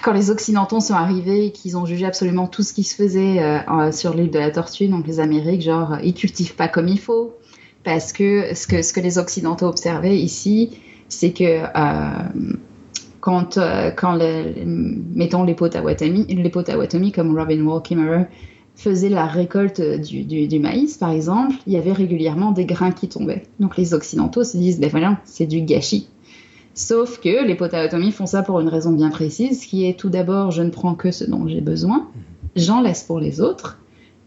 quand les Occidentaux sont arrivés et qu'ils ont jugé absolument tout ce qui se faisait euh, sur l'île de la Tortue, donc les Amériques, genre ils cultivent pas comme il faut, parce que ce que, ce que les Occidentaux observaient ici, c'est que euh, quand, euh, quand mettons les Potawatomi, les Potawatomi comme Robin Wall Kimmerer faisaient la récolte du, du, maïs, par exemple, il y avait régulièrement des grains qui tombaient. Donc les Occidentaux se disent, ben voilà, c'est du gâchis. Sauf que les potatomies font ça pour une raison bien précise, qui est tout d'abord, je ne prends que ce dont j'ai besoin, j'en laisse pour les autres.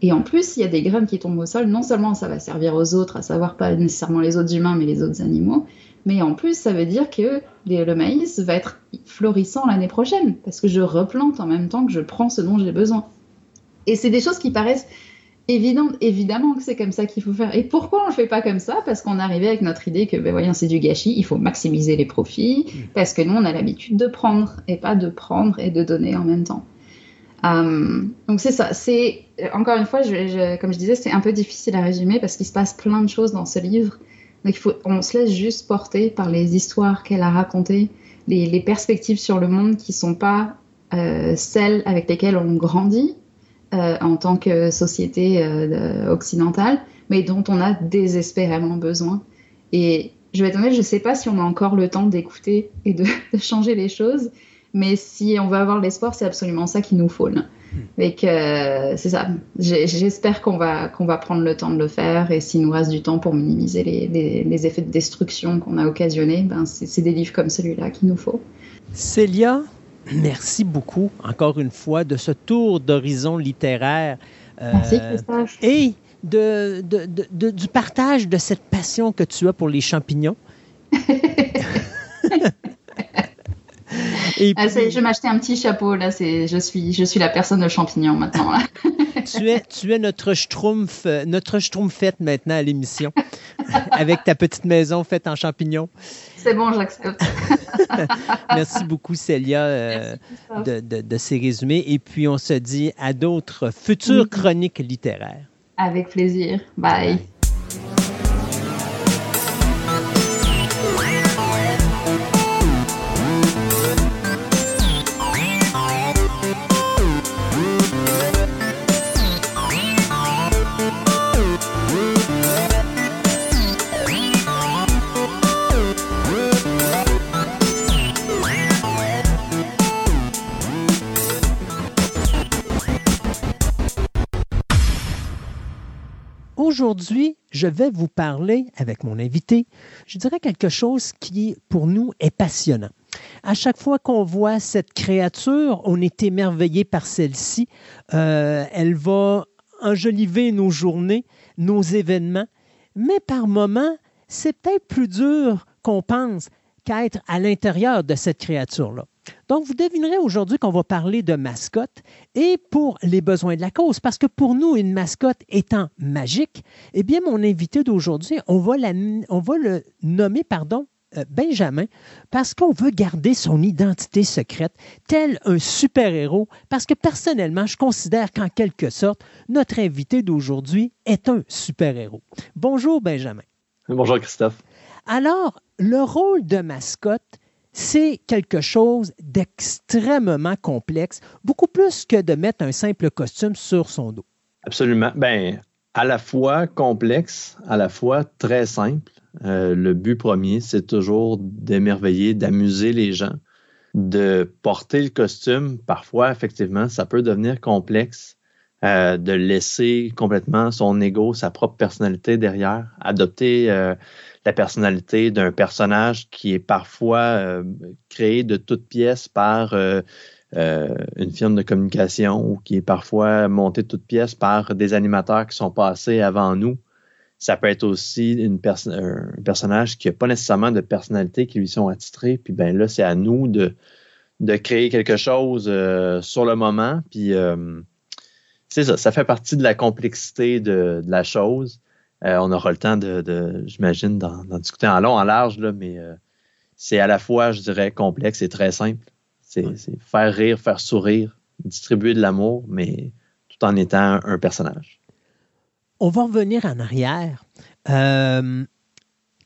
Et en plus, il y a des graines qui tombent au sol. Non seulement ça va servir aux autres, à savoir pas nécessairement les autres humains, mais les autres animaux, mais en plus, ça veut dire que le maïs va être florissant l'année prochaine, parce que je replante en même temps que je prends ce dont j'ai besoin. Et c'est des choses qui paraissent évidentes, évidemment que c'est comme ça qu'il faut faire. Et pourquoi on ne le fait pas comme ça? Parce qu'on est arrivé avec notre idée que, ben voyons, c'est du gâchis, il faut maximiser les profits, mm. parce que nous, on a l'habitude de prendre, et pas de prendre et de donner en même temps. Euh, donc c'est ça. C'est encore une fois, comme je disais, c'est un peu difficile à résumer parce qu'il se passe plein de choses dans ce livre. Donc il faut, on se laisse juste porter par les histoires qu'elle a racontées, les, perspectives sur le monde qui sont pas euh, celles avec lesquelles on grandit euh, en tant que société occidentale, mais dont on a désespérément besoin. Et je vais être honnête, je ne sais pas si on a encore le temps d'écouter et de, de changer les choses. Mais si on veut avoir l'espoir, c'est absolument ça qu'il nous faut. Et que c'est ça. J'espère qu'on va, qu'on va prendre le temps de le faire. Et s'il nous reste du temps pour minimiser les, les, effets de destruction qu'on a occasionnés, ben c'est des livres comme celui-là qu'il nous faut. Célia, merci beaucoup, encore une fois, de ce tour d'horizon littéraire. Euh, merci, Christophe. Et de, de, de, du partage de cette passion que tu as pour les champignons. Ah, je vais m'acheter un petit chapeau. Là, je, suis, je suis la personne de champignon maintenant. tu, es, tu es notre schtroumpf, notre schtroumpfette maintenant à l'émission, avec ta petite maison faite en champignons. C'est bon, j'accepte. Merci beaucoup, Célia, euh, de, de, ces résumés. Et puis, on se dit à d'autres futures chroniques littéraires. Avec plaisir. Bye. Aujourd'hui, je vais vous parler avec mon invité, je dirais quelque chose qui, pour nous, est passionnant. À chaque fois qu'on voit cette créature, on est émerveillé par celle-ci. Euh, elle va enjoliver nos journées, nos événements, mais par moments, c'est peut-être plus dur qu'on pense qu'être à l'intérieur de cette créature-là. Donc, vous devinerez aujourd'hui qu'on va parler de mascotte et pour les besoins de la cause, parce que pour nous, une mascotte étant magique, eh bien, mon invité d'aujourd'hui, on, va on va le nommer, pardon, euh, Benjamin, parce qu'on veut garder son identité secrète, tel un super-héros, parce que personnellement, je considère qu'en quelque sorte, notre invité d'aujourd'hui est un super-héros. Bonjour, Benjamin. Bonjour, Christophe. Alors, le rôle de mascotte, c'est quelque chose d'extrêmement complexe, beaucoup plus que de mettre un simple costume sur son dos. Absolument. Ben, à la fois complexe, à la fois très simple. Euh, le but premier, c'est toujours d'émerveiller, d'amuser les gens, de porter le costume. Parfois, effectivement, ça peut devenir complexe. Euh, de laisser complètement son ego, sa propre personnalité derrière, adopter euh, la personnalité d'un personnage qui est parfois euh, créé de toutes pièces par euh, euh, une firme de communication ou qui est parfois monté de toutes pièces par des animateurs qui sont passés avant nous. Ça peut être aussi une un personnage qui n'a pas nécessairement de personnalité qui lui sont attitrés. Puis ben là, c'est à nous de, de créer quelque chose sur le moment. Puis c'est ça, ça fait partie de la complexité de, de la chose. Euh, on aura le temps de, j'imagine, d'en, discuter en long, en large, là, mais euh, c'est à la fois, je dirais, complexe et très simple. C'est, faire rire, faire sourire, distribuer de l'amour, mais tout en étant un, personnage. On va revenir en arrière. Euh,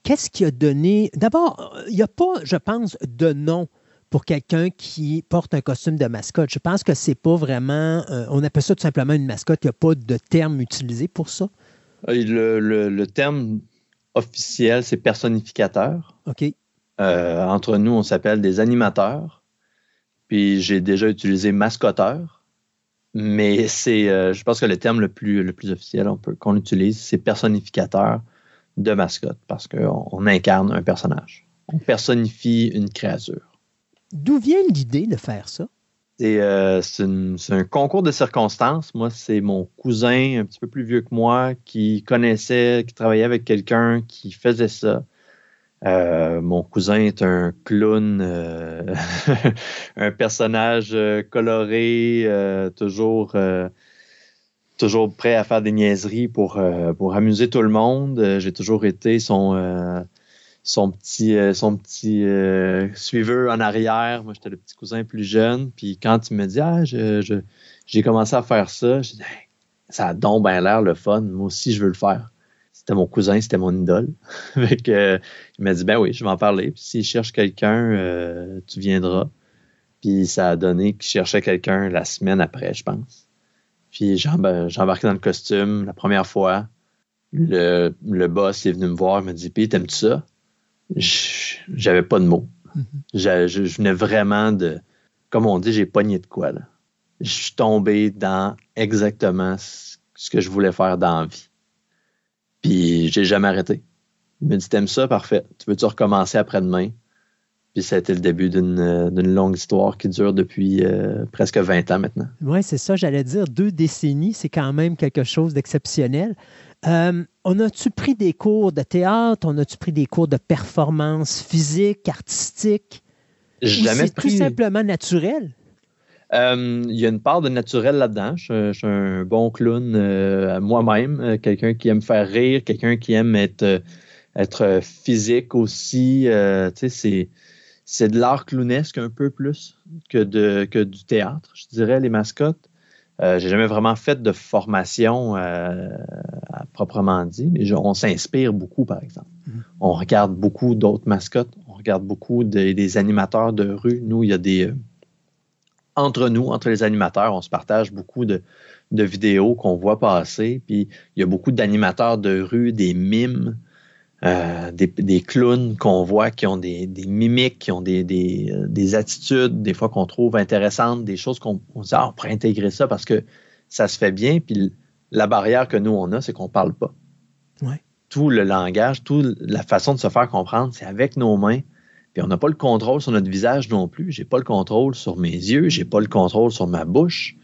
qu'est-ce qui a donné. D'abord, il n'y a pas, je pense, de nom pour quelqu'un qui porte un costume de mascotte. Je pense que c'est pas vraiment. on appelle ça tout simplement une mascotte. Il n'y a pas de terme utilisé pour ça. Euh, le, terme officiel, c'est personnificateur. OK. Euh, entre nous, on s'appelle des animateurs. Puis j'ai déjà utilisé mascoteur. Mais c'est, euh, je pense que le terme le plus, le plus officiel qu'on utilise, c'est personnificateur de mascotte parce qu'on on incarne un personnage. On personnifie une créature. D'où vient l'idée de faire ça? C'est euh, un concours de circonstances. Moi, c'est mon cousin un petit peu plus vieux que moi qui connaissait, qui travaillait avec quelqu'un qui faisait ça. Euh, mon cousin est un clown, euh, un personnage coloré, toujours, toujours prêt à faire des niaiseries pour, pour amuser tout le monde. J'ai toujours été son son petit, euh, son petit euh, suiveur en arrière. Moi, j'étais le petit cousin plus jeune. Puis quand il me dit Ah, j'ai commencé à faire ça, j'ai dit Ça a donc bien l'air le fun. Moi aussi, je veux le faire. C'était mon cousin, c'était mon idole. il m'a dit Ben oui, je vais en parler. Puis s'il cherche quelqu'un, euh, tu viendras. Puis ça a donné qu'il cherchait quelqu'un la semaine après, je pense. Puis j'ai embarqué dans le costume la première fois. Le, le boss est venu me voir, il m'a dit Puis t'aimes-tu ça? J'avais pas de mots. Mm-hmm. je, venais vraiment de, comme on dit, j'ai pogné de quoi. Là. Je suis tombé dans exactement ce que je voulais faire dans la vie. Puis j'ai jamais arrêté. Il me dit T'aimes ça? Parfait. Tu veux-tu recommencer après-demain? Puis ça a été le début d'une longue histoire qui dure depuis euh, presque 20 ans maintenant. Oui, c'est ça, j'allais dire. Deux décennies, c'est quand même quelque chose d'exceptionnel. Euh, on a-tu pris des cours de théâtre? On a-tu pris des cours de performance physique, artistique? Jamais c'est tout simplement naturel? Euh, il y a une part de naturel là-dedans. Je, suis un bon clown euh, moi-même, quelqu'un qui aime faire rire, quelqu'un qui aime être, être physique aussi. c'est, c'est de l'art clownesque un peu plus que, de, que du théâtre, je dirais, les mascottes. Euh, j'ai jamais vraiment fait de formation euh, à proprement dit, mais on s'inspire beaucoup, par exemple. Mm-hmm. On regarde beaucoup d'autres mascottes, on regarde beaucoup des animateurs de rue. Nous, il y a des. Euh, entre nous, entre les animateurs, on se partage beaucoup de, de vidéos qu'on voit passer. Puis il y a beaucoup d'animateurs de rue, des mimes euh, des, clowns qu'on voit qui ont des, mimiques, qui ont des, des, attitudes, des fois qu'on trouve intéressantes, des choses qu'on dit, ah, on pourrait intégrer ça parce que ça se fait bien. Puis la barrière que nous, on a, c'est qu'on ne parle pas. Tout le langage, toute la façon de se faire comprendre, c'est avec nos mains. Puis on n'a pas le contrôle sur notre visage non plus. J'ai pas le contrôle sur mes yeux, j'ai pas le contrôle sur ma bouche.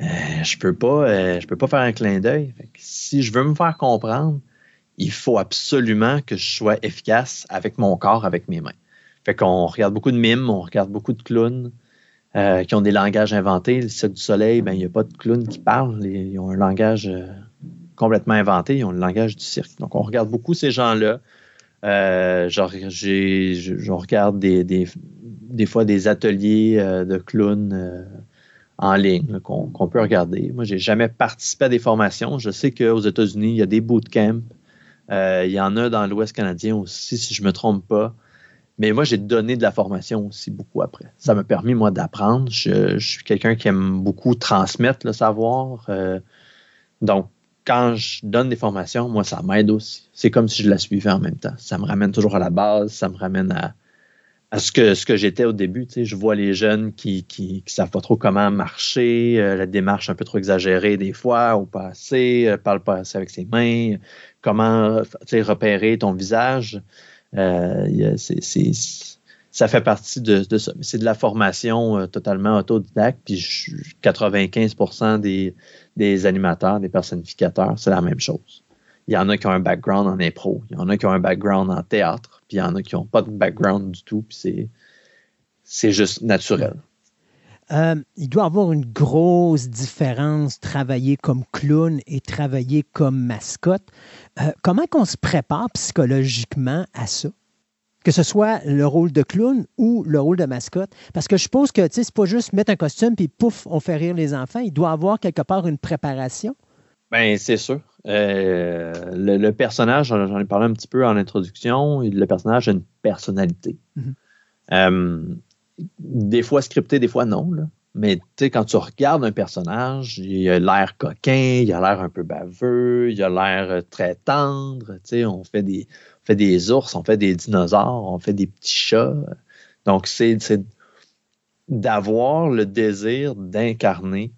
Euh, je peux pas, euh, je peux pas faire un clin d'œil. Si je veux me faire comprendre, il faut absolument que je sois efficace avec mon corps, avec mes mains. Fait qu'on regarde beaucoup de mimes, on regarde beaucoup de clowns euh, qui ont des langages inventés. Le Cirque du Soleil, ben, il n'y a pas de clowns qui parlent. Ils ont un langage euh, complètement inventé. Ils ont le langage du cirque. Donc, on regarde beaucoup ces gens-là. Euh, genre, je regarde des, fois des ateliers de clowns en ligne qu'on peut regarder. Moi, j'ai jamais participé à des formations. Je sais qu'aux États-Unis, il y a des bootcamps euh, il y en a dans l'Ouest canadien aussi, si je ne me trompe pas. Mais moi, j'ai donné de la formation aussi beaucoup après. Ça m'a permis, moi, d'apprendre. Je, suis quelqu'un qui aime beaucoup transmettre le savoir. Euh, donc, quand je donne des formations, moi, ça m'aide aussi. C'est comme si je la suivais en même temps. Ça me ramène toujours à la base, ça me ramène à, ce que, ce que j'étais au début. Tu sais, je vois les jeunes qui ne savent pas trop comment marcher, euh, la démarche un peu trop exagérée des fois, ou pas assez, euh, parle pas assez avec ses mains, comment repérer ton visage. Euh, ça fait partie de, ça. Mais c'est de la formation totalement autodidacte. Puis 95% des, des animateurs, des personnificateurs, c'est la même chose. Il y en a qui ont un background en impro, il y en a qui ont un background en théâtre, puis il y en a qui n'ont pas de background du tout, puis c'est juste naturel. Euh, il doit y avoir une grosse différence travailler comme clown et travailler comme mascotte. Euh, comment qu'on se prépare psychologiquement à ça? Que ce soit le rôle de clown ou le rôle de mascotte. Parce que je suppose que c'est pas juste mettre un costume puis pouf, on fait rire les enfants. Il doit y avoir quelque part une préparation. Bien, c'est sûr. Euh, le, personnage, j'en ai parlé un petit peu en introduction, le personnage a une personnalité. Mhm. Euh, des fois scripté, des fois non. Mais quand tu regardes un personnage, il a l'air coquin, il a l'air un peu baveux, il a l'air euh, très tendre. On fait, des, on fait des ours, on fait des dinosaures, on fait des petits chats. Donc, c'est d'avoir le désir d'incarner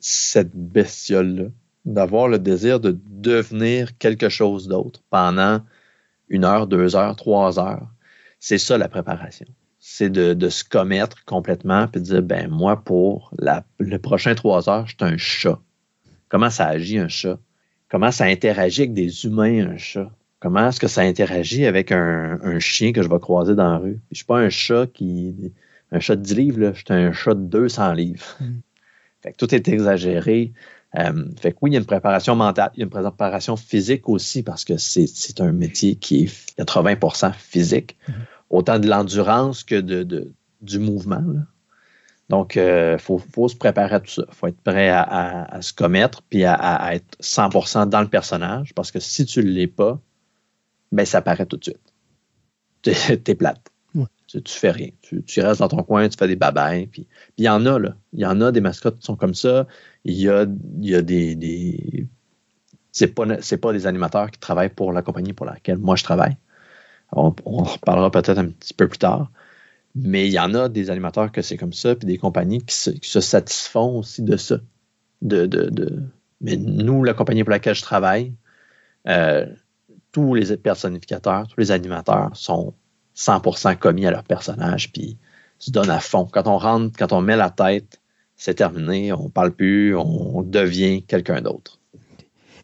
cette bestiole-là d'avoir le désir de devenir quelque chose d'autre pendant une heure, deux heures, trois heures. C'est ça la préparation. C'est de, se commettre complètement puis de dire ben moi, pour la, le prochain trois heures, je suis un chat. Comment ça agit un chat? Comment ça interagit avec des humains, un chat? Comment est-ce que ça interagit avec un, chien que je vais croiser dans la rue? Je suis pas un chat qui. un chat de 10 livres, là. je suis un chat de 200 livres. Mm. Fait que tout est exagéré. Euh, fait que oui, il y a une préparation mentale, il y a une préparation physique aussi parce que c'est un métier qui est 80% physique, mm-hmm. autant de l'endurance que de, du mouvement. Donc, il euh, faut, se préparer à tout ça. Il faut être prêt à, se commettre puis à, être 100% dans le personnage parce que si tu ne l'es pas, ben, ça paraît tout de suite. Tu es plate. Tu, tu, fais rien. Tu, restes dans ton coin, tu fais des babayes. Puis il y en a, là. Il y en a des mascottes qui sont comme ça. Il y a, des. des c'est pas, pas des animateurs qui travaillent pour la compagnie pour laquelle moi je travaille. On, on reparlera peut-être un petit peu plus tard. Mais il y en a des animateurs que c'est comme ça, puis des compagnies qui se, satisfont aussi de ça. Mais nous, la compagnie pour laquelle je travaille, euh, tous les personnificateurs, tous les animateurs sont 100% commis à leur personnage, puis se donnent à fond. Quand on rentre, quand on met la tête, c'est terminé, on parle plus, on devient quelqu'un d'autre.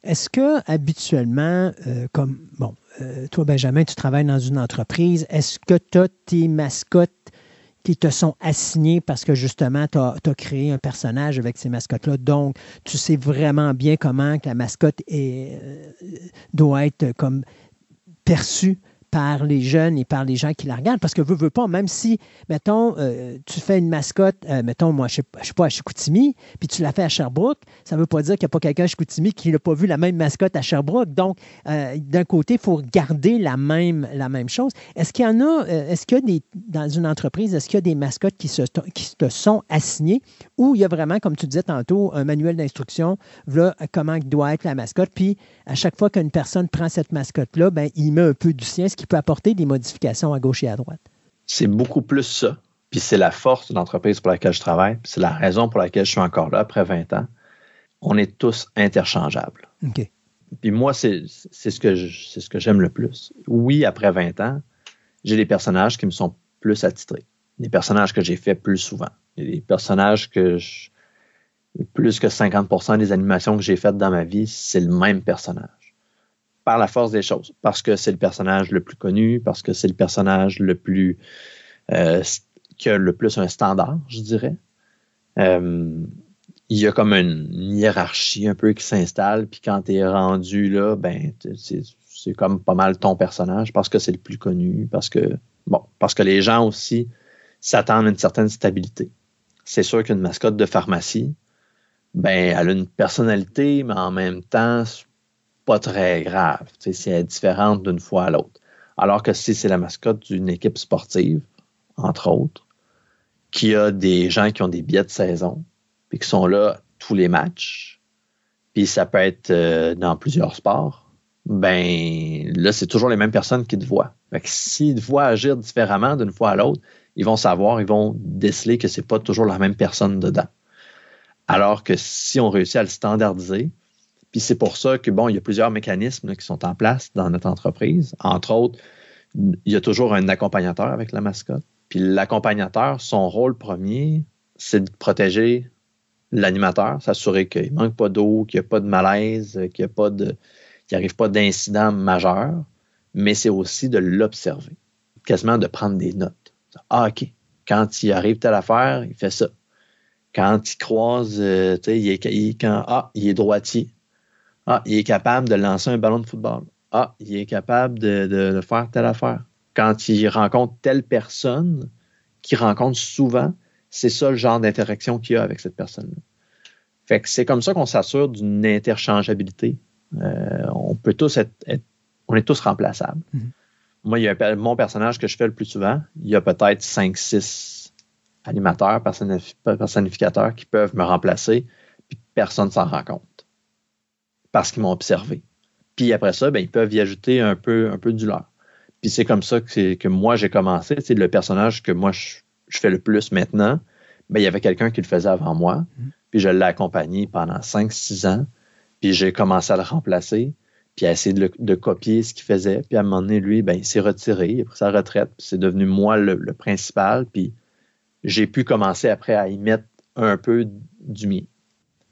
Est-ce que habituellement, euh, comme bon, euh, toi Benjamin, tu travailles dans une entreprise, est-ce que tu as tes mascottes qui te sont assignés parce que justement, tu as, créé un personnage avec ces mascottes-là? Donc, tu sais vraiment bien comment la mascotte euh, doit être comme perçue par les jeunes et par les gens qui la regardent. Parce que veux, veux pas, même si, mettons, euh, tu fais une mascotte, euh, mettons, moi, je ne sais pas, à Chicoutimi, puis tu l'as fait à Sherbrooke, ça ne veut pas dire qu'il n'y a pas quelqu'un à Chicoutimi qui n'a pas vu la même mascotte à Sherbrooke. Donc, euh, d'un côté, il faut garder la même, la même chose. Est-ce qu'il y en a, est-ce qu'il y a des, dans une entreprise, est-ce qu'il y a des mascottes qui, se, qui te sont assignées ou il y a vraiment, comme tu disais tantôt, un manuel d'instruction, voilà comment doit être la mascotte, puis à chaque fois qu'une personne prend cette mascotte-là, ben, il met un peu du sien, ce qui peut apporter des modifications à gauche et à droite. C'est beaucoup plus ça. Puis c'est la force de l'entreprise pour laquelle je travaille. C'est la raison pour laquelle je suis encore là après 20 ans. On est tous interchangeables. OK. Puis moi, c'est ce que ce que j'aime le plus. Oui, après 20 ans, j'ai des personnages qui me sont plus attitrés. Des personnages que j'ai fait plus souvent. des personnages que je, plus que 50% des animations que j'ai faites dans ma vie, c'est le même personnage. Par la force des choses. Parce que c'est le personnage le plus connu, parce que c'est le personnage le plus. Euh, qui a le plus un standard, je dirais. Euh, il y a comme une hiérarchie un peu qui s'installe, puis quand tu rendu là, ben, c'est comme pas mal ton personnage parce que c'est le plus connu, parce que, bon, parce que les gens aussi s'attendent à une certaine stabilité. C'est sûr qu'une mascotte de pharmacie, ben, elle a une personnalité, mais en même temps, pas très grave. C'est différente d'une fois à l'autre. Alors que si c'est la mascotte d'une équipe sportive, entre autres, qui a des gens qui ont des billets de saison, puis qui sont là tous les matchs, puis ça peut être euh, dans plusieurs sports, ben là, c'est toujours les mêmes personnes qui te voient. s'ils te voient agir différemment d'une fois à l'autre, ils vont savoir, ils vont déceler que c'est pas toujours la même personne dedans. Alors que si on réussit à le standardiser, puis c'est pour ça que, bon, il y a plusieurs mécanismes qui sont en place dans notre entreprise. Entre autres, il y a toujours un accompagnateur avec la mascotte. Puis l'accompagnateur, son rôle premier, c'est de protéger l'animateur, s'assurer qu'il ne manque pas d'eau, qu'il n'y a pas de malaise, qu'il n'y n'arrive pas d'incident majeur, mais c'est aussi de l'observer, quasiment de prendre des notes. Ah, OK, quand il arrive telle affaire, il fait ça. Quand il croise, euh, tu sais, il est, quand, ah, il est droitier. Ah, il est capable de lancer un ballon de football. Ah, il est capable de, faire telle affaire. Quand il rencontre telle personne qu'il rencontre souvent, c'est ça le genre d'interaction qu'il a avec cette personne-là. Fait que c'est comme ça qu'on s'assure d'une interchangeabilité. Euh, on peut tous être, on est tous remplaçables. Mm-hmm. Moi, il y a mon personnage que je fais le plus souvent, il y a peut-être 5-6 animateurs, personnificateurs qui peuvent me remplacer, puis personne ne s'en rend compte. Parce qu'ils m'ont observé. Puis après ça, ben, ils peuvent y ajouter un peu, un peu du leur. Puis c'est comme ça que, que moi j'ai commencé. C'est le personnage que moi je, fais le plus maintenant. Ben, il y avait quelqu'un qui le faisait avant moi. Mm-hmm. Puis je l'ai accompagné pendant 5-6 ans. Puis j'ai commencé à le remplacer. puis a essayé de, copier ce qu'il faisait. Puis à un moment donné, lui, ben, il s'est retiré, il a pris sa retraite, c'est devenu moi le, principal, puis j'ai pu commencer après à y mettre un peu du mien.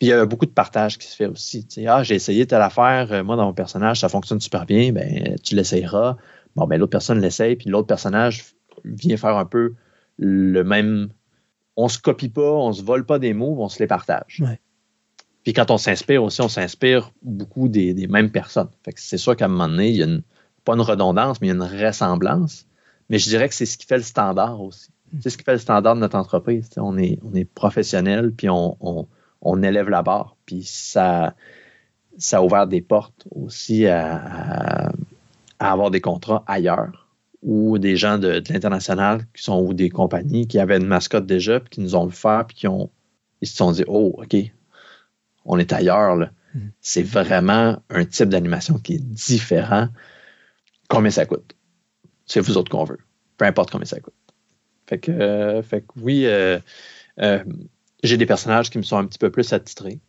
Puis il y a beaucoup de partage qui se fait aussi. ah, j'ai essayé telle affaire, euh, moi dans mon personnage, ça fonctionne super bien, ben tu l'essayeras. Bon, ben l'autre personne l'essaye, puis l'autre personnage vient faire un peu le même. On se copie pas, on se vole pas des mots, on se les partage. Puis quand on s'inspire aussi, on s'inspire beaucoup des, mêmes personnes. Fait que c'est sûr qu'à un moment donné, il y a une, pas une redondance, mais il y a une ressemblance. Mais je dirais que c'est ce qui fait le standard aussi. Hmm. C'est ce qui fait le standard de notre entreprise. on, est, on est professionnel, puis on, on, élève la barre. Puis ça, ça a ouvert des portes aussi à, avoir des contrats ailleurs ou des gens de, l'international qui sont ou des compagnies qui avaient une mascotte déjà, puis qui nous ont vu faire, puis qui ont, ils se sont dit, oh, OK, on est ailleurs. Mm-hmm. C'est vraiment un type d'animation qui est différent. Combien ça coûte? C'est vous autres qu'on veut. Peu importe combien ça coûte. Fait que, euh, fait oui, euh, euh, j'ai des personnages qui me sont un petit peu plus attitrés,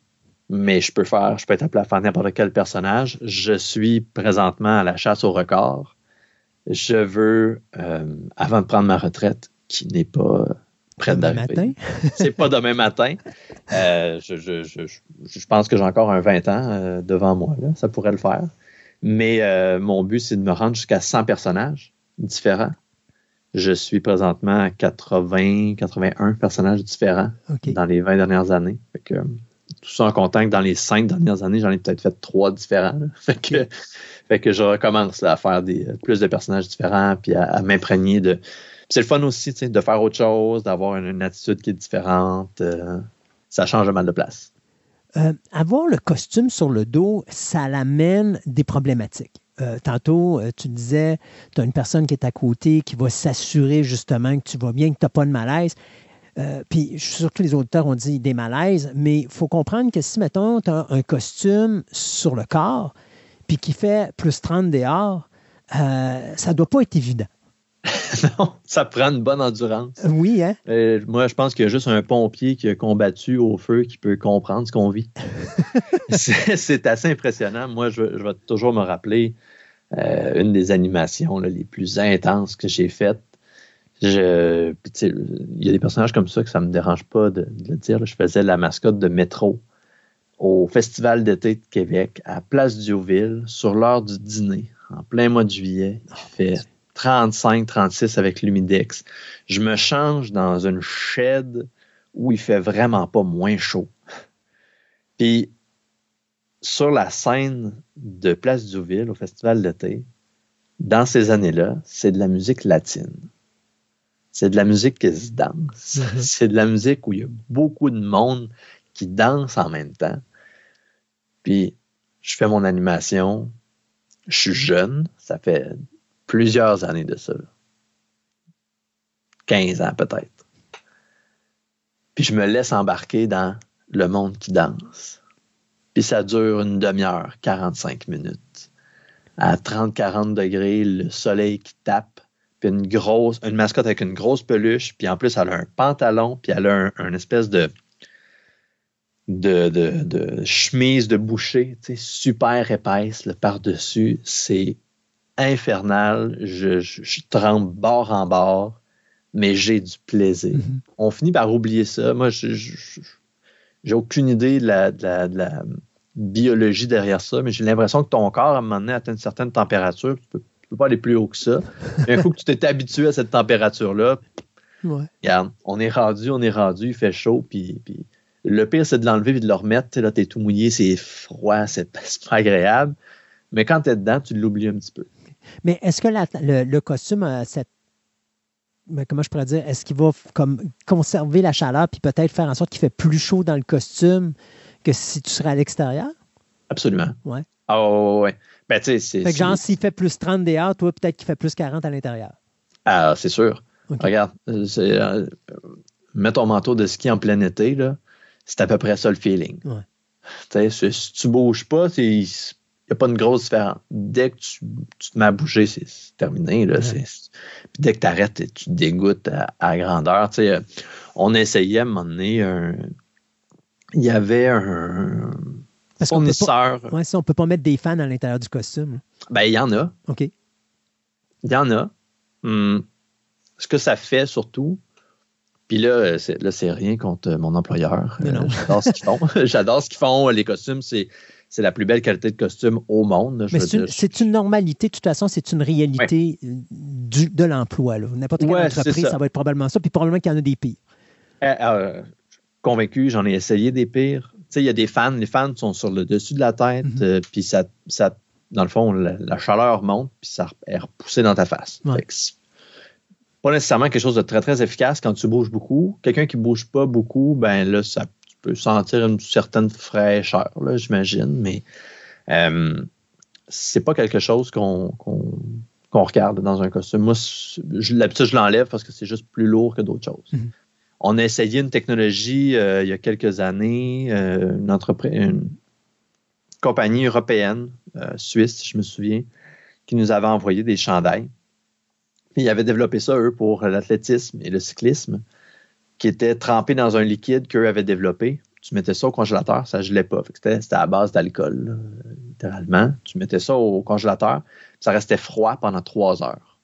mais je peux faire, je peux être appelé à faire n'importe quel personnage. Je suis présentement à la chasse au record. Je veux, avant de prendre ma retraite, qui n'est pas près d'arriver. c'est pas demain matin. Euh, je, pense que j'ai encore un 20 ans euh, devant moi. Là. Ça pourrait le faire. Mais euh, mon but, c'est de me rendre jusqu'à 100 personnages différents. Je suis présentement à 80, 81 personnages différents dans les 20 dernières années. tout ça en comptant que dans les 5 dernières années, j'en ai peut-être fait 3 différents. Fait, que, fait que je recommence à faire des, plus de personnages différents puis à m'imprégner de, c'est le fun aussi de faire autre chose, d'avoir une, attitude qui est différente. Euh, ça change mal de place. Euh, avoir le costume sur le dos, ça l'amène des problématiques. Euh, tantôt, tu disais, tu as une personne qui est à côté qui va s'assurer justement que tu vas bien, que tu n'as pas de malaise. puis, surtout les auditeurs ont dit des malaises, mais il faut comprendre que si, mettons, tu as un costume sur le corps, puis qui fait plus 30 dehors, ça ne doit pas être évident. non, ça prend une bonne endurance. Oui, hein? Euh, moi, je pense qu'il y a juste un pompier qui a combattu au feu qui peut comprendre ce qu'on vit. c'est assez impressionnant. Moi, je, vais toujours me rappeler euh, une des animations les plus intenses que j'ai faites. il y a des personnages comme ça que ça ne me dérange pas de, le dire. Je faisais la mascotte de métro au Festival d'été de Québec à Place Diouville sur l'heure du dîner en plein mois de juillet. Il fait 35, 36 avec l'humidex. Je me change dans une shed où il fait vraiment pas moins chaud. Puis, sur la scène de Place Duville au Festival d'été, dans ces années-là, c'est de la musique latine. C'est de la musique qui se danse. Mm-hmm. C'est de la musique où il y a beaucoup de monde qui danse en même temps. Puis, je fais mon animation. Je suis jeune. Ça fait plusieurs années de ça. 15 ans peut-être. Puis je me laisse embarquer dans le monde qui danse. Puis ça dure une demi-heure, 45 minutes. À 30-40 degrés, le soleil qui tape, puis une grosse, une mascotte avec une grosse peluche, puis en plus elle a un pantalon, puis elle a un, espèce de de, de, chemise de boucher, super épaisse par-dessus. C'est infernal. Je, tremble bord en bord, mais j'ai du plaisir. Mm-hmm. On finit par oublier ça. Moi, je j'ai aucune idée de la, biologie derrière ça, mais j'ai l'impression que ton corps, à un moment donné, atteint une certaine température. Tu peux, peux pas aller plus haut que ça. Mais il faut que tu t'es habitué à cette température-là. Regarde, on est rendu, on est rendu, il fait chaud, puis, le pire, c'est de l'enlever et de le remettre. Là, es tout mouillé, c'est froid, c'est pas agréable. Mais quand tu es dedans, tu l'oublies un petit peu. Mais est-ce que le, costume a cette. comment je pourrais dire? Est-ce qu'il va comme conserver la chaleur puis peut-être faire en sorte qu'il fait plus chaud dans le costume que si tu serais à l'extérieur? Absolument. Ouais. Ah ouais. Ben, tu sais, c'est. Fait que genre, s'il fait plus 30 dehors, toi, peut-être qu'il fait plus 40 à l'intérieur. Ah, c'est sûr. Regarde, euh, mets ton manteau de ski en plein été, là, c'est à peu près ça le feeling. Ouais. Si tu bouges pas, c'est n'y a pas une grosse différence. Dès que tu, te mets à bouger, c'est terminé. Là, Puis dès que tu arrêtes, tu te dégoûtes à, grandeur. Euh, on essayait à un moment donné, il y avait un. Parce peut pas, ouais, ça, on peut pas mettre des fans à l'intérieur du costume. Ben, il y en a. OK. Il y en a. Hum, Ce que ça fait surtout, puis là, euh, c'est, là, c'est rien contre mon employeur. Euh, J'adore ce qu'ils font. J'adore ce qu'ils font. Les costumes, c'est, c'est la plus belle qualité de costume au monde. Je Mais c'est une, dire, c'est une normalité, de toute façon, c'est une réalité euh, du- de l'emploi. là. N'importe quelle Ouais, entreprise, ça. ça. va être probablement ça, puis probablement qu'il y en a des pires. Euh, euh, convaincu, j'en ai essayé des pires. Tu sais, il y a des fans, les fans sont sur le dessus de la tête, Mhm. euh, puis ça, ça, dans le fond, la, la chaleur monte, puis ça est repoussé dans ta face. Ouais. C'est pas nécessairement quelque chose de très, très efficace quand tu bouges beaucoup. Quelqu'un qui bouge pas beaucoup, ben là, ça, peux sentir une certaine fraîcheur, là, j'imagine, mais euh, c'est pas quelque chose qu'on qu'on- qu'on regarde dans un costume. Moi, l'habitude, je l'enlève parce que c'est juste plus lourd que d'autres choses. Mhm. On a essayé une technologie euh, il y a quelques années, euh, une entreprise, une compagnie européenne, euh, suisse, je me souviens, qui nous avait envoyé des chandails. Puis ils avaient développé ça, eux, pour l'athlétisme et le cyclisme, qui était trempé dans un liquide qu'eux avaient développé. Tu mettais ça au congélateur, ça gelait pas. C'était à base d'alcool, littéralement. Tu mettais ça au congélateur, ça restait froid pendant trois heures.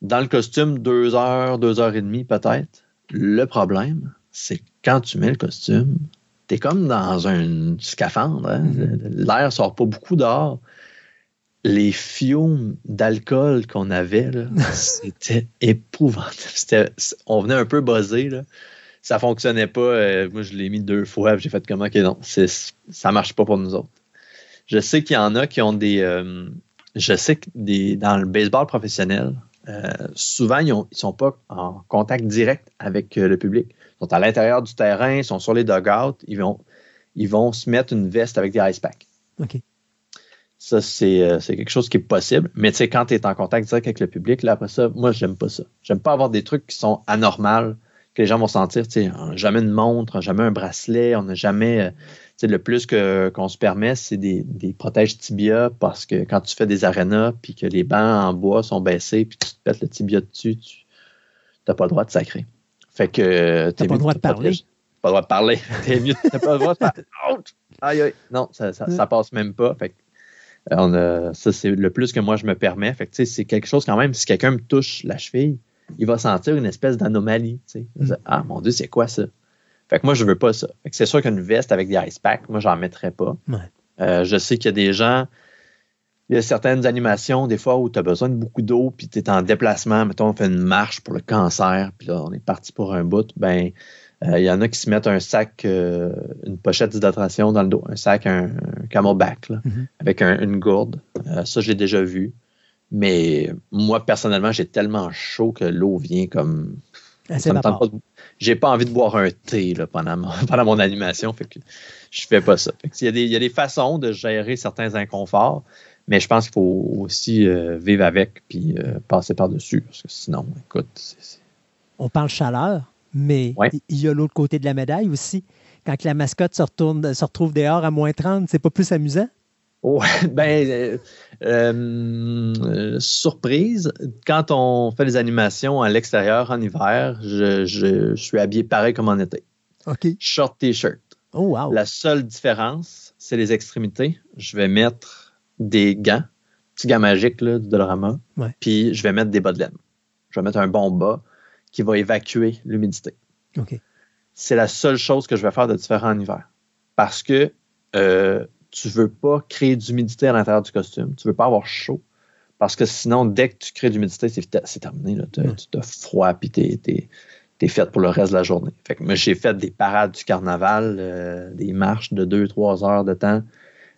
Dans le costume, deux heures, deux heures et demie peut-être. Le problème, c'est que quand tu mets le costume, t'es comme dans un scaphandre. hein. L'air sort pas beaucoup dehors. Les fumes d'alcool qu'on avait, c'était épouvantable. On venait un peu buzzé. Là. Ça fonctionnait pas. euh, moi, je l'ai mis deux fois. J'ai fait comment? Ok, non, ça marche pas pour nous autres. Je sais qu'il y en a qui ont des. euh, je sais que des, dans le baseball professionnel, euh, souvent, ils ne sont pas en contact direct avec le public. Ils sont à l'intérieur du terrain, ils sont sur les dugouts, ils vont, ils vont se mettre une veste avec des ice packs. OK. Ça, c'est euh, c'est quelque chose qui est possible. Mais tu sais, quand tu es en contact direct avec le public, là, après ça, moi, j'aime pas ça. J'aime pas avoir des trucs qui sont anormaux, que les gens vont sentir. Tu sais, on n'a jamais une montre, on n'a jamais un bracelet, on n'a jamais. euh, tu sais, le plus que- qu'on se permet, c'est des, des protèges tibia parce que quand tu fais des arénas puis que les bancs en bois sont baissés puis tu te pètes le tibia dessus, tu n'as pas le droit de sacrer. Fait que. euh, T'as pas le droit de parler? Pas le droit de parler. T'es mieux. T'as pas le droit de parler. Aïe, aïe. Non, ça, ça, ça passe même pas. Fait que, on a- ça, c'est le plus que moi je me permets. Fait que, tu sais, c'est quelque chose quand même, si quelqu'un me touche la cheville, il va sentir une espèce d'anomalie. dire, Ah mon Dieu, c'est quoi ça? Fait que moi, je veux pas ça. Fait que c'est sûr qu'une veste avec des ice packs, moi, j'en mettrais pas. Ouais. Euh, je sais qu'il y a des gens, il y a certaines animations, des fois, où tu as besoin de beaucoup d'eau, puis tu es en déplacement. Mettons, on fait une marche pour le cancer, puis là, on est parti pour un bout. Ben, il y en a qui se mettent un sac, euh, une pochette d'hydratation dans le dos, un sac, un, un camelback, là, Mhm. avec un- une gourde. Euh, ça, je l'ai déjà vu. Mais moi, personnellement, j'ai tellement chaud que l'eau vient comme. Assez Ça me tente vapeur. pas de- J'ai pas envie de boire un thé là, pendant, mon, pendant mon animation. Fait que je fais pas ça. Fait que il, y a des, il y a des façons de gérer certains inconforts, mais je pense qu'il faut aussi euh, vivre avec puis euh, passer par-dessus. Parce que sinon, écoute, c'est- On parle chaleur, mais Ouais. il y a l'autre côté de la médaille aussi. Quand la mascotte se, retourne, se retrouve dehors à moins 30, c'est pas plus amusant? Ouais, ben, euh, euh, surprise, quand on fait les animations à l'extérieur en hiver, je, je- je suis habillé pareil comme en été. OK. Short t-shirt. Oh, wow. La seule différence, c'est les extrémités. Je vais mettre des gants, petits gants magiques là, du Dolorama, Ouais. puis je vais mettre des bas de laine. Je vais mettre un bon bas qui va évacuer l'humidité. OK. C'est la seule chose que je vais faire de différent en hiver. Parce que euh, tu veux pas créer d'humidité à l'intérieur du costume. Tu veux pas avoir chaud. Parce que sinon, dès que tu crées de l'humidité, c'est terminé. là. Tu tu as froid, puis t'es es, es fait pour le reste de la journée. Fait que moi, j'ai fait des parades du carnaval, euh, des marches de 2-3 heures de temps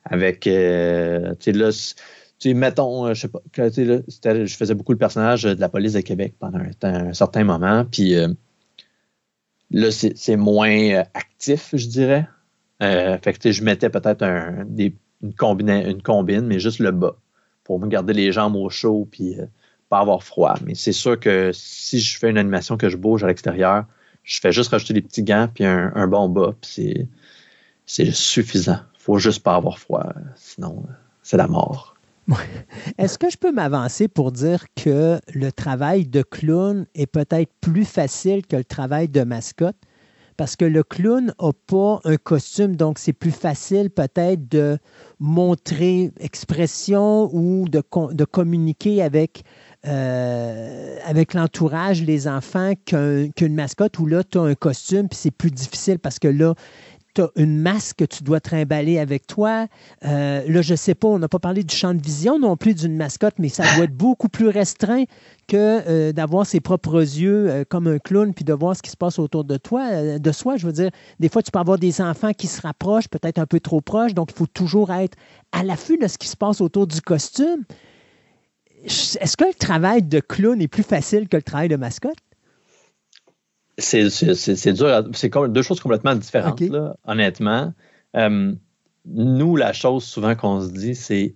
avec, euh, tu sais, là, tu sais, mettons, euh, je sais pas, je faisais beaucoup le personnage de la police de Québec pendant un, certain moment, puis euh, là, c'est moins euh, actif, je dirais. Fait que, je mettais peut-être un, une, combina- une combine, mais juste le bas, pour me garder les jambes au chaud, puis pas avoir froid. Mais c'est sûr que si je fais une animation que je bouge à l'extérieur, je fais juste rajouter des petits gants, puis un, bon bas, puis c'est- suffisant. faut juste pas avoir froid, sinon c'est la mort. Est-ce que je peux m'avancer pour dire que le travail de clown est peut-être plus facile que le travail de mascotte? parce que le clown n'a pas un costume, donc c'est plus facile peut-être de montrer expression ou de, communiquer avec, euh, avec l'entourage, les enfants, qu'une mascotte où là, tu as un costume, puis c'est plus difficile parce que là, tu une masque que tu dois trimballer avec toi. Euh, là, je ne sais pas, on n'a pas parlé du champ de vision non plus d'une mascotte, mais ça doit être beaucoup plus restreint que euh, d'avoir ses propres yeux euh, comme un clown puis de voir ce qui se passe autour de toi, de soi. Je veux dire, des fois, tu peux avoir des enfants qui se rapprochent, peut-être un peu trop proches, donc il faut toujours être à l'affût de ce qui se passe autour du costume. Est-ce que le travail de clown est plus facile que le travail de mascotte? C'est dur. C'est deux choses complètement différentes, honnêtement. Euh, nous, la chose souvent qu'on se dit, c'est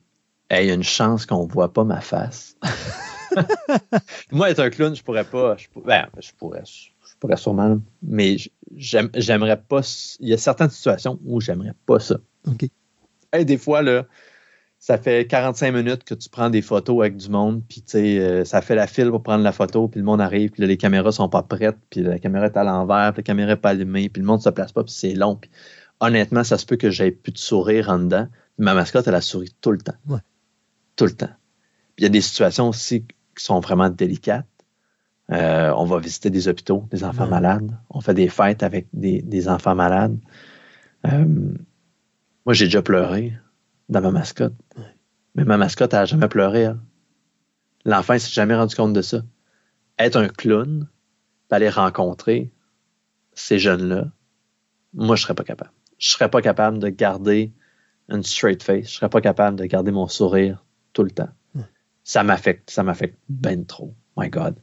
il y a une chance qu'on ne voit pas ma face. Moi, être un clown, je pourrais pas. Je, ben, je pourrais, je pourrais sûrement, mais j'aimerais pas. Il y a certaines situations où j'aimerais pas ça. OK. des fois, là, ça fait 45 minutes que tu prends des photos avec du monde, puis tu sais, euh, ça fait la file pour prendre la photo, puis le monde arrive, puis là, les caméras sont pas prêtes, puis la caméra est à l'envers, puis la caméra n'est pas allumée, puis le monde se place pas, puis c'est long. Puis honnêtement, ça se peut que j'aie plus de sourire en dedans. Ma mascotte, elle a souri tout le temps. Tout le temps. Puis il y a des situations aussi qui sont vraiment délicates. Euh, on va visiter des hôpitaux, des enfants malades. On fait des fêtes avec des, enfants malades. Euh, moi, j'ai déjà pleuré dans ma mascotte. Mais ma mascotte, elle n'a jamais pleuré. L'enfant ne s'est jamais rendu compte de ça. Être un clown, aller rencontrer ces jeunes-là, moi, je ne serais pas capable. Je ne serais pas capable de garder une straight face. Je ne serais pas capable de garder mon sourire tout le temps. Ça m'affecte. Ça m'affecte ben trop. My God.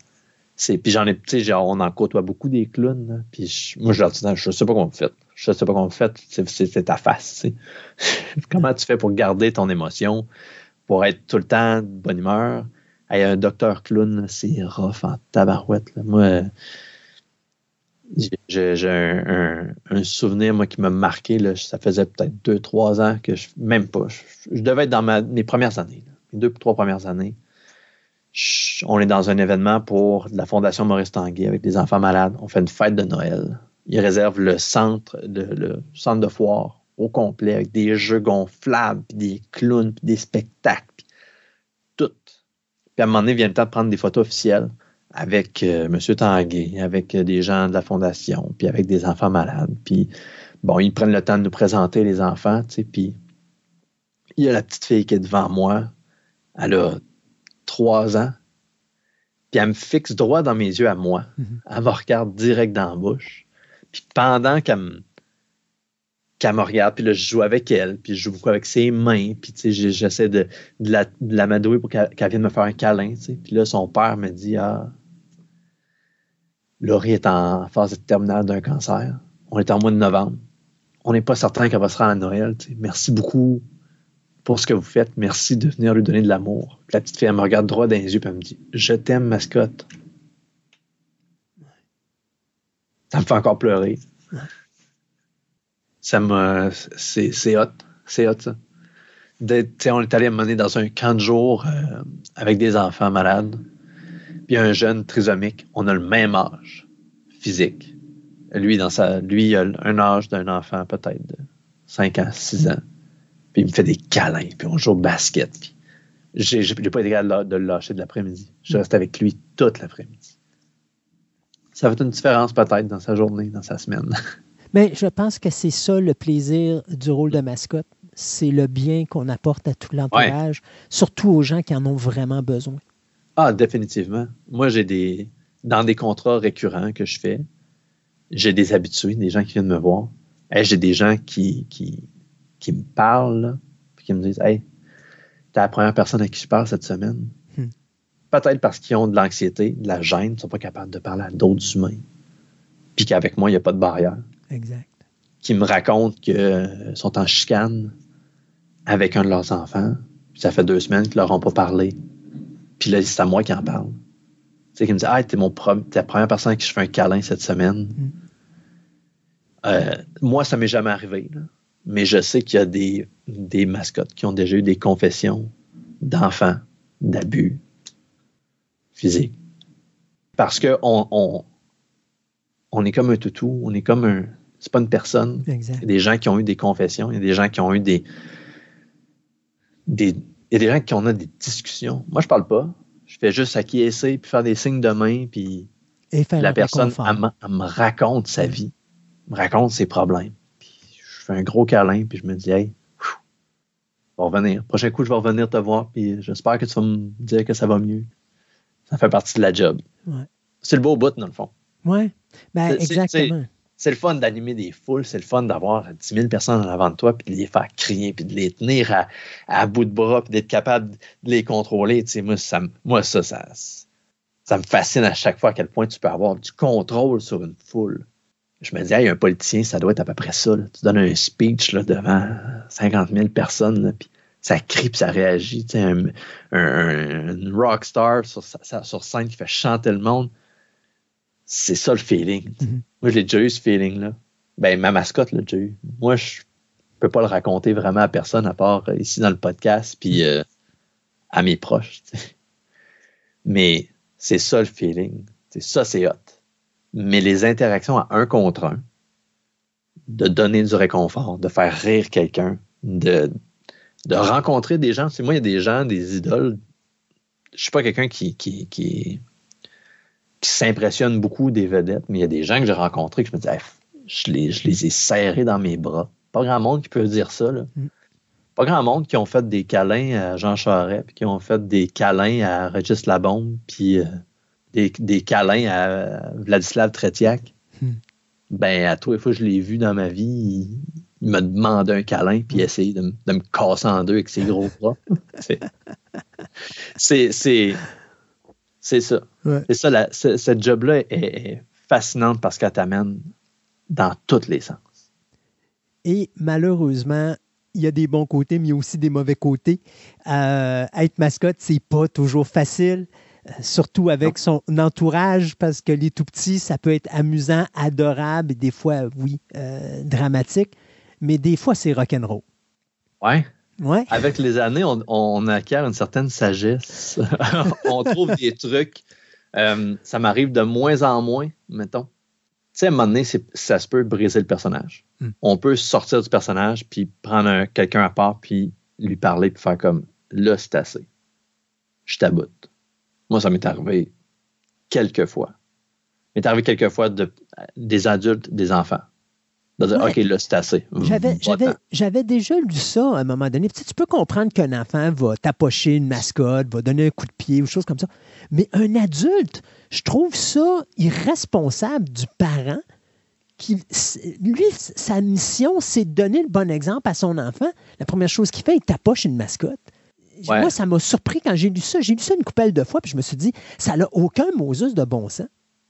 Puis j'en ai, tu sais, on en côtoie beaucoup des clowns. Puis moi, je leur dis, je sais pas comment vous faites. Je sais pas comment vous faites. C'est ta face. Comment tu fais pour garder ton émotion, pour être tout le temps de bonne humeur? Hey, un docteur clown, c'est rough en tabarouette. Moi, j'ai un, souvenir, moi, qui m'a marqué. Là, ça faisait peut-être deux, trois ans que je. Même pas. Je, devais être dans mes premières années, mes deux, trois premières années on est dans un événement pour la Fondation Maurice Tanguay avec des enfants malades. On fait une fête de Noël. Ils réservent le centre, de, foire au complet avec des jeux gonflables, des clowns, des spectacles, tout. Puis à un moment donné, vient le temps de prendre des photos officielles avec euh, M. Tanguay, avec euh, des gens de la Fondation, puis avec des enfants malades. Puis bon, ils prennent le temps de nous présenter les enfants, tu sais, il y a la petite fille qui est devant moi. Elle a trois ans, puis elle me fixe droit dans mes yeux à moi. Mhm. Elle me regarde direct dans la bouche. Puis pendant qu'elle me, regarde, puis là, je joue avec elle, puis je joue beaucoup avec ses mains, puis tu sais, j'essaie de, de, la, de m'adouer pour qu'elle, vienne me faire un câlin, tu sais. Puis là, son père me dit, ah, Laurie est en phase terminale d'un cancer. On est en mois de novembre. On n'est pas certain qu'elle va se rendre à Noël, tu sais. Merci beaucoup pour ce que vous faites. Merci de venir lui donner de l'amour. La petite fille, elle me regarde droit dans les yeux et elle me dit Je t'aime, mascotte. Ça me fait encore pleurer. Ça me. C'est hot. C'est hot, ça. on est allé mener dans un camp de jour euh, avec des enfants malades. Puis un jeune trisomique. On a le même âge physique. Lui, dans sa, lui, il a un âge d'un enfant peut-être de 5 ans, 6 ans. Puis il me fait des câlins, puis on joue au basket. Puis j'ai, j'ai pas été capable de le lâcher de l'après-midi. Je reste avec lui toute l'après-midi. Ça fait une différence peut-être dans sa journée, dans sa semaine. Mais je pense que c'est ça le plaisir du rôle de mascotte. C'est le bien qu'on apporte à tout l'entourage, surtout aux gens qui en ont vraiment besoin. Ah, définitivement. Moi, j'ai des. Dans des contrats récurrents que je fais, j'ai des habitués, des gens qui viennent me voir. Et j'ai des gens qui, qui, qui me parlent, puis qui me disent Hey, t'es la première personne à qui je parle cette semaine. Hmm. Peut-être parce qu'ils ont de l'anxiété, de la gêne, ils ne sont pas capables de parler à d'autres humains. Puis qu'avec moi, il n'y a pas de barrière. Exact. Qui me racontent qu'ils sont en chicane avec un de leurs enfants. Puis ça fait deux semaines qu'ils ne leur ont pas parlé. Puis là, c'est à moi qui en parle. Tu sais, qui me dit Ah, t'es, mon la première personne à qui je fais un câlin cette semaine. Hmm. Euh, moi, ça m'est jamais arrivé. Là mais je sais qu'il y a des, des mascottes qui ont déjà eu des confessions d'enfants, d'abus physiques. Parce qu'on on, on est comme un toutou, on est comme un. C'est pas une personne. Exact. Il y a des gens qui ont eu des confessions, il y a des gens qui ont eu des. des il y a des gens qui ont eu des discussions. Moi, je parle pas. Je fais juste acquiescer, puis faire des signes de main, puis Et faire la personne, elle, elle me raconte sa vie, me raconte ses problèmes. Fais un gros câlin, puis je me dis, hey, pfiou, je vais revenir. Prochain coup, je vais revenir te voir, puis j'espère que tu vas me dire que ça va mieux. Ça fait partie de la job. Ouais. C'est le beau bout, dans le fond. Oui, ben, exactement. C'est le fun d'animer des foules, c'est le fun d'avoir 10 000 personnes en avant de toi, puis de les faire crier, puis de les tenir à, à bout de bras, puis d'être capable de les contrôler. Tu sais, moi, ça, moi ça, ça, ça me fascine à chaque fois à quel point tu peux avoir du contrôle sur une foule. Je me dis, hey, un politicien, ça doit être à peu près ça. là. Tu donnes un speech là, devant 50 000 personnes, là, puis ça crie, puis ça réagit. Tu sais, un, un, un rockstar sur, sur scène qui fait chanter le monde. C'est ça le feeling. Mhm. Moi, je l'ai déjà eu ce feeling-là. Ben, ma mascotte l'a déjà eu. Moi, je peux pas le raconter vraiment à personne à part euh, ici dans le podcast, puis euh, à mes proches. tu sais. Mais c'est ça le feeling. C'est ça, c'est hot. Mais les interactions à un contre un, de donner du réconfort, de faire rire quelqu'un, de, de rencontrer des gens. Tu sais, moi, il y a des gens, des idoles. Je suis pas quelqu'un qui, qui, qui, qui s'impressionne beaucoup des vedettes, mais il y a des gens que j'ai rencontrés que je me dis, Hey, je, les, je les ai serrés dans mes bras. Pas grand monde qui peut dire ça. Là. Mm. Pas grand monde qui ont fait des câlins à Jean Charest, puis qui ont fait des câlins à Régis Labombe, puis euh, des, des câlins à Vladislav Tretiak. Mm. Ben, à tous les fois que je l'ai vu dans ma vie, il, il m'a demandé un câlin, puis essayé de, me- de me casser en deux avec ses gros bras. C'est- c'est c'est c'est ça. Ouais. C'est ça, la- ce- cette job-là est, est fascinante parce qu'elle t'amène dans tous les sens. Et malheureusement, il y a des bons côtés, mais il y a aussi des mauvais côtés. Euh, être mascotte, c'est pas toujours facile, surtout avec son entourage, parce que les tout petits, ça peut être amusant, adorable, et des fois, oui, euh, dramatique, mais des fois, c'est rock'n'roll. Ouais. Ouais. Avec les années, on, on acquiert une certaine sagesse. on trouve des trucs. Euh, ça m'arrive de moins en moins, mettons. Tu sais, à un moment donné, ça se peut briser le personnage. Hmm. On peut sortir du personnage, puis prendre un- quelqu'un à part, puis lui parler, puis faire comme là, c'est assez. Je t'aboute. Moi, ça m'est arrivé quelques fois. Il m'est arrivé quelques fois de, des adultes, des enfants. De dire, Ouais. OK, là, c'est assez. J'avais, déjà lu ça à un moment donné. Tu, sais, tu peux comprendre qu'un enfant va tapocher une mascotte, va donner un coup de pied ou chose comme ça. Mais un adulte, je trouve ça irresponsable du parent. Qui, lui, sa mission, c'est de donner le bon exemple à son enfant. La première chose qu'il fait, il tapoche une mascotte. Ouais. Moi, ça m'a surpris quand j'ai lu ça. J'ai lu ça une coupelle de fois, puis je me suis dit, ça n'a aucun Moses de bon sens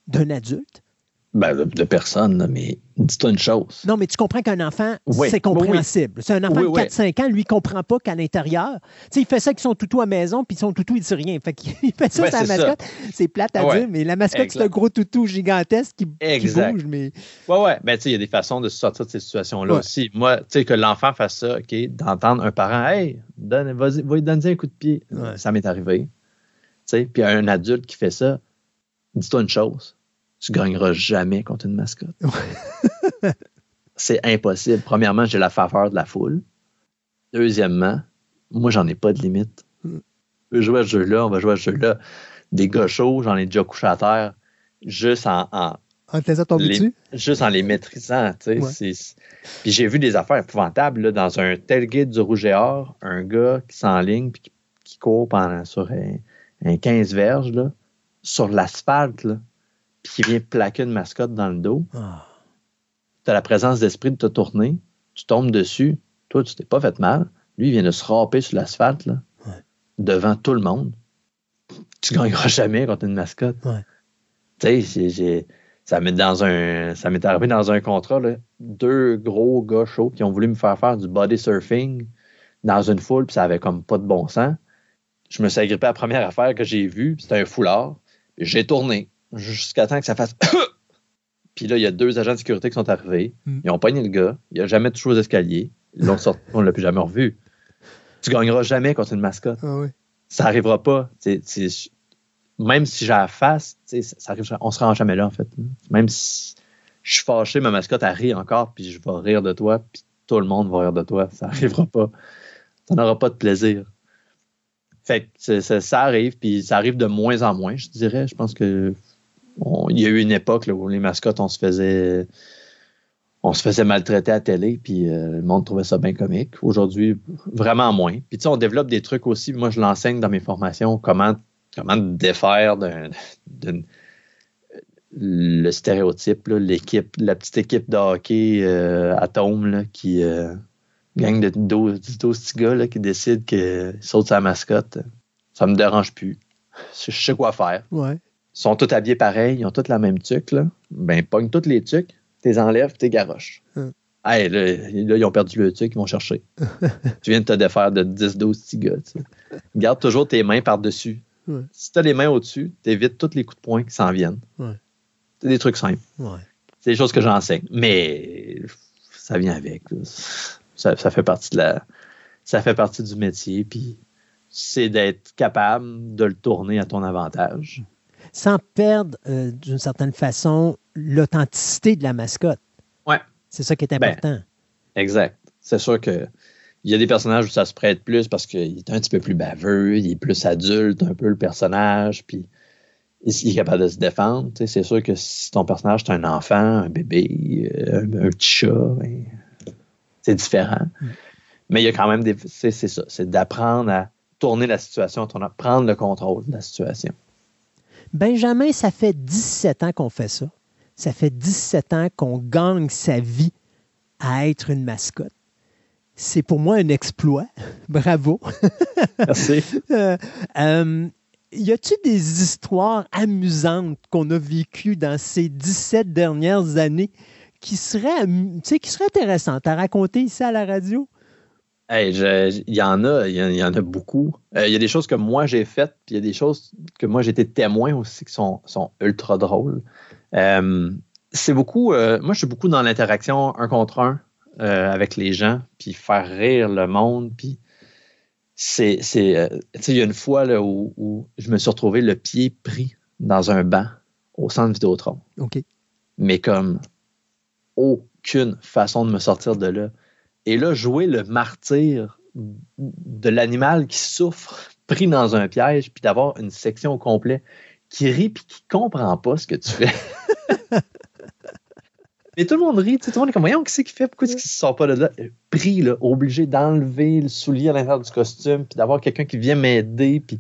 d'un adulte. Ben, de, de personne, mais dis-toi une chose. Non, mais tu comprends qu'un enfant, Oui, c'est compréhensible. C'est un enfant Oui, de oui. 4-5 ans, lui, il comprend pas qu'à l'intérieur, tu sais, il fait ça avec son toutou à maison, puis son toutou, il dit rien. Fait qu'il il fait ça c'est ça. mascotte. C'est plate à Ouais. dire, mais la mascotte, c'est un gros toutou gigantesque qui, bouge, mais Ouais, ouais. Ben, tu sais, il y a des façons de se sortir de ces situations-là Ouais. aussi. Moi, tu sais, que l'enfant fasse ça, OK, d'entendre un parent, hey, donne, vas-y, va lui donner un coup de pied. Ouais. Ça m'est arrivé. Tu sais, puis un adulte qui fait ça, dis-toi une chose, tu gagneras jamais contre une mascotte. C'est impossible. Premièrement, j'ai la faveur de la foule. Deuxièmement, moi, j'en ai pas de limite. Mm. On veut jouer à ce jeu-là, on va jouer à ce jeu-là. Des gars chauds, j'en ai déjà couché à terre, juste en- en, en te laissant tomber les- dessus? juste en les maîtrisant. tu sais, Ouais. Puis j'ai vu des affaires épouvantables là, dans un tailgate du Rouge et Or, un gars qui s'enligne puis qui, qui court pendant, sur un, un 15 verges là, sur l'asphalte, là, puis qui vient plaquer une mascotte dans le dos. Tu as la présence d'esprit de te tourner, tu tombes dessus, toi, tu t'es pas fait mal. Lui, il vient de se râper sur l'asphalte là, Ouais. devant tout le monde. Tu gagneras jamais contre une mascotte. Ouais. Tu sais, ça m'est dans un ça m'est arrivé dans un contrat là, deux gros gars chauds qui ont voulu me faire faire du body surfing dans une foule puis ça avait comme pas de bon sens. Je me suis agrippé à la première affaire que j'ai vue, c'était un foulard. J'ai tourné jusqu'à temps que ça fasse Puis là, il y a deux agents de sécurité qui sont arrivés. Mm. Ils ont pogné le gars. Il n'a jamais touché aux escaliers. Ils l'ont sorti. On ne l'a plus jamais revu. Tu gagneras jamais contre une mascotte Ah oui. ça arrivera pas. Même si j'ai la face, tu ça, ça arrive, on se rend jamais là, en fait. Même si je suis fâché, ma mascotte, elle rit encore, puis je vais rire de toi, puis tout le monde va rire de toi. Ça n'arrivera pas. Ça n'aura pas de plaisir. Fait que ça, arrive, puis ça arrive de moins en moins, je dirais. Je pense que il y a eu une époque où les mascottes, on se faisait maltraiter à télé, puis euh, le monde trouvait ça bien comique. Aujourd'hui, vraiment moins. Puis tu sais, on développe des trucs aussi. Moi, je l'enseigne dans mes formations, comment, comment défaire le stéréotype, l'équipe, la petite équipe de hockey euh, atome qui euh, gagne de 12, 12 petits gars qui décident qu'ils sautent sa mascotte. Ça me dérange plus. Je sais quoi faire. Ouais. Ils sont tous habillés pareil, ils ont tous la même tuque. Là. Ben, pogne tous les tucs, t'es enlèves, t'es garoches. Hum. Hey, là, ils ont perdu le tuc, ils vont chercher. tu viens de te défaire de 10-12 petits gars. Garde toujours tes mains par-dessus. Si tu as les mains au-dessus, t'évites tous les coups de poing qui s'en viennent. C'est des trucs simples. C'est des choses que j'enseigne. Mais ça vient avec. Ça, fait partie de la. Ça fait partie du métier. Puis c'est d'être capable de le tourner à ton avantage. Sans perdre, euh, d'une certaine façon, l'authenticité de la mascotte. Ouais. C'est ça qui est ben, important. exact. C'est sûr que il y a des personnages où ça se prête plus parce qu'il est un petit peu plus baveux, il est plus adulte, un peu le personnage, puis il est capable de se défendre. C'est sûr que si ton personnage est un enfant, un bébé, euh, un, petit chat, ben, c'est différent. Mm. Mais il y a quand même des. C'est ça, c'est d'apprendre à tourner la situation, à prendre le contrôle de la situation. Benjamin, ça fait 17 ans qu'on fait ça. Ça fait 17 ans qu'on gagne sa vie à être une mascotte. C'est pour moi un exploit. Bravo. Merci. euh, euh y a-t-il des histoires amusantes qu'on a vécues dans ces 17 dernières années qui seraient, qui seraient intéressantes à raconter ici à la radio? Il y en a, il y, en a beaucoup. Euh, il y a des choses que moi j'ai faites, puis il y a des choses que moi j'ai été témoin aussi qui sont, sont ultra drôles. Euh, c'est beaucoup, euh, moi je suis beaucoup dans l'interaction un contre un avec les gens, puis faire rire le monde, puis c'est, c'est il y a une fois là, où, je me suis retrouvé le pied pris dans un banc au centre Vidéotron. OK. Mais comme aucune façon de me sortir de là. Et là, jouer le martyr de l'animal qui souffre, pris dans un piège, puis d'avoir une section au complet qui rit puis qui comprend pas ce que tu fais. Mais tout le monde rit, tout le monde est comme, voyons, qu'est-ce qu'il fait? Pourquoi est-ce qu'il ne sort pas de là? Pris, là, obligé d'enlever le soulier à l'intérieur du costume, puis d'avoir quelqu'un qui vient m'aider, puis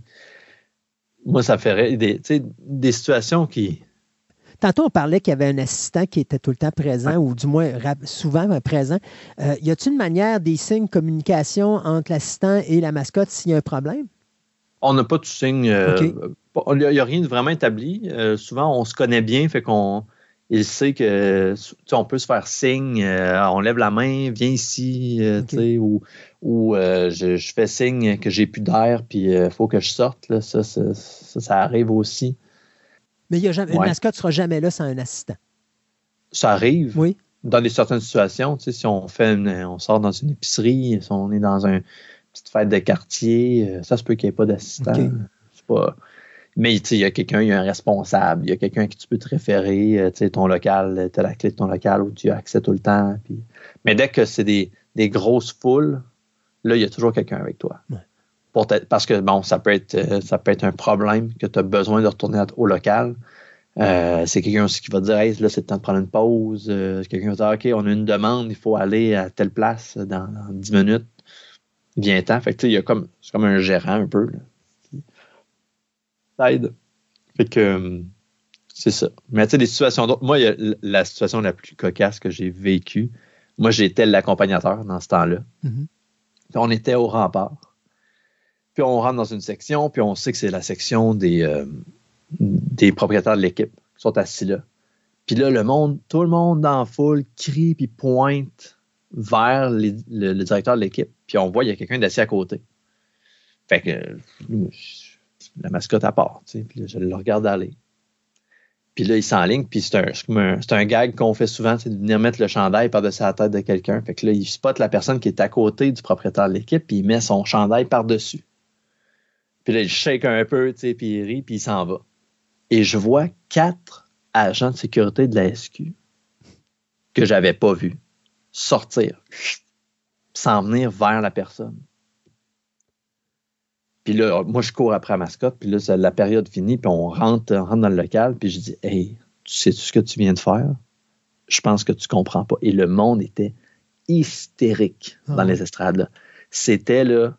moi, ça ferait des, des situations qui, Tantôt, on parlait qu'il y avait un assistant qui était tout le temps présent, ou du moins souvent présent. Euh, y a-t-il une manière, des signes de communication entre l'assistant et la mascotte s'il y a un problème? On n'a pas de signe. Euh, il n'y a, rien de vraiment établi. Euh, souvent, on se connaît bien, fait qu'on il sait que on peut se faire signe, on lève la main, viens ici, ou, ou je, fais signe que j'ai plus d'air, puis il faut que je sorte. ça, ça, arrive aussi. Mais y a jamais, une mascotte ne sera jamais là sans un assistant. Ça arrive. Oui. Dans des certaines situations, si on fait on sort dans une épicerie, si on est dans une petite fête de quartier, euh, ça se peut qu'il n'y ait pas d'assistant. Pas... Mais il y a quelqu'un, il y a un responsable, il y a quelqu'un à qui tu peux te référer, euh, ton local, tu as la clé de ton local où tu as accès tout le temps. Puis... Mais dès que c'est des, grosses foules, là, il y a toujours quelqu'un avec toi. Parce que bon, ça peut être euh, ça peut être un problème que tu as besoin de retourner au local. Euh, c'est quelqu'un aussi qui va dire hey, là, c'est le temps de prendre une pause. Euh, quelqu'un va dire OK, on a une demande, il faut aller à telle place dans, 10 minutes. Viens-t'en. Fait que il y a comme c'est comme un gérant un peu. Ça aide. Fait que c'est ça. Mais tu sais, des situations d'autres. Moi, la situation la plus cocasse que j'ai vécue, moi, j'étais l'accompagnateur dans ce temps-là. Mm-hmm. On était au rempart. Puis on rentre dans une section, puis on sait que c'est la section des, euh, des propriétaires de l'équipe qui sont assis là. Puis là, le monde, tout le monde dans la foule crie puis pointe vers le, directeur de l'équipe. Puis on voit qu'il y a quelqu'un d'assis à côté. Fait que la mascotte à part, puis je le regarde aller. Puis là, il s'enligne, puis c'est un, un, gag qu'on fait souvent, c'est de venir mettre le chandail par-dessus la tête de quelqu'un. Fait que là, il spot la personne qui est à côté du propriétaire de l'équipe, puis il met son chandail par-dessus. Puis là, il shake un peu, tu sais, puis il rit, puis il s'en va. Et je vois quatre agents de sécurité de la SQ que j'avais pas vu sortir, s'en venir vers la personne. Puis là, moi, je cours après la mascotte, puis là, la période finie, puis on rentre, on rentre dans le local, puis je dis Hey, tu sais ce que tu viens de faire? Je pense que tu comprends pas. Et le monde était hystérique dans Ah. les estrades. C'était là.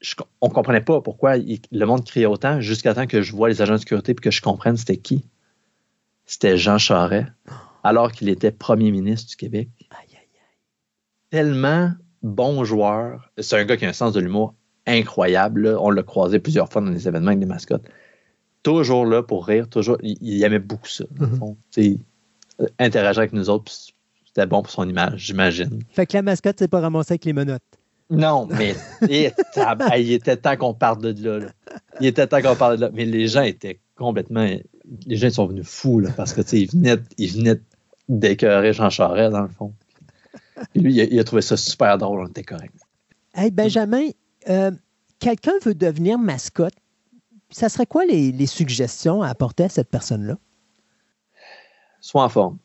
Je- on comprenait pas pourquoi il- le monde criait autant jusqu'à temps que je vois les agents de sécurité et que je comprenne c'était qui. C'était Jean Charest, alors qu'il était premier ministre du Québec. Aïe, aïe, aïe. Tellement bon joueur. C'est un gars qui a un sens de l'humour incroyable. là. On l'a croisé plusieurs fois dans les événements avec des mascottes. Toujours là pour rire, toujours. Il, il aimait beaucoup ça. Mhm. sais, euh, interagir avec nous autres, c'était bon pour son image, j'imagine. Fait que la mascotte s'est pas ramassée avec les menottes. Non, mais il était temps qu'on parte de là, là. Il était temps qu'on parte de là. Mais les gens étaient complètement. Les gens sont venus fous, là, parce que tu sais, ils venaient, ils venaient d'écœurer Jean Charest, dans le fond. Et lui, il a, il a trouvé ça super drôle, on était correct. Hey, Benjamin, euh, quelqu'un veut devenir mascotte. Ça serait quoi les, les suggestions à apporter à cette personne-là? Sois en forme.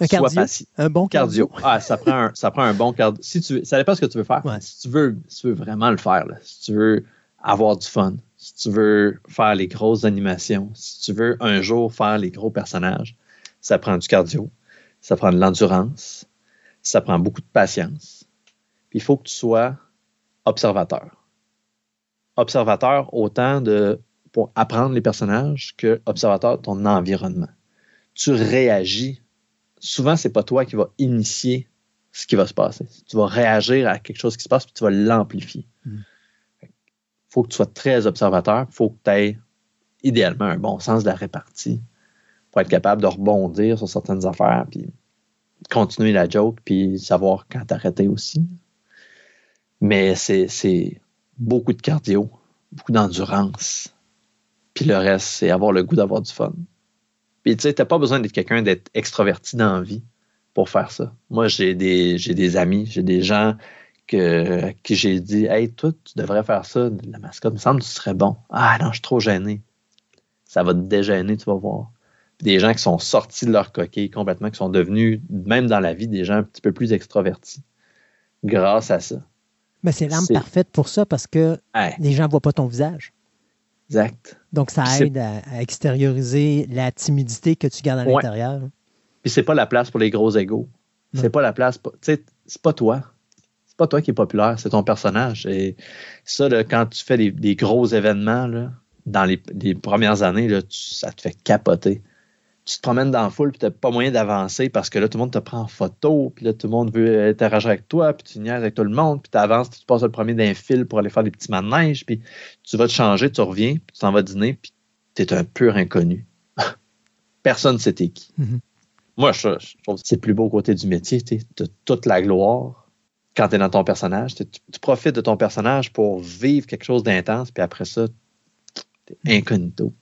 Un Sois cardio? patient. Un bon cardio? Cardio. Ah, ça prend un, ça prend un bon cardio. Si tu veux, ça dépend ce que tu veux faire. Ouais. Si tu veux, si tu veux vraiment le faire, là, si tu veux avoir du fun, si tu veux faire les grosses animations, si tu veux un jour faire les gros personnages, ça prend du cardio, ça prend de l'endurance, ça prend beaucoup de patience. Puis il faut que tu sois observateur. Observateur autant de pour apprendre les personnages que observateur de ton environnement. Tu réagis souvent, c'est pas toi qui va initier ce qui va se passer. Tu vas réagir à quelque chose qui se passe, puis tu vas l'amplifier. Il Mm. faut que tu sois très observateur. Il faut que tu aies idéalement un bon sens de la répartie pour être capable de rebondir sur certaines affaires, puis continuer la joke, puis savoir quand t'arrêter aussi. Mais c'est c'est beaucoup de cardio, beaucoup d'endurance. Puis le reste, c'est avoir le goût d'avoir du fun. Puis tu sais, t'as pas besoin d'être quelqu'un d'être extroverti dans la vie pour faire ça. Moi, j'ai des, j'ai des amis, j'ai des gens que, qui j'ai dit Hey, toi, tu devrais faire ça, la mascotte, il me semble que tu serais bon. Ah non, je suis trop gêné. Ça va te dégêner, tu vas voir. Puis des gens qui sont sortis de leur coquille complètement, qui sont devenus, même dans la vie, des gens un petit peu plus extrovertis grâce à ça. Mais c'est l'arme parfaite pour ça parce que Hey, les gens ne voient pas ton visage. Exact. Donc, ça aide à, à extérioriser la timidité que tu gardes à Ouais. l'intérieur. Puis c'est pas la place pour les gros égaux. C'est pas la place. pour- Tu sais, c'est pas toi. C'est pas toi qui est populaire, c'est ton personnage. Et ça, là, quand tu fais des, des gros événements, là, dans les, les premières années, là, tu- ça te fait capoter. Tu te promènes dans la foule, puis tu n'as pas moyen d'avancer parce que là, tout le monde te prend en photo, puis là, tout le monde veut interagir avec toi, puis tu niaises avec tout le monde, puis tu avances, puis tu passes le premier d'un fil pour aller faire des petits manèges, puis tu vas te changer, tu reviens, puis tu t'en vas dîner, puis tu es un pur inconnu. Personne ne sait t'es qui. Mhm. Moi, je, je trouve que c'est le plus beau côté du métier. Tu as toute la gloire quand tu es dans ton personnage. Tu, tu profites de ton personnage pour vivre quelque chose d'intense, puis après ça, tu es incognito.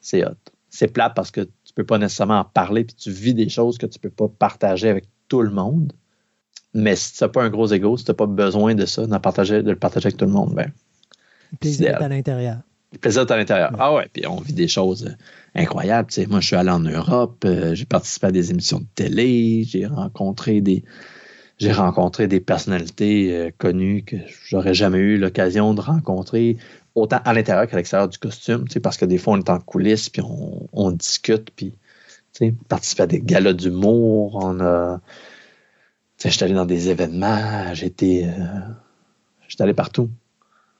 C'est hot. C'est plate parce que tu peux pas nécessairement en parler, puis tu vis des choses que tu peux pas partager avec tout le monde. Mais si tu n'as pas un gros ego, si tu n'as pas besoin de ça, d'en partager, de le partager avec tout le monde, ben, Le plaisir est à l'intérieur. le plaisir est à l'intérieur. Ouais. Ah ouais, puis on vit des choses euh, incroyables. Tu sais, moi, je suis allé en Europe, euh, j'ai participé à des émissions de télé, j'ai rencontré des j'ai rencontré des personnalités euh, connues que j'aurais jamais eu l'occasion de rencontrer, autant à l'intérieur qu'à l'extérieur du costume, tu sais, parce que des fois, on est en coulisses, puis on, on discute, puis tu sais, participer à des galas d'humour, on a... Tu sais, j'étais allé dans des événements, j'étais... euh, j'étais allé partout.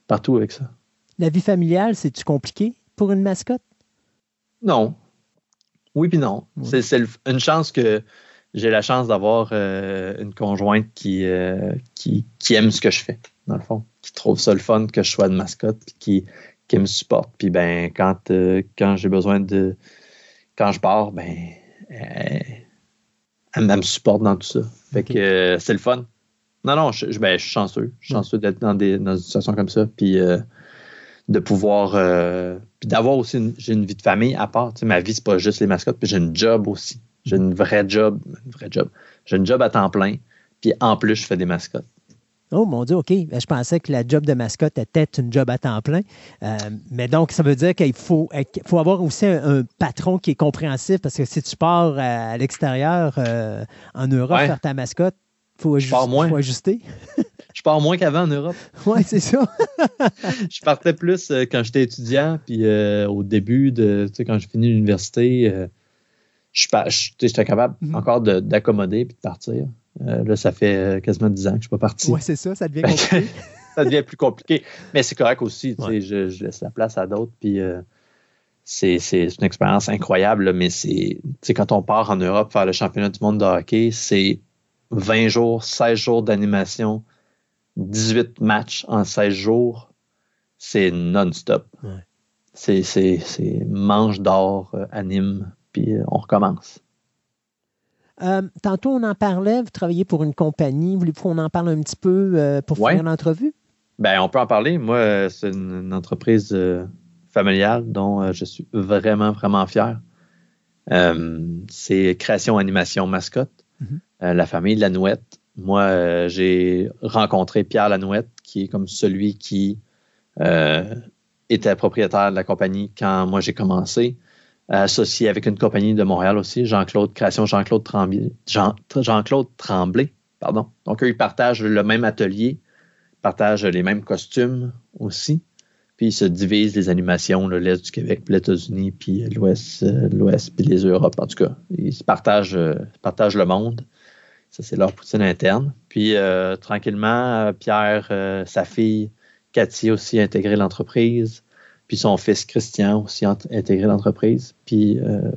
Partout avec ça. La vie familiale, c'est-tu compliqué pour une mascotte? Non. Oui puis non. C'est- une chance que j'ai la chance d'avoir euh, une conjointe qui, euh, qui, qui aime ce que je fais, dans le fond. Qui trouve ça le fun que je sois de mascotte, puis qui, qui me supporte. Puis ben, quand, euh, quand j'ai besoin de. Quand je pars, ben, elle, elle me supporte dans tout ça. Fait que euh, c'est le fun. Non, non, je, je- ben, je suis chanceux. Je suis chanceux d'être dans, des, dans une situation comme ça. Puis euh, de pouvoir. puis d'avoir aussi. une- J'ai une vie de famille à part. Tu sais, ma vie, c'est pas juste les mascottes. Puis j'ai une job aussi. J'ai une vraie job. Une vraie job. J'ai une job à temps plein. Puis en plus, je fais des mascottes. Oh mon Dieu, OK. Ben, je pensais que la job de mascotte était une job à temps plein. Euh, mais donc, ça veut dire qu'il faut, faut avoir aussi un, patron qui est compréhensif parce que si tu pars à, l'extérieur euh, en Europe faire ta mascotte, il faut, faut, ajuster. je pars moins qu'avant en Europe. Oui, c'est ça. je partais plus euh, quand j'étais étudiant, puis au début de, tu sais, quand j'ai fini l'université, j'étais capable mm-hmm. encore d'accommoder et de partir. Euh, là, ça fait euh, quasiment 10 ans que je ne suis pas parti. Oui, c'est ça, ça devient compliqué. ça devient plus compliqué. Mais c'est correct aussi, je, laisse la place à d'autres. Puis euh, c'est une expérience incroyable, mais c'est quand on part en Europe faire le championnat du monde de hockey, c'est 20 jours, 16 jours d'animation, 18 matchs en 16 jours. C'est non-stop. C'est manche d'or, anime, puis on recommence. Euh, tantôt, on en parlait, vous travaillez pour une compagnie. Voulez-vous qu'on en parle un petit peu euh, pour faire une entrevue? Ben, on peut en parler. Moi, c'est une, entreprise euh, familiale dont je suis vraiment, vraiment fier. c'est Création Animation Mascotte, mhm. la famille Lanouette. Moi, j'ai rencontré Pierre Lanouette, qui est comme celui qui était propriétaire de la compagnie quand moi j'ai commencé associé avec une compagnie de Montréal aussi, Jean-Claude Création Jean-Claude Tremblay. Tremblay, pardon. Donc, eux, ils partagent le même atelier, partagent les mêmes costumes aussi. Puis ils se divisent les animations, l'Est du Québec, les États-Unis, puis l'Ouest, euh, l'Ouest, puis les Europes. En tout cas, ils partagent, euh, le monde. Ça, c'est leur poutine interne. Puis euh, tranquillement, Pierre, sa fille, Cathy aussi a intégré l'entreprise. Puis son fils Christian aussi intégré l'entreprise. Puis euh,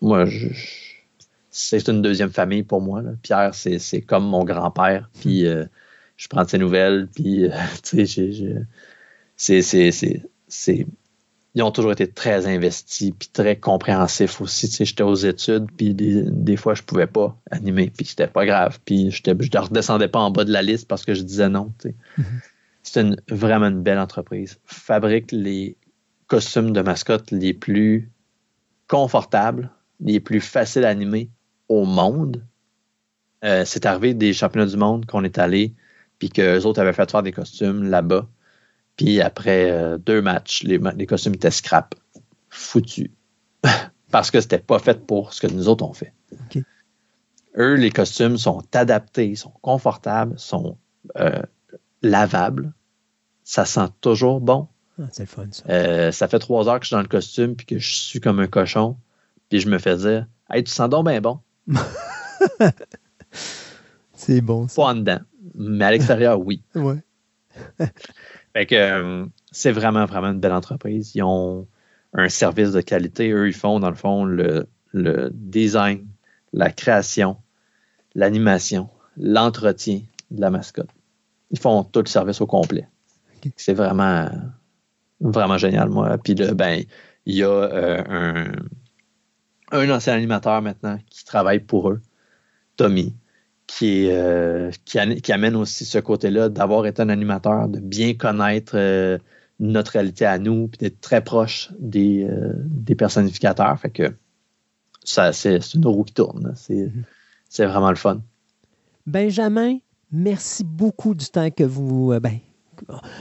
moi, c'est une deuxième famille pour moi. Pierre, c'est comme mon grand-père. Puis euh, je prends de ses nouvelles. Puis, euh, tu sais, c'est. Ils ont toujours été très investis, puis très compréhensifs aussi. Tu sais, j'étais aux études, puis des, fois, je pouvais pas animer, puis c'était pas grave. Puis je ne redescendais pas en bas de la liste parce que je disais non. Tu sais. Mm-hmm. C'est une, vraiment une belle entreprise. Fabrique les costumes de mascotte les plus confortables, les plus faciles à animer au monde. Euh, c'est arrivé des championnats du monde qu'on est allé, puis qu'eux autres avaient fait faire des costumes là-bas. Puis après euh, deux matchs, les, costumes étaient scrap, foutus. Parce que c'était pas fait pour ce que nous autres on fait. Eux, les costumes sont adaptés, sont confortables, sont euh, lavables. Ça sent toujours bon. Ah, c'est le fun, ça. Euh, ça fait trois heures que je suis dans le costume puis que je suis comme un cochon. Puis je me fais dire Hey, tu sens donc bien bon. c'est bon. Ça. Pas en dedans. Mais à l'extérieur, oui. ouais. fait que euh, c'est vraiment, vraiment une belle entreprise. Ils ont un service de qualité. Eux, ils font, dans le fond, le, le design, la création, l'animation, l'entretien de la mascotte. Ils font tout le service au complet. C'est vraiment Vraiment génial, moi. Puis là, ben, il y a euh, un, un ancien animateur maintenant qui travaille pour eux, Tommy, qui, euh, qui, amène aussi ce côté-là d'avoir été un animateur, de bien connaître euh, notre réalité à nous, puis d'être très proche des, des personnificateurs. Fait que ça, c'est, une roue qui tourne. C'est, c'est vraiment le fun. Benjamin, merci beaucoup du temps que vous. Ben,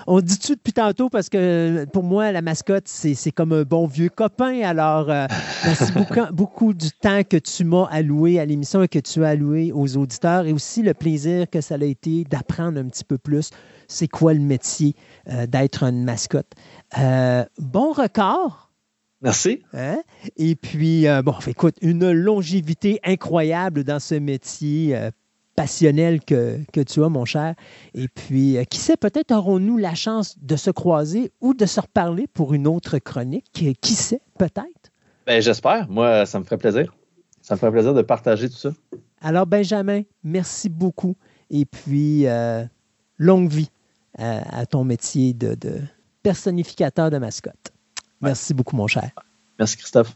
on dit tu depuis tantôt parce que pour moi, la mascotte, c'est comme un bon vieux copain. Alors, euh, merci beaucoup, du temps que tu m'as alloué à l'émission et que tu as alloué aux auditeurs et aussi le plaisir que ça a été d'apprendre un petit peu plus c'est quoi le métier euh, d'être une mascotte? Euh, bon record. Merci. Hein? Et puis, bon, écoute, une longévité incroyable dans ce métier passionnel que, tu as, mon cher. Et puis, euh, qui sait, peut-être aurons-nous la chance de se croiser ou de se reparler pour une autre chronique. Qui sait, peut-être? Ben, j'espère. Moi, ça me ferait plaisir. Ça me ferait plaisir de partager tout ça. Alors, Benjamin, merci beaucoup. Et puis, euh, longue vie à, ton métier de, personnificateur de mascotte. Merci beaucoup, mon cher. Merci, Christophe.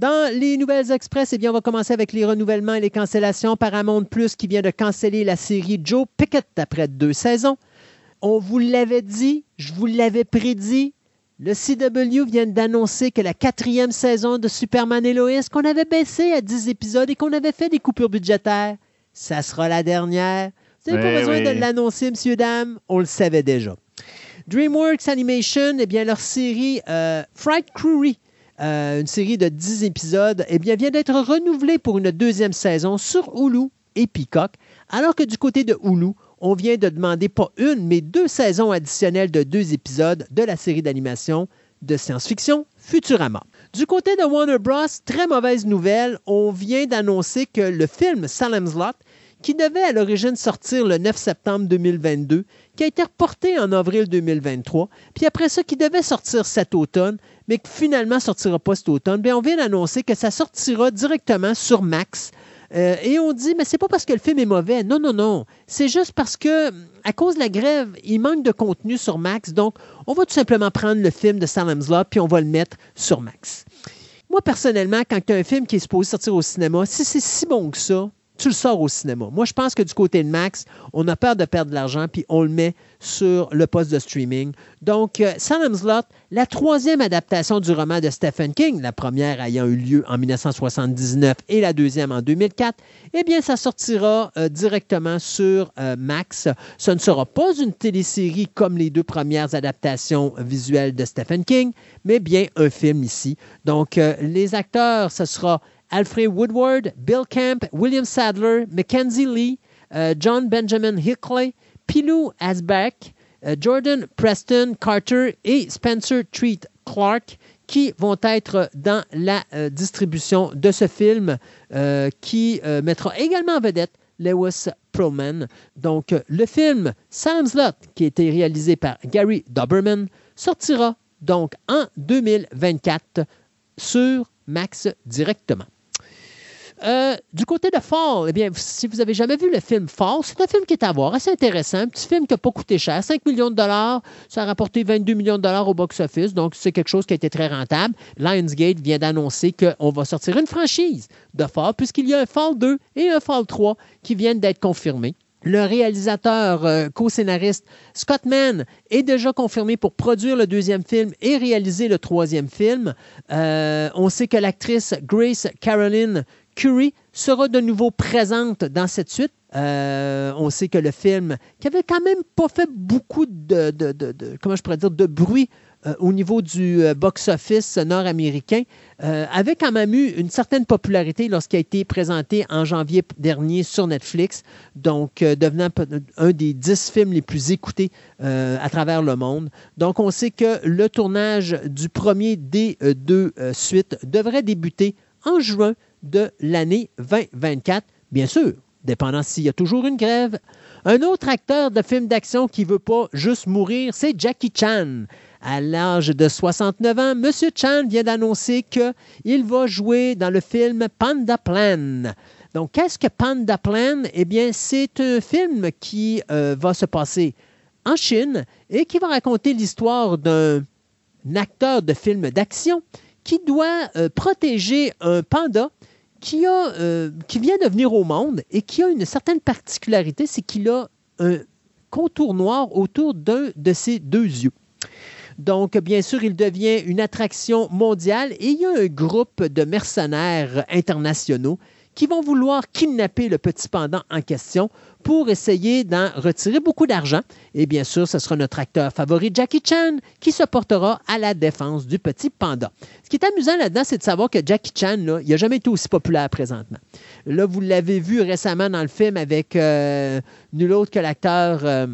Dans les nouvelles express, eh bien, on va commencer avec les renouvellements et les cancellations. Paramount Plus qui vient de canceller la série Joe Pickett après deux saisons. On vous l'avait dit, je vous l'avais prédit. Le CW vient d'annoncer que la quatrième saison de Superman et Lois, qu'on avait baissé à 10 épisodes et qu'on avait fait des coupures budgétaires, ça sera la dernière. Vous n'avez pas besoin oui. de l'annoncer, monsieur, dame. On le savait déjà. DreamWorks Animation, eh bien, leur série euh, Fright Crew, euh, une série de 10 épisodes, eh vient d'être renouvelée pour une deuxième saison sur Hulu et Peacock, alors que du côté de Hulu, on vient de demander pas une, mais deux saisons additionnelles de deux épisodes de la série d'animation de science-fiction Futurama. Du côté de Warner Bros., très mauvaise nouvelle, on vient d'annoncer que le film Salem's Lot, qui devait à l'origine sortir le 9 septembre 2022, qui a été reporté en avril 2023, puis après ça, qui devait sortir cet automne, mais qui finalement sortira pas cet automne, bien, on vient d'annoncer que ça sortira directement sur Max. Euh, et on dit, mais c'est pas parce que le film est mauvais. Non, non, non. C'est juste parce que, à cause de la grève, il manque de contenu sur Max. Donc, on va tout simplement prendre le film de Salem's Lot, puis on va le mettre sur Max. Moi, personnellement, quand tu as un film qui est supposé sortir au cinéma, si c'est si bon que ça, tu le sors au cinéma. Moi, je pense que du côté de Max, on a peur de perdre de l'argent, puis on le met sur le poste de streaming. Donc, euh, Salem's Lot, la troisième adaptation du roman de Stephen King, la première ayant eu lieu en 1979 et la deuxième en 2004, eh bien, ça sortira euh, directement sur euh, Max. Ce ne sera pas une télésérie comme les deux premières adaptations visuelles de Stephen King, mais bien un film ici. Donc, euh, les acteurs, ce sera Alfred Woodward, Bill Camp, William Sadler, Mackenzie Lee, euh, John Benjamin Hickley, Pilou Asbeck, euh, Jordan Preston Carter et Spencer Treat Clark qui vont être dans la euh, distribution de ce film euh, qui euh, mettra également en vedette Lewis Perlman. Donc, le film Salem's Lot, qui a été réalisé par Gary Doberman, sortira donc en 2024 sur Max directement. Euh, du côté de Fall, eh bien, si vous avez jamais vu le film Fall, c'est un film qui est à voir, assez intéressant, un petit film qui n'a pas coûté cher, 5 millions de dollars, ça a rapporté 22 millions de dollars au box-office, donc c'est quelque chose qui a été très rentable. Lionsgate vient d'annoncer qu'on va sortir une franchise de Fall, puisqu'il y a un Fall 2 et un Fall 3 qui viennent d'être confirmés. Le réalisateur euh, co-scénariste Scott Mann est déjà confirmé pour produire le deuxième film et réaliser le troisième film. Euh, on sait que l'actrice Grace Caroline Curie sera de nouveau présente dans cette suite. Euh, on sait que le film, qui avait quand même pas fait beaucoup de, bruit euh, au niveau du euh, box-office nord-américain, avait quand même eu une certaine popularité lorsqu'il a été présenté en janvier dernier sur Netflix, donc devenant un des dix films les plus écoutés à travers le monde. Donc on sait que le tournage du premier des deux suites devrait débuter en juin de l'année 2024, bien sûr, dépendant s'il y a toujours une grève. Un autre acteur de film d'action qui ne veut pas juste mourir, c'est Jackie Chan. À l'âge de 69 ans, M. Chan vient d'annoncer qu'il va jouer dans le film Panda Plan. Donc, qu'est-ce que Panda Plan? Eh bien, c'est un film qui euh, va se passer en Chine et qui va raconter l'histoire d'un acteur de film d'action qui doit euh, protéger un panda euh, qui vient de venir au monde et qui a une certaine particularité, c'est qu'il a un contour noir autour d'un de ses deux yeux. Donc, bien sûr, il devient une attraction mondiale et il y a un groupe de mercenaires internationaux qui vont vouloir kidnapper le petit panda en question pour essayer d'en retirer beaucoup d'argent. Et bien sûr, ce sera notre acteur favori, Jackie Chan, qui se portera à la défense du petit panda. Ce qui est amusant là-dedans, c'est de savoir que Jackie Chan, il n'a jamais été aussi populaire présentement. Là, vous l'avez vu récemment dans le film avec euh, nul autre que l'acteur euh,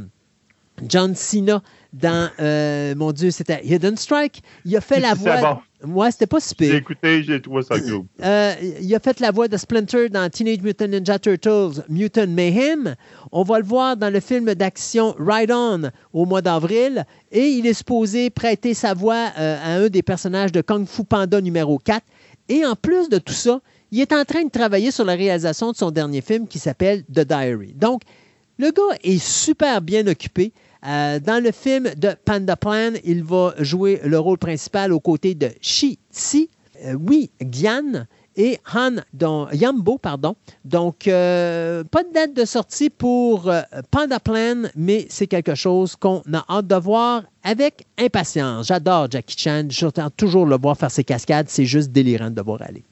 John Cena dans, euh, mon Dieu, c'était Hidden Strike. Il a fait la voix. Bon. Moi, c'était pas super. J'ai écouté, j'ai trouvé ça cool. Euh, il a fait la voix de Splinter dans Teenage Mutant Ninja Turtles Mutant Mayhem. On va le voir dans le film d'action Ride On au mois d'avril. Et il est supposé prêter sa voix euh, à un des personnages de Kung Fu Panda numéro 4. Et en plus de tout ça, il est en train de travailler sur la réalisation de son dernier film qui s'appelle The Diary. Donc, le gars est super bien occupé. Euh, dans le film de Panda Plan, il va jouer le rôle principal aux côtés de Shi Tsi, euh, Wee Gian et Han don, Yambo. Pardon. Donc, euh, pas de date de sortie pour euh, Panda Plan, mais c'est quelque chose qu'on a hâte de voir avec impatience. J'adore Jackie Chan. J'attends toujours le voir faire ses cascades. C'est juste délirant de le voir aller.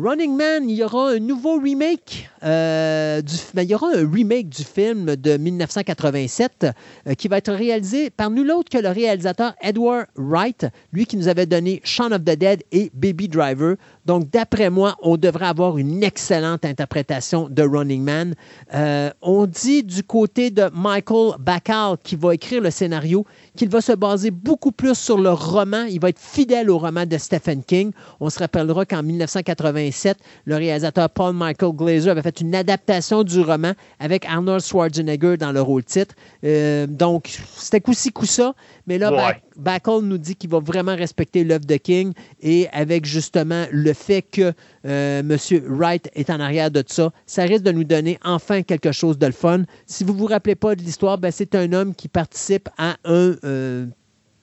Running Man, il y aura un nouveau remake. euh, du, ben, remake du film de 1987 euh, qui va être réalisé par nul autre que le réalisateur Edward Wright, lui qui nous avait donné Shaun of the Dead et Baby Driver. Donc, d'après moi, on devrait avoir une excellente interprétation de Running Man. Euh, on dit du côté de Michael Bacall, qui va écrire le scénario, qu'il va se baser beaucoup plus sur le roman. Il va être fidèle au roman de Stephen King. On se rappellera qu'en 1987, le réalisateur Paul Michael Glazer avait fait une adaptation du roman avec Arnold Schwarzenegger dans le rôle titre. Euh, donc, c'était coup-ci, coup-ça. Mais là, Ouais. Bacall nous dit qu'il va vraiment respecter l'œuvre de King et avec justement le fait que euh, M. Wright est en arrière de ça, ça risque de nous donner enfin quelque chose de le fun. Si vous ne vous rappelez pas de l'histoire, ben, c'est un homme qui participe à un euh,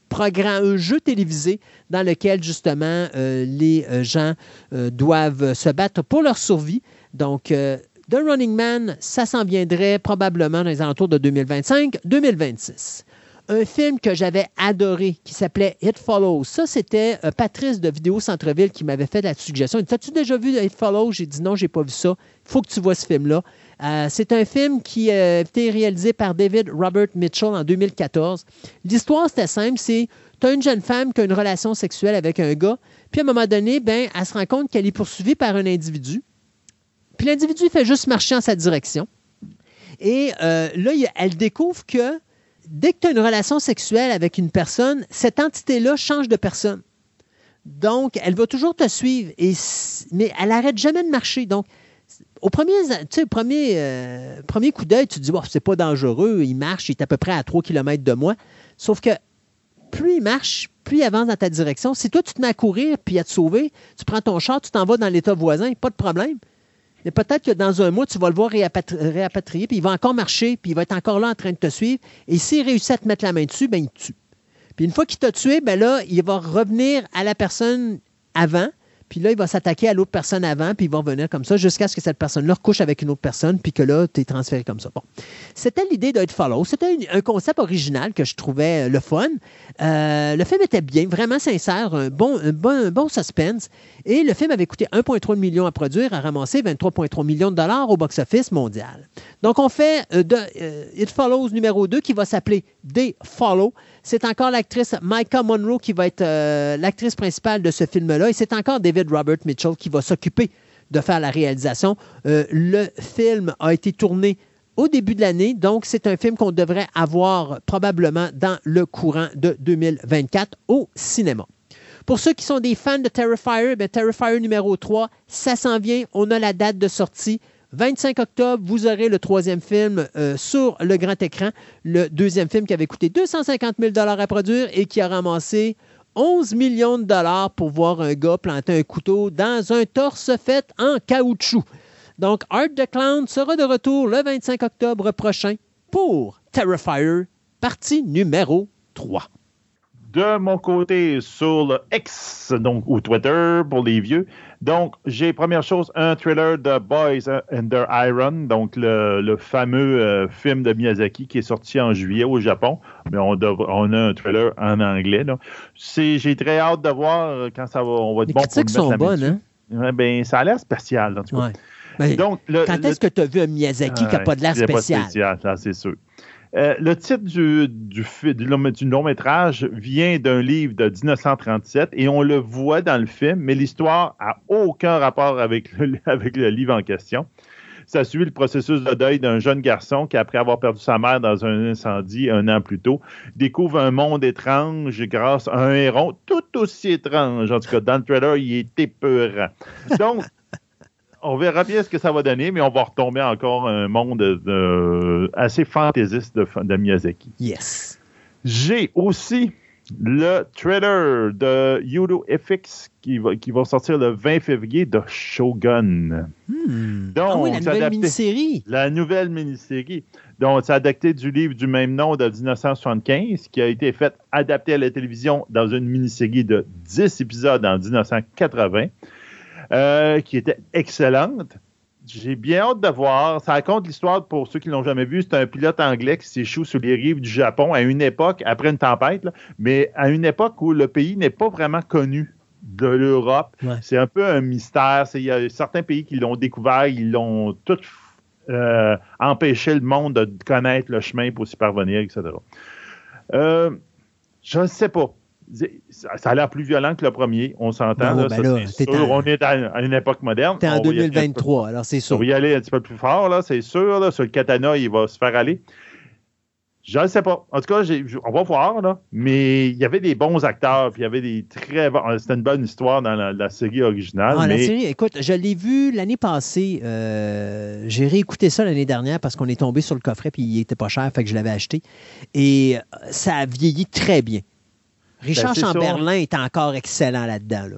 programme, un jeu télévisé dans lequel justement euh, les euh, gens doivent se battre pour leur survie. Donc, The Running Man, ça s'en viendrait probablement dans les alentours de 2025-2026 un film que j'avais adoré qui s'appelait It Follows. Ça, c'était euh, Patrice de Vidéo Centre-Ville qui m'avait fait la suggestion. Il dit As-tu déjà vu It Follows? J'ai dit non, j'ai pas vu ça. Il faut que tu vois ce film-là. Euh, c'est un film qui euh, a été réalisé par David Robert Mitchell en 2014. L'histoire, c'était simple c'est tu as une jeune femme qui a une relation sexuelle avec un gars, puis à un moment donné, ben, elle se rend compte qu'elle est poursuivie par un individu. Puis l'individu fait juste marcher en sa direction. Et là, elle découvre que dès que tu as une relation sexuelle avec une personne, cette entité-là change de personne. Donc, elle va toujours te suivre, mais elle n'arrête jamais de marcher. Donc, au premier, euh, coup d'œil, tu te dis, oh, c'est pas dangereux, il marche, il est à peu près à 3 km de moi. Sauf que plus il marche, plus il avance dans ta direction. Si toi, tu te mets à courir puis à te sauver, tu prends ton char, tu t'en vas dans l'État voisin, pas de problème. Mais peut-être que dans un mois, tu vas le voir réapatri- puis il va encore marcher, puis il va être encore là en train de te suivre. Et s'il réussit à te mettre la main dessus, ben il te tue. Puis une fois qu'il t'a tué, ben là, il va revenir à la personne avant, puis là, il va s'attaquer à l'autre personne avant, puis il va revenir comme ça jusqu'à ce que cette personne-là recouche avec une autre personne, puis que là, tu es transféré comme ça. Bon. C'était l'idée d'être follow. C'était un concept original que je trouvais le fun. Euh, le film était bien, vraiment sincère, un bon, bon, bon suspense. Et le film avait coûté 1,3 million à produire, a ramassé 23,3 millions de dollars au box-office mondial. Donc, on fait euh, euh, It Follows numéro 2 qui va s'appeler They Follow. C'est encore l'actrice Micah Monroe qui va être l'actrice principale de ce film-là. Et c'est encore David Robert Mitchell qui va s'occuper de faire la réalisation. Le film a été tourné au début de l'année, donc c'est un film qu'on devrait avoir probablement dans le courant de 2024 au cinéma. Pour ceux qui sont des fans de Terrifier, ben Terrifier numéro 3, ça s'en vient. On a la date de sortie. 25 octobre, vous aurez le troisième film euh, sur le grand écran. Le deuxième film qui avait coûté 250 000 à produire et qui a ramassé 11 millions de dollars pour voir un gars planter un couteau dans un torse fait en caoutchouc. Donc, Art the Clown sera de retour le 25 octobre prochain pour Terrifier, partie numéro 3. de mon côté sur le X, donc, ou Twitter pour les vieux. Donc, j'ai première chose, un trailer de Boys Under Iron, donc le, fameux euh, film de Miyazaki qui est sorti en juillet au Japon. Mais on, on a un trailer en anglais. J'ai très hâte de voir quand ça va, on va être les bon critiques sont bonnes, hein? ben, ça a l'air spécial, en tout cas. Donc, quand est-ce que tu as vu un Miyazaki qui n'a pas de l'air spécial? Pas spécial, c'est sûr. Euh, le titre du, du, du, long métrage vient d'un livre de 1937 et on le voit dans le film, mais l'histoire n'a aucun rapport avec le, avec le livre en question. Ça suit le processus de deuil d'un jeune garçon qui, après avoir perdu sa mère dans un incendie un an plus tôt, découvre un monde étrange grâce à un héron tout aussi étrange. En tout cas, dans le trailer, il est épeurant. Donc, on verra bien ce que ça va donner, mais on va retomber encore un monde assez fantaisiste de, Miyazaki. Yes. J'ai aussi le trailer de Yudo FX qui va, qui va sortir le 20 février de Shogun. Hmm. Donc, ah oui, la nouvelle mini-série. La nouvelle mini-série. Donc, c'est adapté du livre du même nom de 1975 qui a été fait adapté à la télévision dans une mini-série de 10 épisodes en 1980. Euh, qui était excellente. J'ai bien hâte de voir. Ça raconte l'histoire, pour ceux qui ne l'ont jamais vu, c'est un pilote anglais qui s'échoue sur les rives du Japon à une époque, après une tempête, mais à une époque où le pays n'est pas vraiment connu de l'Europe. C'est un peu un mystère. Il y a certains pays qui l'ont découvert, ils l'ont tout euh, empêché le monde de connaître le chemin pour s'y parvenir, etc. Euh, je ne sais pas ça a l'air plus violent que le premier, on s'entend. Ben on est à, une époque moderne. T'es en 2023, alors c'est sûr. On va y aller un petit peu plus fort, là, c'est sûr. sur le katana, il va se faire aller. Je ne sais pas. En tout cas, on va voir, là. Mais il y avait des bons acteurs, puis il y avait des très C'était une bonne histoire dans la, série originale. Ah, la série, écoute, je l'ai vu l'année passée. Euh, j'ai réécouté ça l'année dernière parce qu'on est tombé sur le coffret, puis il était pas cher, fait que je l'avais acheté. Et ça a vieilli très bien. Richard ben, Chamberlain est encore excellent là-dedans. Là.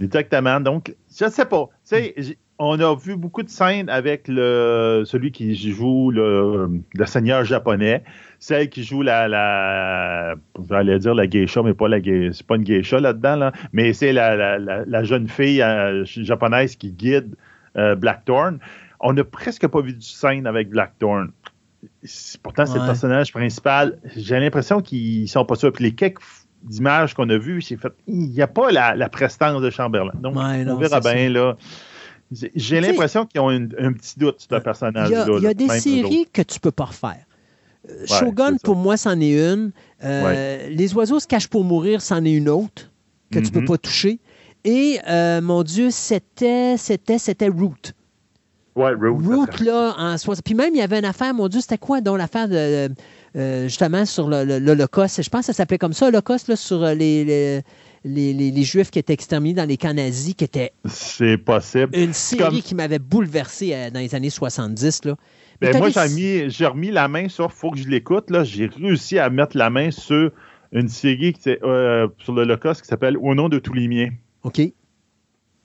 Exactement. Donc, je ne sais pas. on a vu beaucoup de scènes avec le, celui qui joue le, seigneur japonais, celle qui joue la, la j'allais dire la geisha, mais pas la c'est pas une geisha là-dedans, là, mais c'est la, jeune fille euh, japonaise qui guide euh, Blackthorn. On n'a presque pas vu de scène avec Blackthorn pourtant, c'est le personnage principal. J'ai l'impression qu'ils sont pas sûrs. Puis les quelques images qu'on a vues, fait, il n'y a pas la, prestance de Chamberlain. Donc, on verra bien, là. J'ai l'impression qu'ils ont un petit doute sur le personnage-là. Il y a, des séries que tu peux pas refaire. Euh, Shogun, pour moi, c'en est une. Euh, les oiseaux se cachent pour mourir, c'en est une autre que tu tu peux mm-hmm. pas toucher. Et, euh, mon Dieu, c'était, c'était, c'était Root. Ouais, Root. là, en Puis même, il y avait une affaire, mon Dieu, c'était quoi, donc l'affaire de. Euh, justement, sur l'Holocauste. Je pense que ça s'appelait comme ça, l'Holocauste, sur euh, les, les, les, Juifs qui étaient exterminés dans les camps nazis, qui était. C'est possible. Une série qui m'avait bouleversé euh, dans les années 70, là. Ben, moi, j'ai remis la main sur Faut que je l'écoute. J'ai réussi à mettre la main sur une série qui, sur l'Holocauste qui s'appelle Au nom de tous les miens. OK.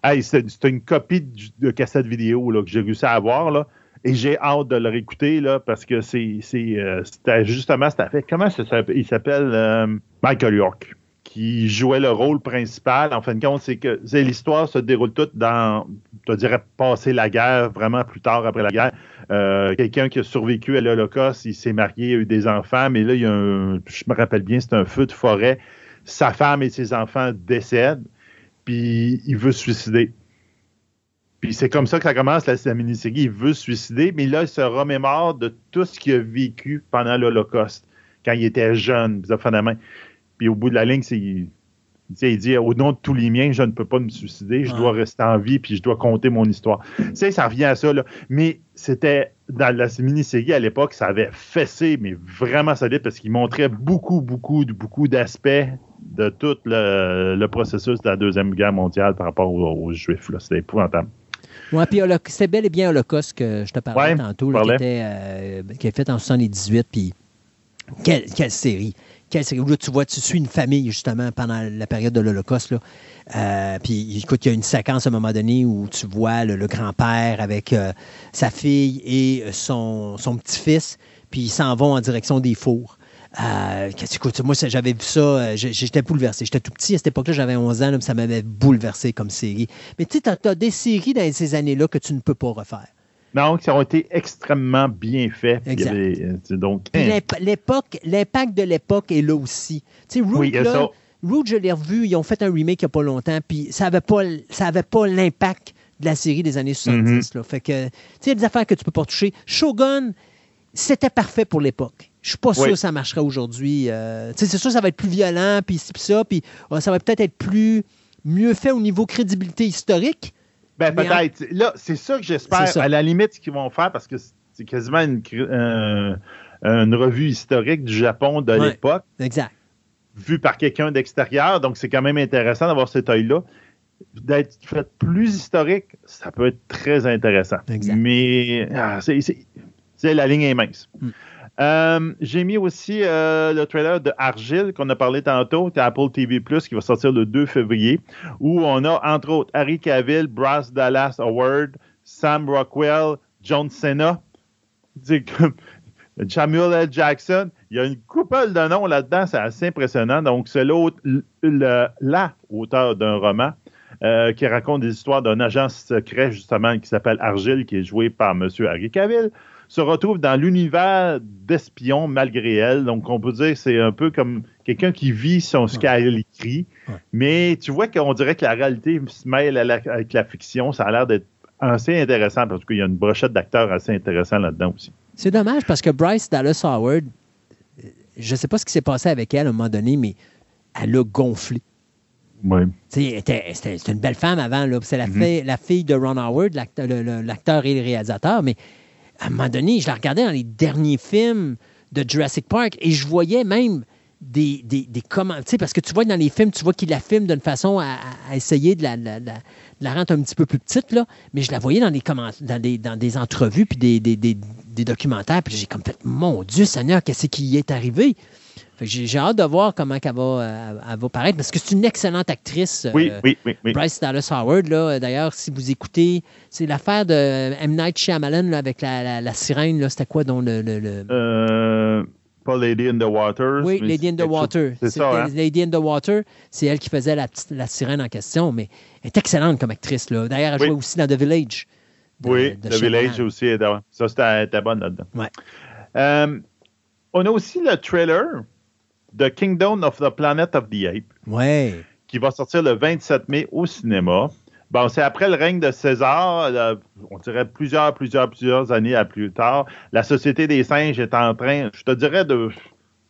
Hey, c'est une copie de, cassette vidéo là, que j'ai réussi à avoir. Là, et j'ai hâte de le réécouter là, parce que c'est euh, justement c'était fait. Comment? Il s'appelle euh, Michael York qui jouait le rôle principal. En fin de compte, c'est que l'histoire se déroule toute dans, je dirais, passer la guerre, vraiment plus tard après la guerre. Euh, quelqu'un qui a survécu à l'Holocauste, il s'est marié, il a eu des enfants, mais là, il y a un, je me rappelle bien, c'est un feu de forêt. Sa femme et ses enfants décèdent puis il veut se suicider. Puis c'est comme ça que ça commence la, mini-série. Il veut se suicider, mais là, il se remémore de tout ce qu'il a vécu pendant l'Holocauste, quand il était jeune, Puis au bout de la ligne, c'est, il dit au nom de tous les miens, je ne peux pas me suicider, je dois rester en vie, puis je dois compter mon histoire. Tu sais, ça revient à ça, là. Mais c'était dans la mini-série à l'époque, ça avait fessé, mais vraiment solide, parce qu'il montrait beaucoup, beaucoup, beaucoup d'aspects de tout le, processus de la Deuxième Guerre mondiale par rapport aux, Juifs. C'était épouvantable. Oui, puis c'est bel et bien Holocauste que je te parlais tantôt, qui, était, euh, qui est fait en 78, puis quelle! Quelle série! Tu vois, tu suis une famille, justement, pendant la période de l'Holocauste, euh, puis, écoute, il y a une séquence à un moment donné où tu vois le, grand-père avec euh, sa fille et son, son petit-fils, puis ils s'en vont en direction des fours. Euh, écoute, moi, j'avais vu ça, euh, j'étais bouleversé. J'étais tout petit à cette époque-là, j'avais 11 ans, là, ça m'avait bouleversé comme série. Mais tu sais, tu as, des séries dans ces années-là que tu ne peux pas refaire. Non, qui ont été extrêmement bien Exact. avait, donc, hein, l'imp- l'époque, l'impact de l'époque est là aussi. Tu sais, Root, Oui, là, ça. Root, je l'ai revu, ils ont fait un remake il n'y a pas longtemps, puis ça n'avait pas, ça avait pas l'impact de la série des années 70. Mm-hmm. là. Fait que, tu sais, il y a des affaires que tu peux pas toucher. Shogun, c'était parfait pour l'époque. Je suis pas sûr Oui. que ça marcherait aujourd'hui. Euh, c'est sûr que ça va être plus violent, puis ça, puis euh, ça va peut-être être plus mieux fait au niveau crédibilité historique. Ben, peut-être. Là, c'est ça que j'espère. À la limite, ce qu'ils vont faire, parce que c'est quasiment une, euh, revue historique du Japon de Ouais. l'époque, Exact. vue par quelqu'un d'extérieur. Donc, c'est quand même intéressant d'avoir cet œil-là. D'être fait plus historique, ça peut être très intéressant. Exact. Mais ah, c'est- la ligne est mince. Hmm. Euh, j'ai mis aussi euh, le trailer de Argile qu'on a parlé tantôt, c'est Apple TV qui va sortir le 2 février, où on a entre autres Harry Cavill, Brass Dallas Howard, Sam Rockwell, John Cena, Samuel L. Jackson. Il y a une couple de noms là-dedans, c'est assez impressionnant. Donc, c'est l'autre, la auteur d'un roman euh, qui raconte des histoires d'un agent secret, justement, qui s'appelle Argile, qui est joué par M. Harry Cavill, se retrouve dans l'univers d'espions malgré elle. Donc, on peut dire que c'est un peu comme quelqu'un qui vit son ce qu'elle écrit. Ouais. Mais tu vois qu'on dirait que la réalité se mêle à la- avec la fiction. Ça a l'air d'être assez intéressant parce qu'il y a une brochette d'acteurs assez intéressants là-dedans aussi. C'est dommage parce que Bryce Dallas Howard, euh, je ne sais pas ce qui s'est passé avec elle à un moment donné, mais elle a gonflé. Oui. C'était c'était une belle femme avant. C'est la, Mhm. fille, la fille de Ron Howard, l'acteur et le réalisateur. Mais à un moment donné, je la regardais dans les derniers films de Jurassic Park et je voyais même des, des, des sais, Parce que tu vois dans les films, tu vois qu'il la filme d'une façon à, essayer de la, rendre un petit peu plus petite. Mais je la voyais dans des, comment- dans des, dans des entrevues puis des documentaires. Puis j'ai comme fait, mon Dieu Seigneur, qu'est-ce qui y est arrivé? J'ai hâte de voir comment elle va, euh, elle va paraître parce que c'est une excellente actrice. Oui, euh, oui, oui, oui. Bryce Dallas Howard, d'ailleurs, si vous écoutez, c'est l'affaire de M. Night Shyamalan là, avec la, la- la sirène, c'était quoi, dont le... le- le- Euh, pas Lady in the Waters. oui, Lady in the Water. C'est ça, hein? Lady in the Water, c'est elle qui faisait la, la sirène en question, mais elle est excellente comme actrice. D'ailleurs, elle jouait aussi dans The Village. de- Oui, de The Shyamalan. Village aussi. Ça, c'était était bonne là-dedans. Ouais. Euh, on a aussi le trailer de Kingdom of the Planet of the Apes Ouais. qui va sortir le 27 mai au cinéma. Bon, c'est après le règne de César, on dirait plusieurs, plusieurs, plusieurs années à plus tard. La Société des singes est en train, je te dirais, de,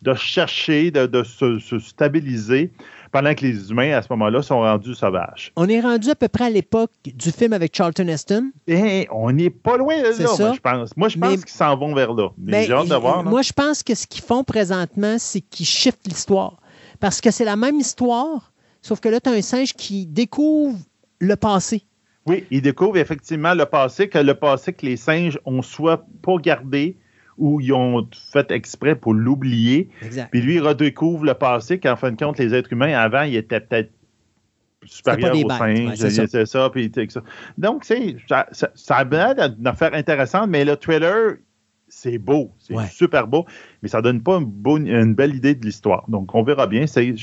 de chercher, de, de se, se stabiliser, pendant que les humains, à ce moment-là, sont rendus sauvages. On est rendu à peu près à l'époque du film avec Charlton Heston. Et on n'est pas loin de là, ça. moi, je pense. Moi, je pense Mais- qu'ils s'en vont vers là. Mais Ben, j'ai hâte de il- voir. Moi, je pense que ce qu'ils font présentement, c'est qu'ils shiftent l'histoire. Parce que c'est la même histoire, sauf que là, tu as un singe qui découvre le passé. Oui, ils découvrent effectivement le passé, que le passé que les singes ont soit pas gardé ou ils ont fait exprès pour l'oublier. Puis lui, il redécouvre le passé qu'en fin de compte, les êtres humains, avant, ils étaient peut-être supérieurs aux singes. ouais, c'est ça. puis ça. Donc, ça, ça, ça a d'une affaire intéressante, mais le trailer, c'est beau. C'est Ouais. super beau, mais ça donne pas une, une belle idée de l'histoire. Donc, on verra bien. C'est,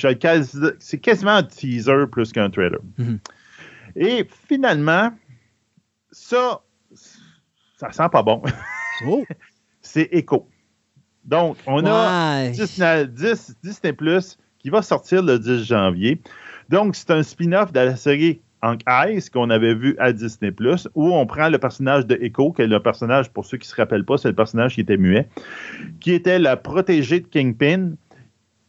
quasiment un teaser plus qu'un trailer. Mhm. Et finalement, ça, ça sent pas bon. Oh! c'est Echo. Donc, on a Ouais. Disney, 10 Disney Plus qui va sortir le 10 janvier. Donc, c'est un spin-off de la série Hank Eyes qu'on avait vu à Disney Plus, où on prend le personnage de Echo, qui est le personnage, pour ceux qui ne se rappellent pas, c'est le personnage qui était muet, qui était la protégée de Kingpin,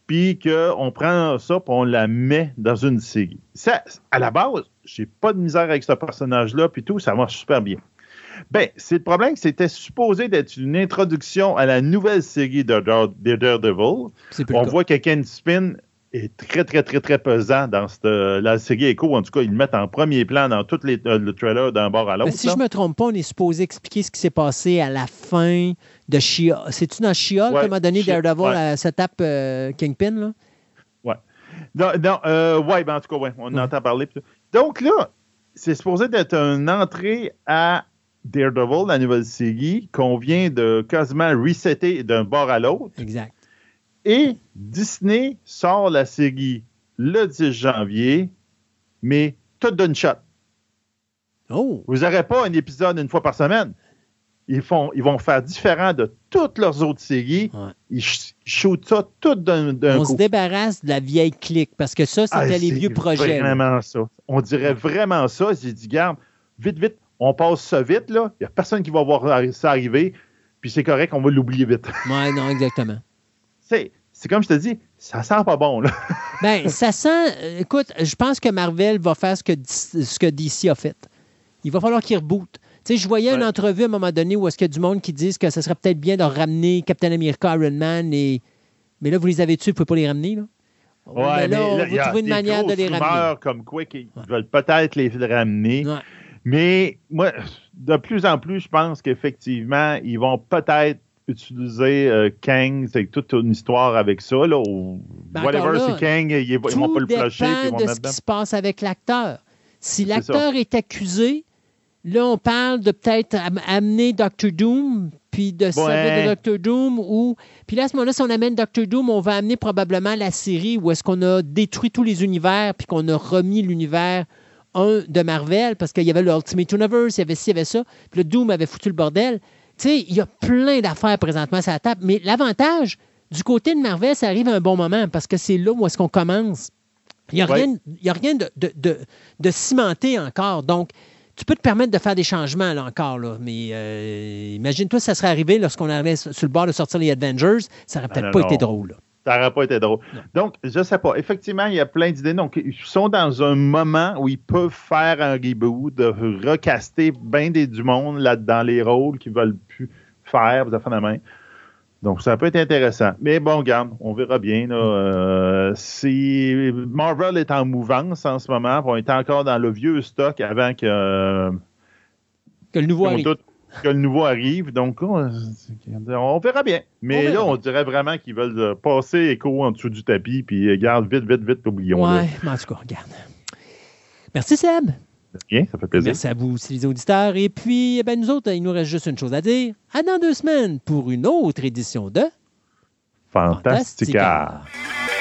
puis qu'on prend ça puis on la met dans une série. Ça, à la base, j'ai pas de misère avec ce personnage-là, puis tout, ça marche super bien. Ben, c'est le problème que c'était supposé d'être une introduction à la nouvelle série de, Dare- de Daredevil. On voit que Ken Spin est très, très, très, très pesant dans cette, la série Echo. En tout cas, ils le mettent en premier plan dans tout les, euh, le trailer d'un bord à l'autre. si là. je me trompe pas, on est supposé expliquer ce qui s'est passé à la fin de She-Hulk. C'est-tu dans She-Hulk Ouais, moment donné, Daredevil ouais. euh, se tape euh, Kingpin? Là? Non, non euh, ouais, ben, en tout cas, ouais, on en Ouais. entend parler. Donc là, c'est supposé d'être une entrée à Daredevil, la nouvelle série, qu'on vient de quasiment resetter d'un bord à l'autre. Exact. Et Disney sort la série le 10 janvier, mais tout d'une shot. Oh! Vous n'aurez pas un épisode une fois par semaine. Ils, font, ils vont faire différent de toutes leurs autres séries. Ouais. Ils shootent ça tout d'un d'un On coup. se débarrasse de la vieille clique parce que ça, c'était Ah, les vieux projets. là. Vraiment ça. On dirait vraiment ça. J'ai dit, garde, vite, vite, on passe ça vite, là. Il n'y a personne qui va voir ça arriver. Puis c'est correct, on va l'oublier vite. Ouais, non, exactement. c'est c'est comme je te dis, ça sent pas bon, là. Ben, ça sent. euh, Écoute, je pense que Marvel va faire ce que, ce que DC a fait. Il va falloir qu'il reboot. Tu sais, je voyais une Ouais. entrevue à un moment donné où est-ce qu'il y a du monde qui disent que ce serait peut-être bien de ramener Captain America, Iron Man et. Mais là, vous les avez tués, vous ne pouvez pas les ramener, là? mais là, on là, y va a trouver une des manière de les ramener. comme quoi qu'ils veulent peut-être les ramener. Ouais. Mais moi, de plus en plus, je pense qu'effectivement, ils vont peut-être utiliser euh, Kang. C'est toute une histoire avec ça. Là, ou Ben, whatever, c'est Kang. Ils, ils vont pas le puis ils dépend de ce dedans. qui se passe avec l'acteur. Si ça. l'acteur est accusé, là, on parle de peut-être am- amener Doctor Doom, puis de Ouais. de Doctor Doom, ou... Puis là, à ce moment-là, si on amène Doctor Doom, on va amener probablement la série où est-ce qu'on a détruit tous les univers, puis qu'on a remis l'univers un de Marvel, parce qu'il y avait le Ultimate Universe, il y avait ci, il y avait ça, puis le Doom avait foutu le bordel. Tu sais, il y a plein d'affaires présentement sur la table, mais l'avantage, du côté de Marvel, ça arrive à un bon moment, parce que c'est là où est-ce qu'on commence. Il n'y a, Ouais. rien, il y a rien de, de, de- de cimenté encore. Donc, tu peux te permettre de faire des changements là encore. Là. Mais euh, imagine-toi si ça serait arrivé lorsqu'on arrivait sur le bord de sortir les Avengers. Ça n'aurait Ah, peut-être pas non. été drôle. là. Ça n'aurait pas été drôle. Donc, je ne sais pas. Effectivement, il y a plein d'idées. Donc, ils sont dans un moment où ils peuvent faire un reboot, de recaster bien des, du monde là dans les rôles qu'ils veulent plus faire, vous avez la main. Donc, ça peut être intéressant. Mais bon, regarde, on verra bien. Là, Euh, si Marvel est en mouvance en ce moment, on est encore dans le vieux stock avant que, euh, Que le nouveau arrive. Que le nouveau arrive. Donc, on, on verra bien. Mais On là, on dirait vraiment qu'ils veulent euh, passer écho en dessous du tapis, puis euh, garde vite, vite, vite, oublions-le. Ouais, mais en tout cas, regarde. Merci, Seb. Bien, ça fait plaisir. Merci à vous aussi, les auditeurs. Et puis, eh ben, nous autres, il nous reste juste une chose à dire. À dans deux semaines pour une autre édition de Fantastica. Fantastica.